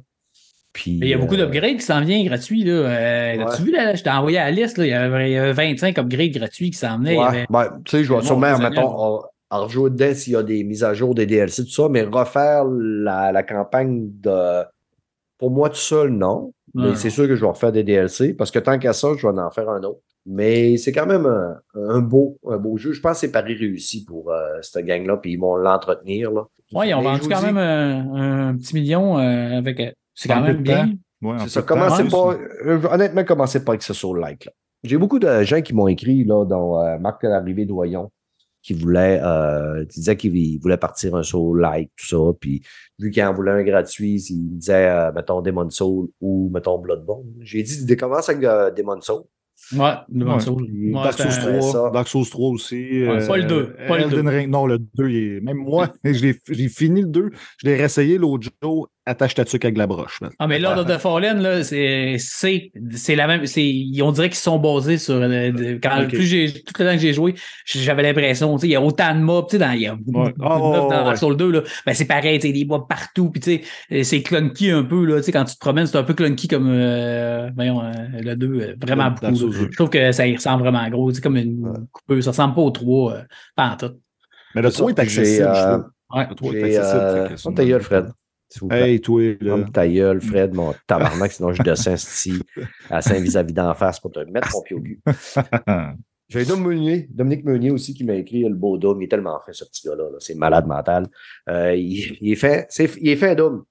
Puis, Mais il y a beaucoup euh, d'upgrades qui s'en viennent gratuits. Là. Euh, As-tu vu, là, je t'ai envoyé à la liste, là, il, y avait, il y avait 25 upgrades gratuits qui s'en venaient. Ouais, avait- ben, tu sais, je vais sûrement, mettons, en- rejouer dedans s'il y a des mises à jour, des DLC, tout ça, mais refaire la, la campagne de. Pour moi, tout seul, non. Mais c'est sûr que je vais refaire des DLC parce que tant qu'à ça, je vais en faire un autre. Mais c'est quand même un, un beau, un beau jeu. Je pense que c'est pari réussi pour euh, cette gang-là, puis ils vont l'entretenir. là. Ouais, ils ont vendu quand dis, même un, un petit million euh, avec. euh, C'est quand même de bien. Ouais, C'est ça. de Commencez c'est pas. euh, honnêtement, commencez pas avec ce sur like. Là. J'ai beaucoup de gens qui m'ont écrit, là, dont euh, Marc Larrivée Doyon, qui voulait, euh, qui disait qu'il il voulait partir un soul like, tout ça. Puis vu qu'il en voulait un gratuit, il me disait, euh, mettons, Demon Soul ou mettons Bloodborne. J'ai dit, commence avec euh, Demon Soul. Ouais, le Ouais. bon soul. Puis Ouais, Dark Souls c'est- c'est 3, ça. Dark Souls 3 aussi. Ouais, pas le deux, pas le Elden deux. Ring, non, le 2, il est... même moi, je l'ai- j'ai fini le 2, je l'ai réessayé l'autre jour, attache ta tuque avec la broche. man. Ah, mais Lord of the Fallen, là, c'est, c'est, c'est la même, c'est, on dirait qu'ils sont basés sur, le- de- quand, plus j'ai, tout le temps que j'ai joué, j'avais l'impression, tu sais, il y a autant de mobs, tu sais, dans, il y a beaucoup, Ouais. de mobs ouais, dans ouais. Dark Souls 2, là. Ben, c'est pareil, tu sais, des mobs partout, puis tu sais, c'est clunky un peu, là, tu sais, quand tu te promènes, c'est un peu clunky comme, euh, voyons, euh, le 2, euh, vraiment beaucoup, Souls là. 2. Je trouve que ça y ressemble vraiment gros, c'est comme une coupeuse, ça ressemble pas au 3, euh, pas en tout. Mais le C'est 3 ça, est accessible, euh, je trouve. Ouais. Le 3 est accessible. euh, ta gueule, Fred? Hey, toi, là. Ferme ta gueule, Fred, mon tabarnak, sinon je descends ici à Saint-Vis-à-vis d'en face pour te mettre mon pied au cul. J'ai Dom Meunier, Dominique Meunier aussi qui m'a écrit le beau Dom. Il est tellement fin, ce petit gars-là. là. C'est malade mental. Euh, il, il est il est Dom.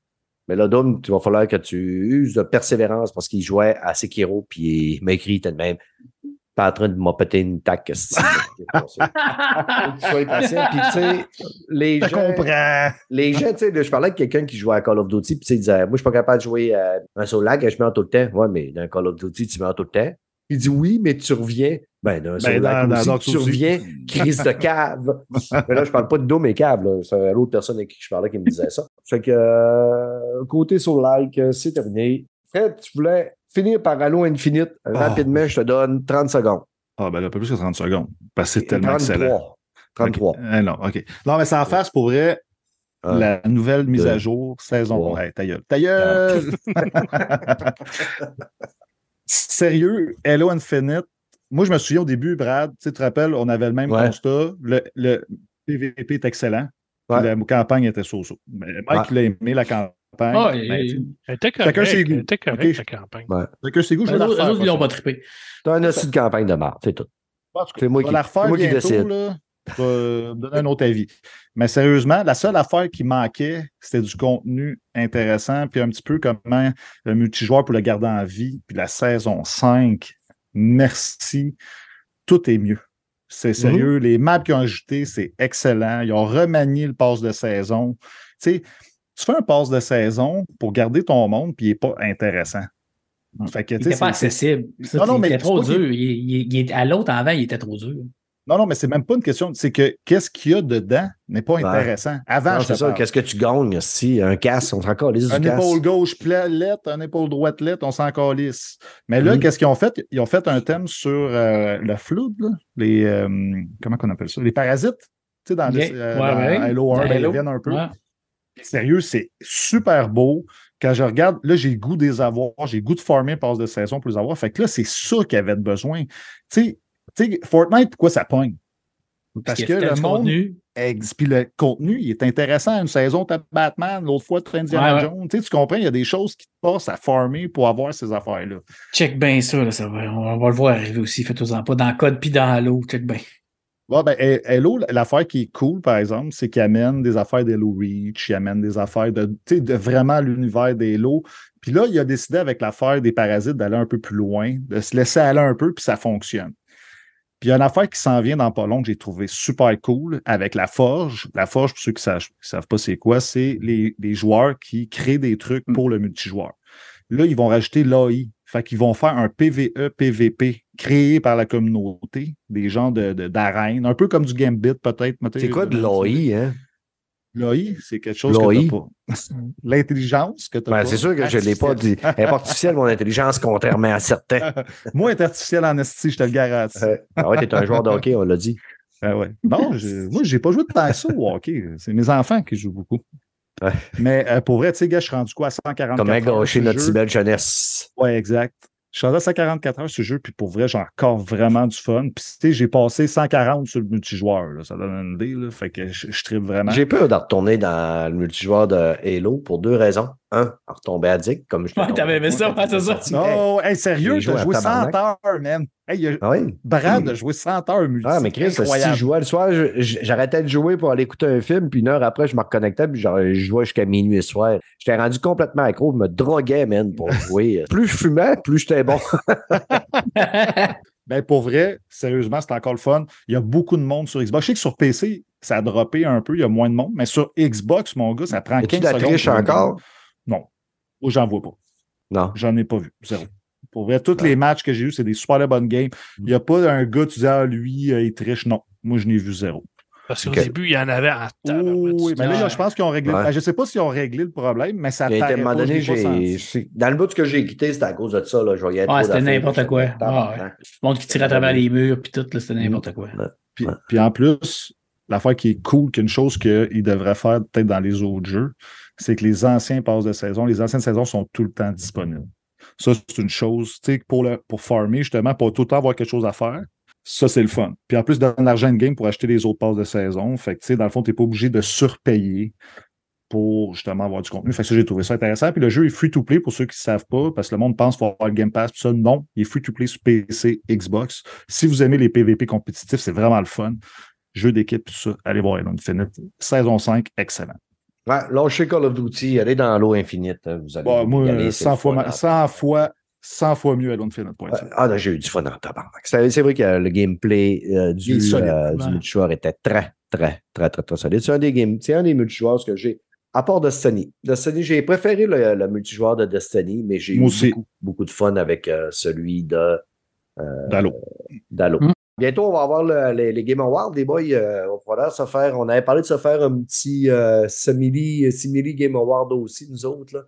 Mais là, Dom, il va falloir que tu uses de persévérance parce qu'il jouait à Sekiro, puis il m'a écrit tout de même. Pas en train de m'opéter une tac. que c'est- Faut que tu sois patient. Puis, tu sais, les Je gens, comprends. les gens, tu sais, je parlais avec quelqu'un qui jouait à Call of Duty, puis tu sais, il disait, moi, je suis pas capable de jouer à un solo lag, je meurs tout le temps. Ouais, mais dans Call of Duty, tu meurs tout le temps. Il dit oui, mais tu reviens. Ben, dans un solo dans- lag dans aussi, Dark tu aussi. reviens, crise de cave. mais là, je parle pas de dos, mais cave. C'est l'autre personne avec qui je parlais qui me disait ça. Fait que, euh, côté solo like, euh, c'est terminé. Fred, tu voulais finir par Halo Infinite. Rapidement, je te donne 30 secondes. Ah, ben là, pas plus que 30 secondes. Parce que c'est tellement 33. excellent. 33. Ok. Euh, non, OK. Non, mais sans faire, c'est pour vrai, Un, la nouvelle mise à jour, saison. Hey, ta gueule. Ta gueule! Sérieux, Hello Infinite. Moi, je me souviens au début, Brad, tu te rappelles, on avait le même Ouais. constat. Le, le PVP est excellent. Ouais. La campagne était so-so. Mais Mike, il a aimé la campagne. Ah, Ben, et- Elle était Chacun ses goûts. Était correcte, campagne. Chacun ses goûts, je la autres, ils l'ont pas trippé. T'as un assis de campagne de marre, c'est tout. En tout cas, C'est moi je vais qui- la refaire c'est moi qui bientôt, décide. là. Je vais me donner un autre avis. Mais sérieusement, la seule affaire qui manquait, c'était du contenu intéressant, puis un petit peu comment le multijoueur pour le garder en vie. Puis la saison 5, merci. Tout est mieux. C'est sérieux. Les maps qu'ils ont ajoutés, c'est excellent. Ils ont remanié le pass de saison. Tu sais, tu fais un pass de saison pour garder ton monde, puis il n'est pas intéressant. Fait que, Il tu sais, était pas accessible. Ça, Non, non, il mais était c'est trop dur. Il, il- il est- à l'autre avant, il était trop dur. Non, non, mais c'est même pas une question. C'est que qu'est-ce qu'il y a dedans n'est pas Ouais. intéressant. Avant, Non, je c'est ça. Qu'est-ce que tu gagnes si? Un casque, on se encore les Un du casque. épaule gauche plate, un épaule droite lettre, on s'en calisse. Mais là, Mhm. qu'est-ce qu'ils ont fait? Ils ont fait un thème sur euh, le flood, là. les euh, comment qu'on appelle ça? Les parasites. Tu sais, dans, les, euh, Ouais, dans ouais. Halo 1, Dans ben, ils reviennent un peu. Sérieux, c'est super beau. Quand je regarde, là, j'ai le goût des avoir, j'ai le goût de farmer passe de saison pour les avoir. Fait que là, c'est ça qu'il y avait besoin. Tu sais, Fortnite, pourquoi ça pogne? Parce que le monde, contenu. ex- puis le contenu, il est intéressant. Une saison, tu Batman, l'autre fois, tu Indiana Ouais. Jones. Tu comprends, il y a des choses qui te passent à farmer pour avoir ces affaires-là. Check bien ça, là, ça va, on va le voir arriver aussi. Faites-en pas dans le code puis dans l'eau. Check bien. Ben, He- Hello, l'affaire qui est cool, par exemple, c'est qu'il amène des affaires d'Hello Reach, il amène des affaires de, de vraiment l'univers d'Hello. Puis là, il a décidé avec l'affaire des parasites d'aller un peu plus loin, de se laisser aller un peu, puis ça fonctionne. Puis il y a une affaire qui s'en vient dans pas long que j'ai trouvé super cool avec la Forge. La Forge, pour ceux qui ne savent, pas c'est quoi, c'est les, les joueurs qui créent des trucs pour le multijoueur. Là, ils vont rajouter l'AI. Fait qu'ils vont faire un PVE, PVP créé par la communauté, des gens d'arène, de, un peu comme du Gambit peut-être. C'est quoi de l'AI, hein? L'AI, c'est quelque chose que tu pas. L'intelligence que tu ben, C'est sûr que je ne l'ai pas dit. Elle est artificielle, mon intelligence, contrairement à certains. Moi, est artificielle en esti, je te le garantis. ah ouais, t'es un joueur de hockey, on l'a dit. Ah ouais. Non, je, moi, j'ai pas joué de ça au hockey. C'est mes enfants qui jouent beaucoup. Ouais. Mais euh, pour vrai, tu sais, gars, je suis rendu quoi à 140 Comment gâcher notre si belle jeunesse. Ouais, exact. Je suis rendu à 144 heures sur ce jeu, puis pour vrai, j'ai encore vraiment du fun. Puis, tu sais, j'ai passé 140 sur le multijoueur. Là. Ça donne une idée. Là. Fait que je, je tripe vraiment. J'ai peur de retourner dans le multijoueur de Halo pour deux raisons. Un, à retomber addict, comme je Ouais, t'avais aimé ça, c'est ça. Non, hey, sérieux, t'as joué 100 heures, man. Hey, il a... ah oui? Brad a joué 100 heures multi. Ah, mais Chris, si je jouais le soir, j'arrêtais de jouer pour aller écouter un film, puis une heure après, je me reconnectais, puis je jouais jusqu'à minuit le soir. J'étais rendu complètement accro, je me droguais, man, pour jouer. plus je fumais, plus j'étais bon. ben, pour vrai, sérieusement, c'est encore le fun. Il y a beaucoup de monde sur Xbox. Je sais que sur PC, ça a droppé un peu, il y a moins de monde, mais sur Xbox, mon gars, ça prend 15 secondes. Tu la triche encore? Non. Moi, j'en vois pas. Non. J'en ai pas vu. Zéro. Pour vrai, tous les matchs que j'ai eus, c'est des super bonnes games. Il n'y a pas un gars, tu dis, ah, lui, il triche. Non. Moi, je n'ai vu zéro. Parce qu'au okay. début, il y en avait à temps. oui, mais là, je pense qu'ils ont réglé. Ouais. Je ne sais pas s'ils ont réglé le problème, mais ça a été donné, j'ai. Dans le bout que j'ai quitté, c'était à cause de ça. Là. Je voyais ah, c'était n'importe quoi. Ah, ouais. Le monde qui tirait à travers les murs, puis tout, c'était n'importe quoi. Puis, puis en plus, l'affaire qui est cool, qu'une chose qu'ils devraient faire peut-être dans les autres jeux, c'est que les anciens passes de saison, les anciennes saisons sont tout le temps disponibles. Ça, c'est une chose, tu sais, pour, pour farmer, justement, pour tout le temps avoir quelque chose à faire. Ça, c'est le fun. Puis en plus, donne l'argent de game pour acheter les autres passes de saison. Fait que, tu sais, dans le fond, tu n'es pas obligé de surpayer pour justement avoir du contenu. Fait que ça, j'ai trouvé ça intéressant. Puis le jeu est free-to-play pour ceux qui ne savent pas, parce que le monde pense qu'il faut avoir le Game Pass. Puis ça, non, il est free-to-play sur PC, Xbox. Si vous aimez les PvP compétitifs, c'est vraiment le fun. Jeu d'équipe, tout ça, allez voir Halo Infinite. Saison 5, excellent. Ouais, lâchez Call of Duty, allez dans l'eau infinite. Vous allez bon, moi, aller, 100, fois, 100 fois 100 fois mieux à ah, non, j'ai eu du fun en tabarnak. C'est vrai que le gameplay euh, du, euh, du multijoueur était très, très, très, très, très solide. C'est un des games, c'est un des multijoueurs que j'ai, à part Destiny. Destiny, j'ai préféré le, le, multijoueur de Destiny, mais j'ai eu beaucoup, beaucoup, de fun avec euh, celui de Dalo. Dalo. Mm. Bientôt, on va avoir le, les, les, Game Awards. Les boys, euh, on va se faire. On avait parlé de se faire un petit euh, simili, simili Game Award aussi, nous autres. Là.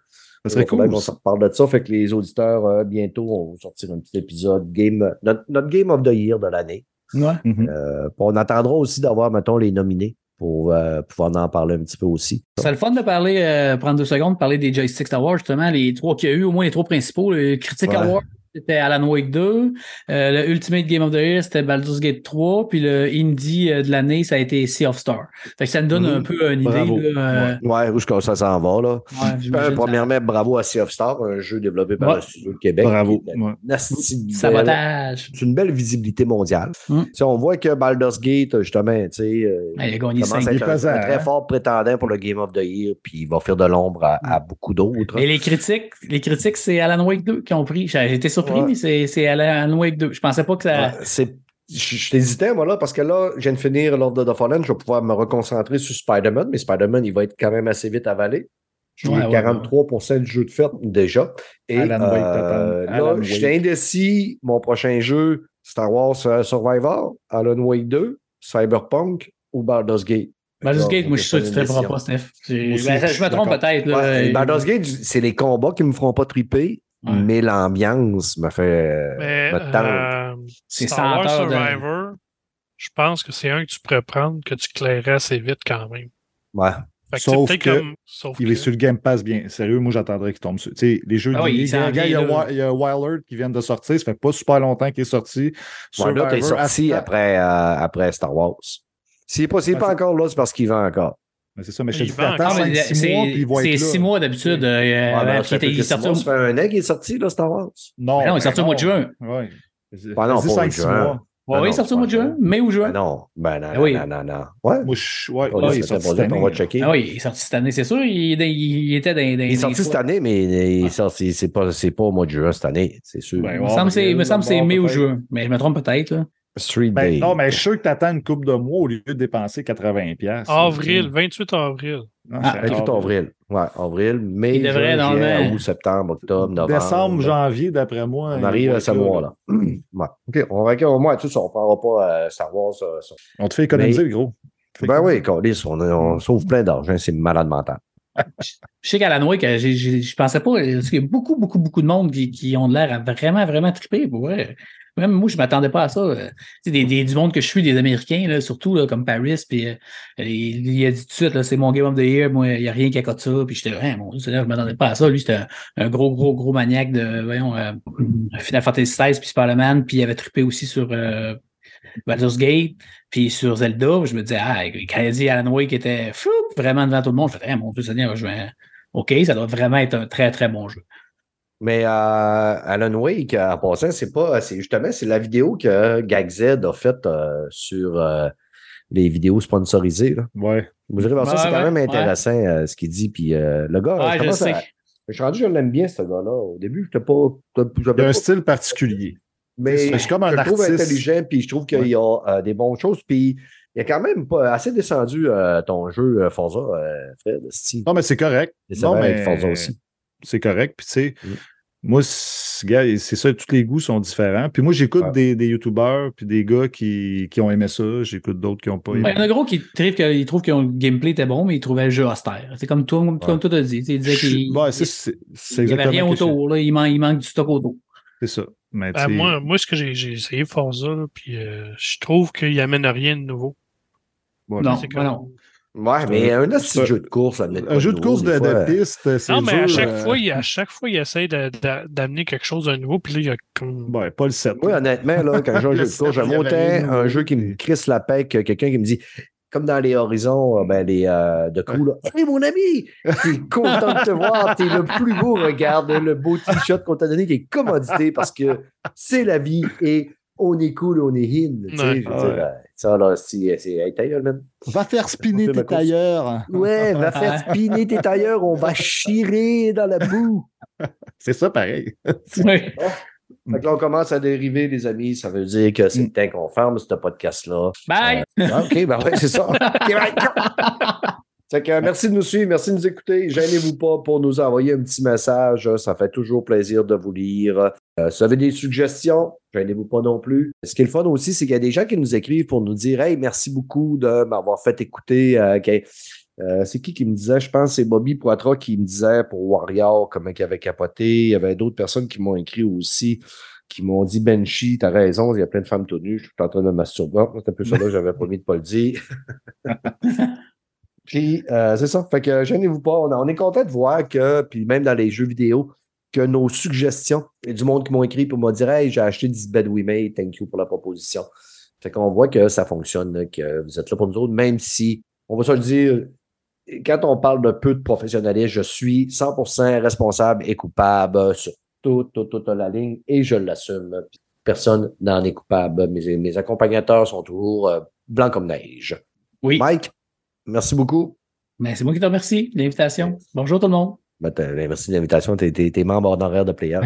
Ça serait cool. On se reparle de ça. Fait que les auditeurs, euh, bientôt, on va sortir un petit épisode. Game, notre, notre Game of the Year de l'année. Ouais. Mhm. euh, on attendra aussi d'avoir, mettons, les nominés pour euh, pouvoir en parler un petit peu aussi. C'est le fun de parler, euh, prendre deux secondes, parler des Joystick Awards, justement, les trois qu'il y a eu, au moins les trois principaux, le Critic Ouais. Award, c'était Alan Wake 2. Euh, le Ultimate Game of the Year, c'était Baldur's Gate 3. Puis le Indie euh, de l'année, ça a été Sea of Star. Fait que ça me donne un peu une idée. Là, euh, Ouais, où est-ce que ça s'en va, là? ouais, Euh, premièrement, bravo à Sea of Star, un jeu développé par Ouais. le Studio de Québec. Bravo. Ouais. Sabotage. C'est une belle visibilité mondiale. Mm. Sais, on voit que Baldur's Gate, justement, tu sais, euh, Ouais, il a gagné commence 5 à être Il est un, très fort prétendant pour le Game of the Year, puis il va faire de l'ombre à, à beaucoup d'autres. Mais les critiques, les critiques, c'est Alan Wake 2 qui ont pris. J'ai été surpris, Ouais. mais c'est c'est Alan Wake 2. Je pensais pas que ça. Ouais, c'est- je t'hésitais, moi, là, parce que là, je viens de finir Lord of the Fallen, je vais pouvoir me reconcentrer sur Spider-Man, mais Spider-Man, il va être quand même assez vite avalé. Je suis Ouais, à ouais, 43% du jeu de fait déjà. Et Alan Wake, euh, là, je suis indécis. Mon prochain jeu, Star Wars euh, Survivor, Alan Wake 2, Cyberpunk ou Baldur's Gate. Baldur's Gate, moi, je suis sûr que tu ne une feras pas. Steph. Ben, je me trompe peut-être. Ouais, Baldur's Gate, c'est les combats qui me feront pas triper, Ouais. mais l'ambiance me fait. Mais me euh, C'est Star Wars 100 heures de- Survivor, je pense que c'est un que tu pourrais prendre que tu clairais assez vite quand même. Ouais. Fait que Sauf c'est peut-être que comme. Sauf Il que- est sur le Game Pass bien. Sérieux, moi j'attendrais qu'il tombe sur. Tu sais, les jeux Ah oui, il, il y a, il, y a, il y qui vient de sortir. Ça fait pas super longtemps qu'il est sorti. T'es Survivor, sorti après, euh, après Star Wars. S'il n'est pas, est pas encore là, c'est parce qu'il vend encore. Mais C'est ça, mais je dis, attends Non, 5-6 mois, puis il va C'est là. six mois d'habitude. euh, Ouais, euh, ben, il est six sorti mois, au- ça fait un an qu'il est sorti, là, Star Wars? Non, Ben non, il est sorti au mois de juin. Ouais. Ben non, pas au 5-6 juin. oui, il est sorti au mois de juin, mai ou Ben juin. non, ben non, Ah oui. non, non, non. Ouais. Moi, je, ouais, On ouais, il est va sorti cette on va année. checker. Ah oui, il est sorti cette année, c'est sûr. Il, était dans, dans Il est sorti cette année, mais il sorti- c'est pas, c'est pas au mois de juin cette année, c'est sûr. Ben, Il me semble que c'est- mai ou juin. Mais je me trompe peut-être. Street Ben, Day. non, mais je suis sûr que tu attends une coupe de mois au lieu de dépenser 80$. piastres. Avril, 28 avril. Non, Ah, c'est 28 avril. Ouais, avril, mai, Il juin, normalement. juillet, août, septembre, octobre, novembre. Décembre, janvier, d'après moi. On arrive à ce mois-là. Ouais. OK, on va au moins, tout ça, on ne prendra pas Wars. euh, ça. On te fait économiser, Mais- gros. Fait Ben que- oui, on, on sauve plein d'argent, c'est malade mental. Je sais Wake, euh, j'ai- j'ai- je pensais pas, parce qu'il y a beaucoup, beaucoup, beaucoup de monde qui, qui ont l'air à vraiment, vraiment triper. Même moi, je m'attendais pas à ça. euh. Des, des- du monde que je suis, des Américains, là, surtout là, comme Paris, puis euh, il, il a dit tout de suite, c'est mon Game of the Year, moi, il n'y a rien qui accote ça. Puis j'étais, hein, mon Dieu, je m'attendais pas à ça. Lui, c'était un, gros, gros, gros maniaque de, voyons, euh, Final Fantasy XVI, puis Spider-Man, puis il avait trippé aussi sur euh, Baldur's Gate, puis sur Zelda. Je me disais, ah, quand il a dit Alan Wake était fou, vraiment devant tout le monde, je me disais, hein, mon Dieu, Seigneur, je vais- OK, ça doit vraiment être un très, très bon jeu. Mais euh, Alan Wake, en passant, c'est pas. C'est justement, c'est la vidéo que GagZ a faite euh, sur euh, les vidéos sponsorisées. Là. Ouais. Vous irez voir ça, Ouais, c'est quand même intéressant euh, ce qu'il dit. Puis euh, le gars, Ouais, je je commence sais. à- Je suis rendu, je l'aime bien, ce gars-là. Au début, je pas. j'avais Il a pas- un style particulier. Mais comme un je le trouve intelligent, puis je trouve qu'il Ouais. y a euh, des bonnes choses. Puis il a quand même pas assez descendu euh, ton jeu euh, Forza, euh, Fred. Non, mais c'est correct. Non, mais Forza aussi. C'est correct. Puis, tu sais, Mm. moi, c'est gars, c'est ça, tous les goûts sont différents. Puis, moi, j'écoute Ouais. des, des YouTubers, puis des gars qui, qui ont aimé ça. J'écoute d'autres qui n'ont pas Ben, aimé. Il y en a gros qui trouvent que, ils trouvent que le gameplay était bon, mais ils trouvaient le jeu austère. C'est comme toi, comme toi t'as dit. Il disait qu'il Ouais, c'est- c'est c'est il y avait rien autour. Là. Il, manque, il manque du stock autour. C'est ça. Mais, Ben, moi, moi, ce que j'ai essayé Forza, là, puis euh, je trouve qu'il amène rien de nouveau. ouais, non, c'est ben non. Ouais, c'est mais un- un petit jeu de course, ça un jeu de course de, de piste, c'est Non, mais à chaque, euh, fois, il, à chaque fois, il essaie de- de- d'amener quelque chose de nouveau, puis là, il y a comme. Ouais, pas le 7. Moi, honnêtement, là, quand je joue à un jeu de course, de autant un jeu qui me crisse la paix que quelqu'un qui me dit, comme dans les horizons, euh, ben, les, euh, de crew, là, Hey, mon ami, t'es content de te voir, t'es le plus beau, regarde le beau t-shirt qu'on t'a donné qui est commodité parce que c'est la vie et on est cool, on est in. tu sais, Ouais. je veux dire, euh, ça, là, c'est, c'est, hey, ta gueule, man. Va faire spinner tes tailleurs. Ouais, va faire spinner tes tailleurs, on va chirer dans la boue. C'est ça, pareil. Ouais. Fait que là, on commence à dériver, les amis. Ça veut dire que c'est le temps qu'on ferme ce podcast-là. Bye! Euh, ah, OK, ben ouais, c'est ça. OK, bye. Fait que, euh, merci de nous suivre, merci de nous écouter. Gênez-vous pas pour nous envoyer un petit message. Ça fait toujours plaisir de vous lire. Euh, si vous avez des suggestions, gênez-vous pas non plus. Ce qui est le fun aussi, c'est qu'il y a des gens qui nous écrivent pour nous dire Hey, merci beaucoup de m'avoir fait écouter. euh, euh, c'est qui qui me disait, je pense, c'est Bobby Poitras qui me disait pour Warrior comment il avait capoté. Il y avait d'autres personnes qui m'ont écrit aussi, qui m'ont dit Benchi, t'as raison, il y a plein de femmes tenues, je suis en train de me masturber. C'est un peu ça là, j'avais promis de pas le dire. puis euh, c'est ça. Fait que gênez-vous pas. On, on est content de voir que, puis même dans les jeux vidéo, que nos suggestions, du monde qui m'ont écrit pour me dire Hey, j'ai acheté 10 bed we made, thank you pour la proposition. Fait qu'on voit que ça fonctionne, que vous êtes là pour nous autres, même si, on va se le dire, quand on parle de peu de professionnalisme, je suis 100% responsable et coupable sur toute, toute, toute la ligne et je l'assume. Personne n'en est coupable. Mes, mes accompagnateurs sont toujours euh, blancs comme neige. Oui. Mike, merci beaucoup. Mais c'est moi qui te remercie de l'invitation. Bonjour tout le monde. Ben, t'as- ben, merci de l'invitation. Tu es, membre d'horaire de Player.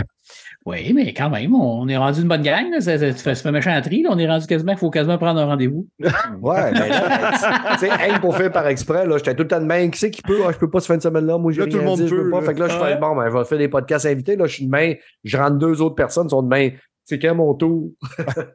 Oui, mais quand même, on est rendu une bonne gang. là. Ça, ça- ça fait, ça fait méchant tri. là. On est rendu quasiment qu'il faut quasiment prendre un rendez-vous. Ouais, mais là, tu sais, pour faire par exprès, là, j'étais tout le temps de même. Qui c'est qui peut? Ah, je peux pas ce fin de semaine-là. Moi, j'ai Là, rien tout le monde dit, je peux peut, pas. là. Fait que là, je fais, bon, ben, je vais faire des podcasts invités. Là, je suis de main. Je rentre deux autres personnes, ils sont de main. C'est quand mon tour?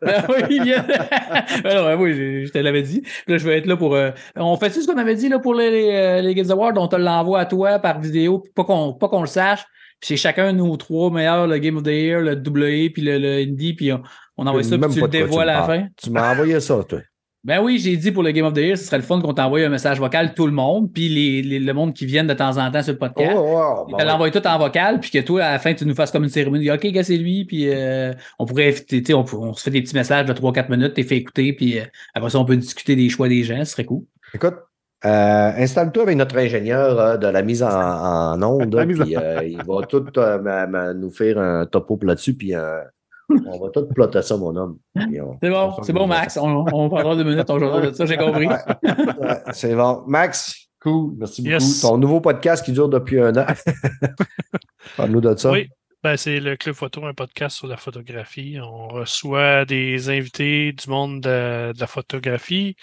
Ben oui, il vient. Ben oui, je, je te l'avais dit. Puis là, je vais être là pour. euh, on fait-tu ce qu'on avait dit là, pour les, les, euh, les Games Awards? On te l'envoie à toi par vidéo, puis pas qu'on pas qu'on le sache. Puis c'est chacun de nos trois meilleurs, le Game of the Year, le AA, puis le, le Indie, puis on, on envoie ça, puis tu le dévoiles à la fin. Tu m'as envoyé ça, toi. Ben oui, j'ai dit pour le Game of the Year, ce serait le fun qu'on t'envoie un message vocal, tout le monde, puis les, les- le monde qui viennent de temps en temps sur le podcast. oh, bon, te l'envoie tout en vocal, puis que toi, à la fin, tu nous fasses comme une cérémonie. OK, gars, c'est lui, puis euh, on pourrait, tu sais, on, on se fait des petits messages de 3-4 minutes, t'es fait écouter, puis euh, après ça, on peut discuter des choix des gens, ce serait cool. Écoute, euh, installe-toi avec notre ingénieur euh, de la mise en, en onde, puis euh, il va tout euh, nous faire un topo là-dessus, puis euh, on va tout plotter ça, mon homme. On- C'est bon, on c'est bon, Max. On, on prendra deux minutes, jouera de ça, j'ai compris. Ouais, c'est bon. Max, cool, merci beaucoup. Yes. Ton nouveau podcast qui dure depuis un an. Parle-nous de ça. Oui. Ben, c'est le Club Photo, un podcast sur la photographie. On reçoit des invités du monde de, de la photographie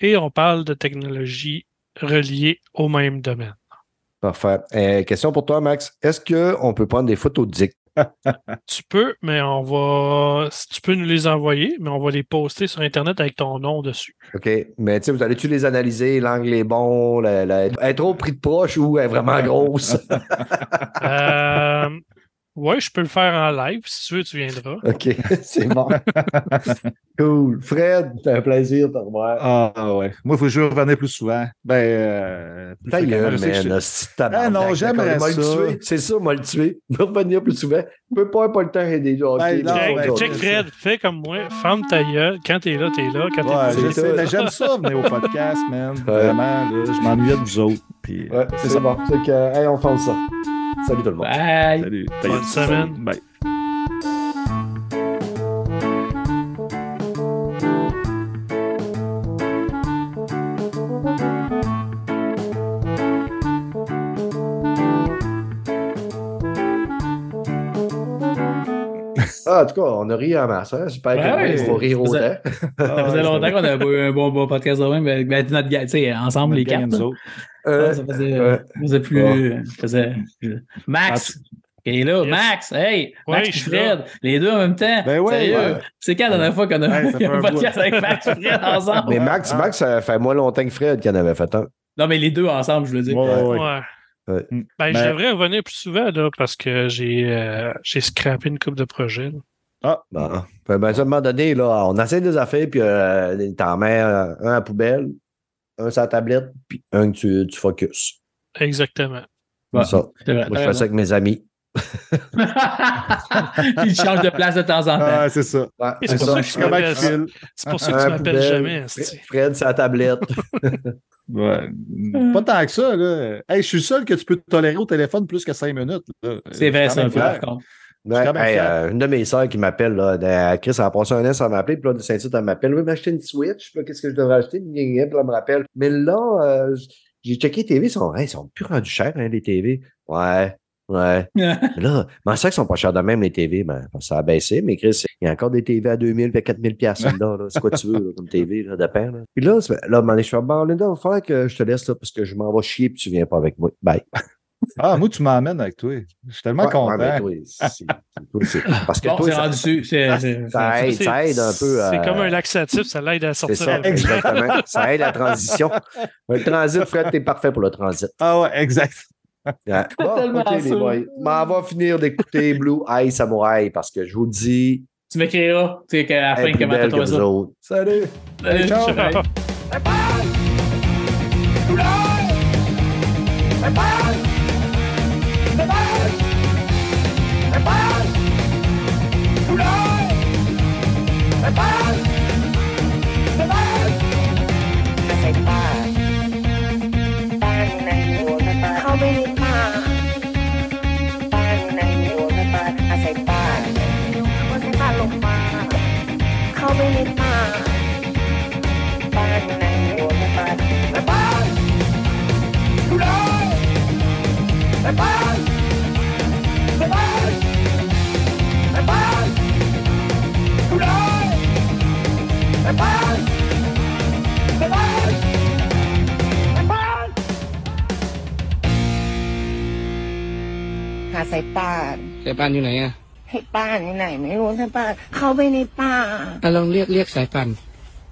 et on parle de technologies reliées au même domaine. Parfait. Euh, question pour toi, Max. Est-ce qu'on peut prendre des photos de Dick? Tu peux, mais on va. si Tu peux nous les envoyer, mais on va les poster sur Internet avec ton nom dessus. OK. Mais tu sais, vous allez-tu les analyser? L'angle est bon? La, la- Elle est trop pris de proche ou elle est vraiment grosse? Euh, ouais, je peux le faire en live. Si tu veux, tu viendras. OK. C'est bon. cool. Fred, c'est un plaisir de te revoir. Ah ouais. Moi, il faut que je revenir plus souvent. Ben, euh, plus Ta fréquemment. gueule, Je sais que je-. Ah non, j'aimerais ça. C'est ça, m'a le tué. Il va revenir plus souvent. Il peut pas avoir pas le temps hockey, Ben, non, check, ben, check. Fred, fais comme moi. Ferme ta gueule. Quand t'es là, t'es là. Quand Ouais, t'es je pas sais, ça. mais j'aime ça venir au podcast, man. Vraiment, là, je m'ennuyais de vous autres. Puis, Ouais, c'est ça. bon. C'est que, hey, on fonce ça. Salut tout le monde. Bye. Salut. Bonne semaine. Bye. Ah, en tout cas, on a ri en masse. Hein? J'espère Ouais, que ouais, il faut rire autant. Ça faisait longtemps qu'on pas eu un bon, bon podcast de même. Ben, notre gang, tu sais, ensemble, les quatre. Euh, Ah, ça faisait, plus. faisait- Max! Il est là, Yes. Max, hey! Max et Fred, les deux en même temps. Ben ouais, Sérieux? ouais. C'est quand la dernière fois qu'on a fait eu un podcast avec Max et Fred ensemble? Mais Max, Ah. Max, ça fait moins longtemps que Fred qui en avait fait un. Non, mais les deux ensemble, je veux dire. Ouais, ouais, ouais. Ouais. Ouais. Mm. Ben, je Ben- devrais revenir plus souvent là, parce que j'ai euh, j'ai scrappé une coupe de projets. là. Ah, Bon. Ben, ben, à un moment donné, là, on essaie des affaires, puis euh, t'en mets un, un à la poubelle, un sur la tablette, puis un que tu, tu focuses. Exactement. Ouais. C'est ça. C'est vrai. Moi, je fais ça avec mes amis. Il change de place de temps en temps. Ah, c'est ça. Ouais, c'est c'est pour ça. ça que? C'est pour ça que tu m'appelles jamais. Fred- sur la tablette. Ouais. Pas tant que ça, là. Hey, je suis le seul que tu peux te tolérer au téléphone plus que cinq minutes. là. C'est vrai, ça, un peu, contre. Ouais, hey, euh, une de mes sœurs qui m'appelle, là, de- Chris, elle a passé un an sans m'appeler, puis là, de Saint-Tite, elle m'appelle, oui, m'acheter une Switch, qu'est-ce que je devrais acheter? Puis là, elle me rappelle, mais là, euh, j'ai checké les TV, ils sont, hey, ils sont plus rendus chers, hein, les TV. Ouais, ouais. Mais là, mais ça qu'ils sont pas chers de même, les TV, ben, ça a baissé, mais Chris, il y a encore des TV à 2000 puis à 4000 piastres là, là. C'est quoi tu veux, là, comme TV, là, de pain, là. Puis là, c'est- là, je fais, bon, Linda, il va falloir que je te laisse, là, parce que je m'en vais chier puis tu viens pas avec moi. Bye. Ah, moi, tu m'emmènes avec toi. Je suis tellement Ouais, content. ouais, toi, parce que Bon, toi, c'est ça, rendu c'est- ça aide, C'est- ça aide un peu. C'est euh, comme un laxatif, ça l'aide à C'est sortir. ça, la vie. exactement. ça aide la transition. Le transit, Fred, t'es parfait pour le transit. Ah ouais, exact. Ouais. Bon, les boys. M'en va finir d'écouter Blue Eye Samurai parce que je vous le dis, Tu m'écriras, tu sais, qu'à la fin, comment t'as trouvé ça. autres. Salut! Salut, Ciao. ¡Prepárate! หาสายป่านสายป่านอยู่ไหนอะให้ป้านอยู่ไหน ไม่รู้สายป่านเข้าไปในป่าอะลองเรียกเรียกสายป่าน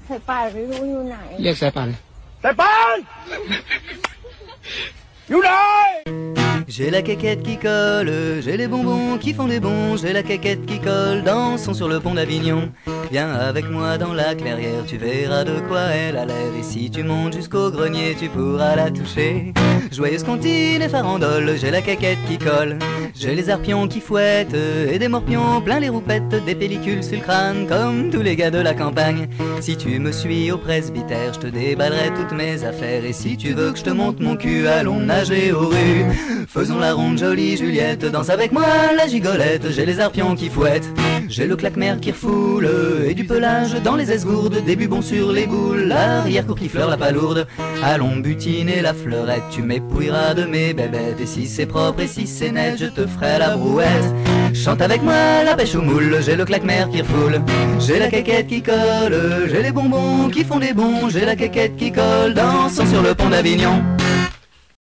สายป่านไม่รู้อยู่ไหน เรียกสายป่านสายป่าน J'ai la caquette qui colle, j'ai les bonbons qui font des bons, j'ai la caquette qui colle, dansons sur le pont d'Avignon. Viens avec moi dans la clairière, tu verras de quoi elle a l'air. Et si tu montes jusqu'au grenier, tu pourras la toucher. Joyeuse comptine et farandole, j'ai la caquette qui colle. J'ai les arpions qui fouettent et des morpions plein les roupettes, des pellicules sur le crâne comme tous les gars de la campagne. Si tu me suis au presbytère, je te déballerai toutes mes affaires. Et si tu veux que je te monte mon cul, allons nager aux rues. Faisons la ronde jolie Juliette, danse avec moi la gigolette, j'ai les arpions qui fouettent. J'ai le claque-mer qui refoule. Et du pelage dans les esgourdes, des bubons sur les boules, l'arrière-cour qui fleure la palourde. Allons butiner la fleurette, tu m'épouilleras de mes bébêtes, et si c'est propre et si c'est net, je te ferai la brouette. Chante avec moi la pêche aux moules, j'ai le claque-mer qui refoule, j'ai la caquette qui colle, j'ai les bonbons qui font des bons, j'ai la caquette qui colle, dansons sur le pont d'Avignon.